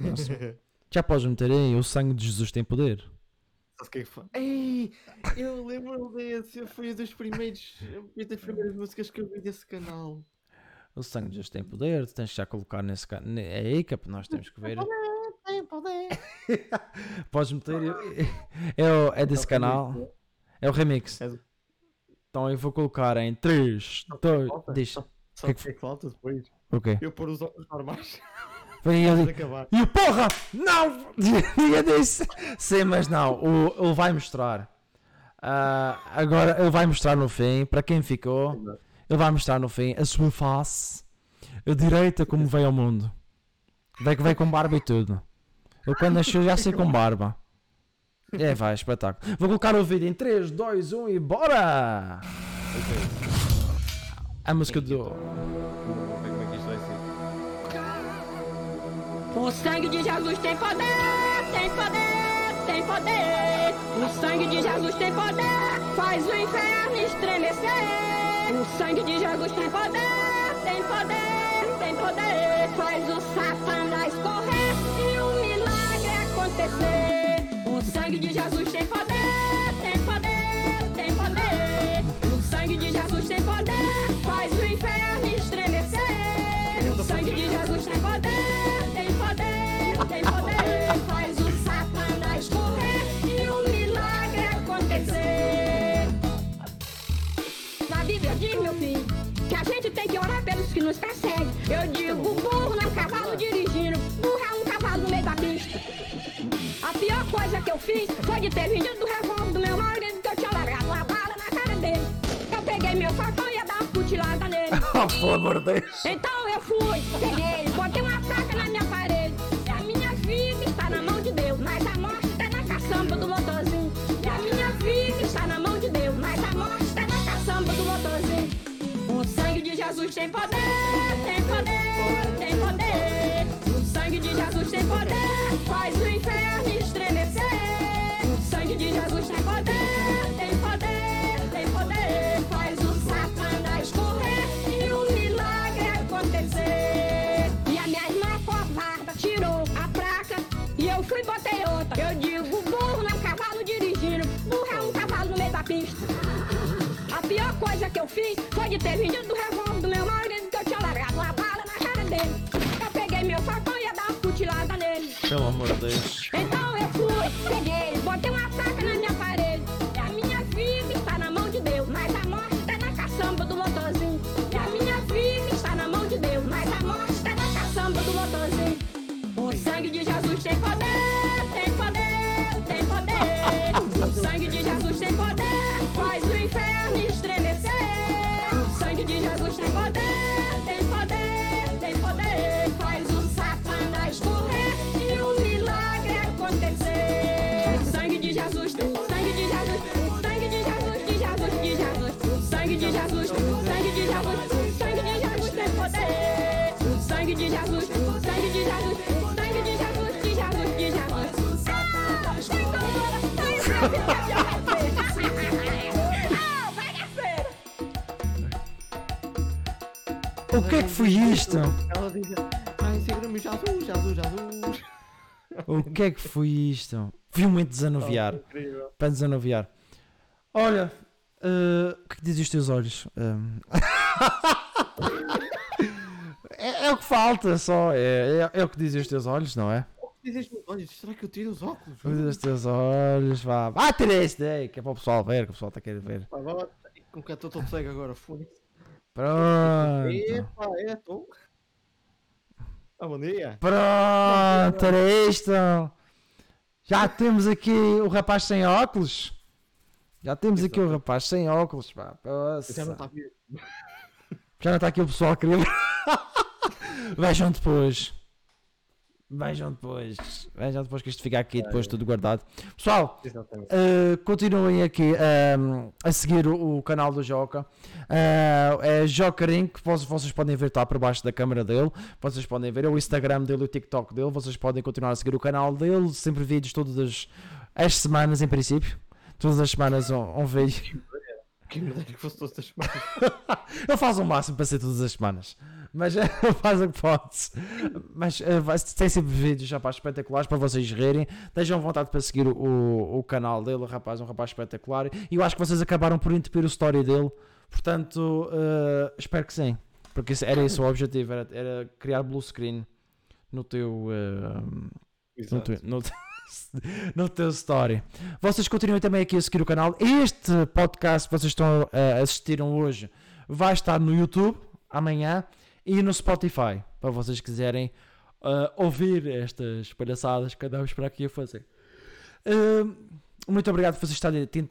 Nosso- Já podes meter aí, o sangue de Jesus tem poder. É? Ei, eu lembro desse, foi um dos primeiros, uma das primeiras músicas que eu vi desse canal. O sangue de Jesus tem poder, tu tens que já colocar nesse canal. É aí que nós temos que ver. Tem poder. Podes meter. É, o- é desse canal. É o remix. Então eu vou colocar em 3, 2, diz. Sabe o que é que falta depois? O quê? Eu pôr os óculos normais. Vem de acabar. E o porra! Não! Eu disse. Sim, mas não. O, ele vai mostrar. Ah, agora ele vai mostrar no fim, para quem ficou, ele vai mostrar no fim a sua face, a direita como veio ao mundo. Veio que veio com barba e tudo. Ele quando nasceu já sei com barba. É, vai, espetáculo. Vou colocar o vídeo em 3, 2, 1 e bora! A música do. O sangue de Jesus tem poder, tem poder, tem poder. O sangue de Jesus tem poder, faz o inferno estremecer. O sangue de Jesus tem poder, tem poder, tem poder. Faz o satanás correr e o milagre acontecer. O sangue de Jesus tem poder, tem poder, tem poder. O sangue de Jesus tem poder, faz o inferno estremecer. O sangue de Jesus tem poder, tem poder, tem poder. Faz tem que orar pelos que nos perseguem. Eu digo, burro não é cavalo dirigindo, burro é um cavalo no meio da pista. A pior coisa que eu fiz foi de ter vendido do revólver do meu marido que eu tinha largado uma bala na cara dele. Eu peguei meu facão e ia dar uma futilada nele. Pelo amor de Deus! Então eu fui, peguei, botei uma placa na minha Jesus tem poder, tem poder, tem poder. O sangue de Jesus tem poder, faz o inferno estremecer. O sangue de Jesus tem coisa que eu fiz foi de ter vendido o revólver do meu marido que eu tinha largado a bala na cara dele. Eu peguei meu facão e ia dar uma cutilada nele. Pelo amor de Deus. Então eu fui, peguei, botei uma faca na minha parede. E a minha vida está na mão de Deus, mas a morte está na caçamba do motorzinho. E a minha vida está na mão de Deus, mas a morte está na caçamba do motorzinho. O sangue de Jesus tem poder, tem poder, tem poder. O sangue de Jesus tem poder, faz o inferno de Jesus, o sangue de Jesus, sangue de Jesus, de Jesus, de Jesus. Sangue de Jesus, sangue de Jesus, sangue de Jesus tem poder. Sangue de Jesus, sangue de Jesus, sangue de Jesus, de Jesus, de Jesus. Ah, tem como, tem Ah, bagaceira! O que é que foi isto? Ela diz, ai, segura-me Jesus, Jesus, Jesus. O que é que foi isto? Vi um momento de desanuviar. Oh. Para desanuviar. Olha, eh, o que é que dizem os teus olhos? Ehm, é, é o que falta só. É, é, é o que dizem os teus olhos, não é? Dizes, olha, será que eu tiro os óculos? O que dizem os teus olhos, vá. Vá ter este aí, que é para o pessoal ver, que o pessoal está a querer ver. Pá, vá lá, Com que estou todo cego agora, foda-se. Pronto. Epa, é, estou. Bom dia. Pronto, era isto. Já temos aqui o rapaz sem óculos. Já temos aqui o rapaz sem óculos. Pá. Já não está a vir. Já não está aqui o pessoal querer. Vejam depois. Vejam depois. Vejam depois que isto fica aqui depois tudo guardado. Pessoal, eh, continuem aqui ehm, a seguir o, o canal do Joca. Eh, é Jocarim, que vocês, vocês podem ver, está por baixo da câmera dele. Vocês podem ver é o Instagram dele, o TikTok dele. Vocês podem continuar a seguir o canal dele. Sempre vídeos todas as, as semanas, em princípio. Todas as semanas um, um vídeo. Que me dera que fosse todas as semanas. Ele faz o máximo para ser todas as semanas. Mas eh, faz o que pode. Mas vai- tem sempre vídeos, rapaz, espetaculares para vocês rirem. Tenham vontade para seguir o, o canal dele, rapaz, um rapaz espetacular. E eu acho que vocês acabaram por entupir o story dele. Portanto, eh, espero que sim. Porque esse- era esse o objetivo, era, era criar blue screen no teu. eh, no, teu no, teu- no teu story. Vocês continuem também aqui a seguir o canal. Este podcast que vocês estão a assistiram hoje vai estar no YouTube amanhã e no Spotify para vocês quiserem ah, ouvir estas palhaçadas que andamos para aqui a fazer. Ah, muito obrigado por vocês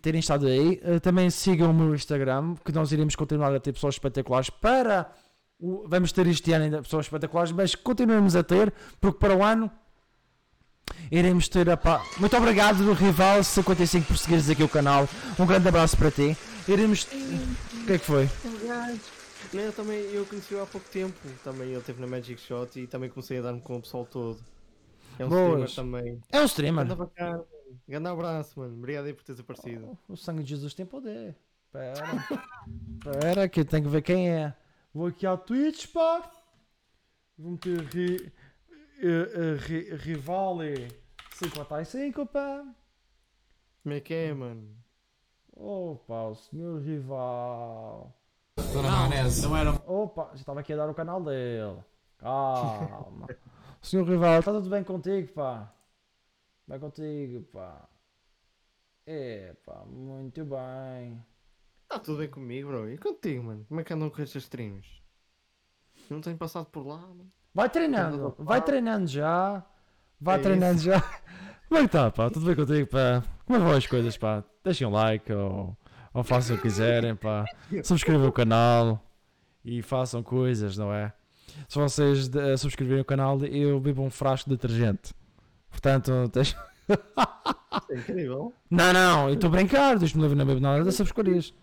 terem estado aí. Ah, também sigam o meu Instagram, que nós iremos continuar a ter pessoas espetaculares para. o- Vamos ter este ano ainda pessoas espetaculares, mas continuemos a ter, porque para o ano iremos ter a pá. Muito obrigado, Rival 55 por seguires aqui o canal. Um grande abraço para ti. Iremos. O que é que foi? Não, eu também eu conheci-o há pouco tempo. Também ele esteve na Magic Shot e também comecei a dar-me com o pessoal todo. É um Boas. streamer também. É um streamer. Anda bacana. Grande abraço, mano. Obrigado aí por teres aparecido. O sangue de Jesus tem poder. Pera. Pera, que eu tenho que ver quem é. Vou aqui ao Twitch, pá. Vou meter ri, eh, ri, Rivale 55, pá. Como é que é, mano? Opa, o senhor rival. Dona Maionese. Não era- Opa, já estava aqui a dar o canal dele. Calma. senhor rival, está tudo bem contigo, pá? Vai contigo, pá. É, pá, muito bem. Está tudo bem comigo, bro. E contigo, mano? Como é que andam com estes streams? Não tenho passado por lá, mano. Vai treinando, vai treinando já. Vai É treinando isso. já. Como é que tá, pá? Tudo bem contigo, pá? Como é que vão as coisas, pá? Deixem um like ou, ou façam o que quiserem, pá. Subscrevam o canal e façam coisas, não é? Se vocês eh, subscreverem o canal, eu bebo um frasco de detergente. Portanto, deixa... É incrível. Não, não, eu estou a brincar. Deus me livre, não bebo nada dessas porcarias.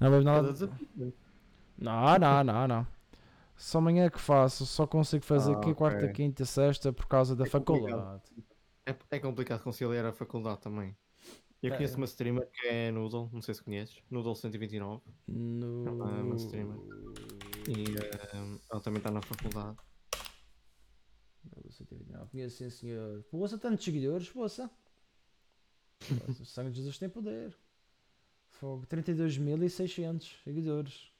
Não bebo nada. Não, não, não, não. Só amanhã é que faço. Só consigo fazer Ah, aqui quarta, quinta, sexta por causa da É complicado. faculdade. É, é complicado conciliar a faculdade também. Eu É. conheço uma streamer que é Noodle, não sei se conheces. Noodle 129. No... Ela é uma streamer. E eh, ela também está na faculdade. Não conheço, sim, senhor. Poça, tantos seguidores, poça. O sangue de Jesus tem poder. Fogo, 32.600 seguidores.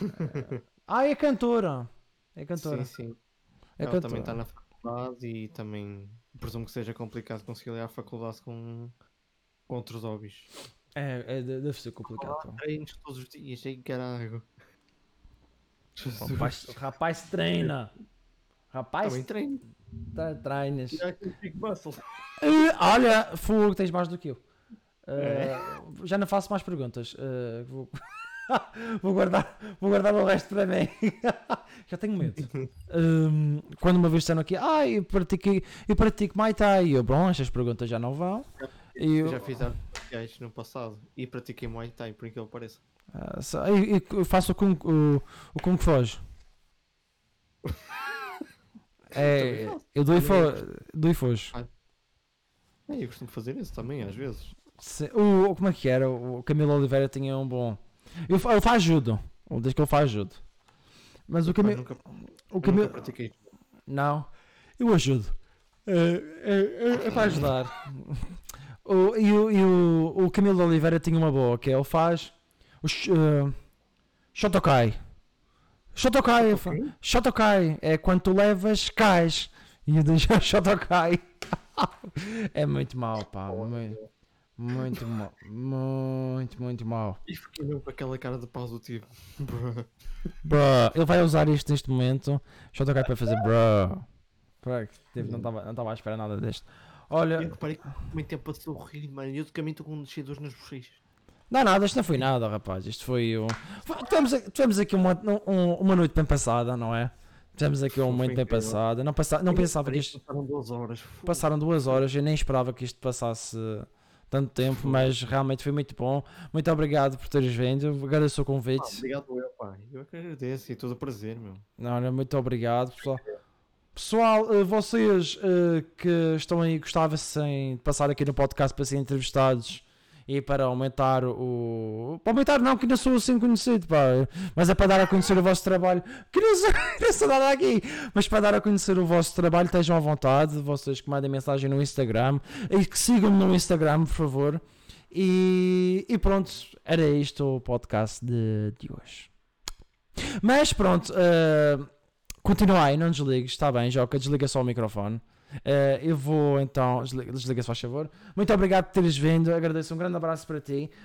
Eh, ah, é cantora. É cantora. Sim, sim. É Ela também está cantora. na faculdade e também presumo que seja complicado conciliar a faculdade com, com outros hobbies. É, é, de- deve ser complicado. pá. Treinos todos os dias, ei caralho. O rapaz, o rapaz treina. Rapaz, Também treino. tá- treinas. Eh, olha, fogo, tens mais do que eu. Eh, É. Já não faço mais perguntas. Eh, vou... vou guardar, vou guardar o resto para mim. Já tenho medo. Hum, quando uma vez disseram aqui, ah, eu pratico, eu pratico Muay Thai, e eu, bom, estas perguntas já não vão. Eu eu, já fiz artes marciais no passado e pratiquei Muay Thai, por incrível que pareça. ah, só- e- e eu faço o Kung, o, o kung Foge. É, eu dou e fo, dou e fojo. É, eu costumo fazer isso também, às vezes. Se- o, como é que era? O Camilo Oliveira tinha um bom. Eu, eu faz judo. Ou desde que ele faz judo. Mas o Camilo. O eu Camilo. Não. Eu ajudo. É, é, é, é para ajudar. o, e o, e o, o Camilo Oliveira tinha uma boa, que é ele faz. O sh- eh, Shotokai. Shotokai. Shotokai. É quando tu levas, cais. E eu deixo Shotokai. é muito mau, pá. Muito, muito mau. Muito, muito mau. E fiquei mesmo com aquela cara de pau do tipo. bruh. Ele vai usar isto neste momento. Shotokai para fazer bruh. Tipo, não estava não estava à espera nada deste. Olha, Eu reparei que muito tempo a sorrir, mano. Eu de caminho estou com descidos nas bochechas. não nada, isto não foi nada, rapaz. Isto foi um. Tivemos, tivemos aqui uma, um- uma noite bem passada, não é? Tivemos aqui uma Foi noite bem passada. Não, passa, não Eu pensava que isto. Passaram duas horas. Passaram duas horas, eu nem esperava que isto passasse tanto tempo, mas realmente foi muito bom. Muito obrigado por teres vindo. Agradeço o Ah, convite. obrigado, eu, pai. Eu que agradeço e todo o prazer, meu. Não, muito obrigado, pessoal. Pessoal, eh, vocês eh, que estão aí gostassem de passar aqui no podcast para serem entrevistados e para aumentar o. Para aumentar, não, que ainda sou assim conhecido, pá. Mas é para dar a conhecer o vosso trabalho. Que não sou, não sou nada aqui. Mas para dar a conhecer o vosso trabalho, estejam à vontade. Vocês que mandem mensagem no Instagram e que sigam-me no Instagram, por favor. E, e pronto, era isto o podcast de, de hoje. Mas pronto, eh, continua aí, não desligues, está bem, Joca, desliga só o microfone. Eh, eu vou então, desliga, desliga se faz favor. Muito obrigado por teres vindo, agradeço, um grande abraço para ti.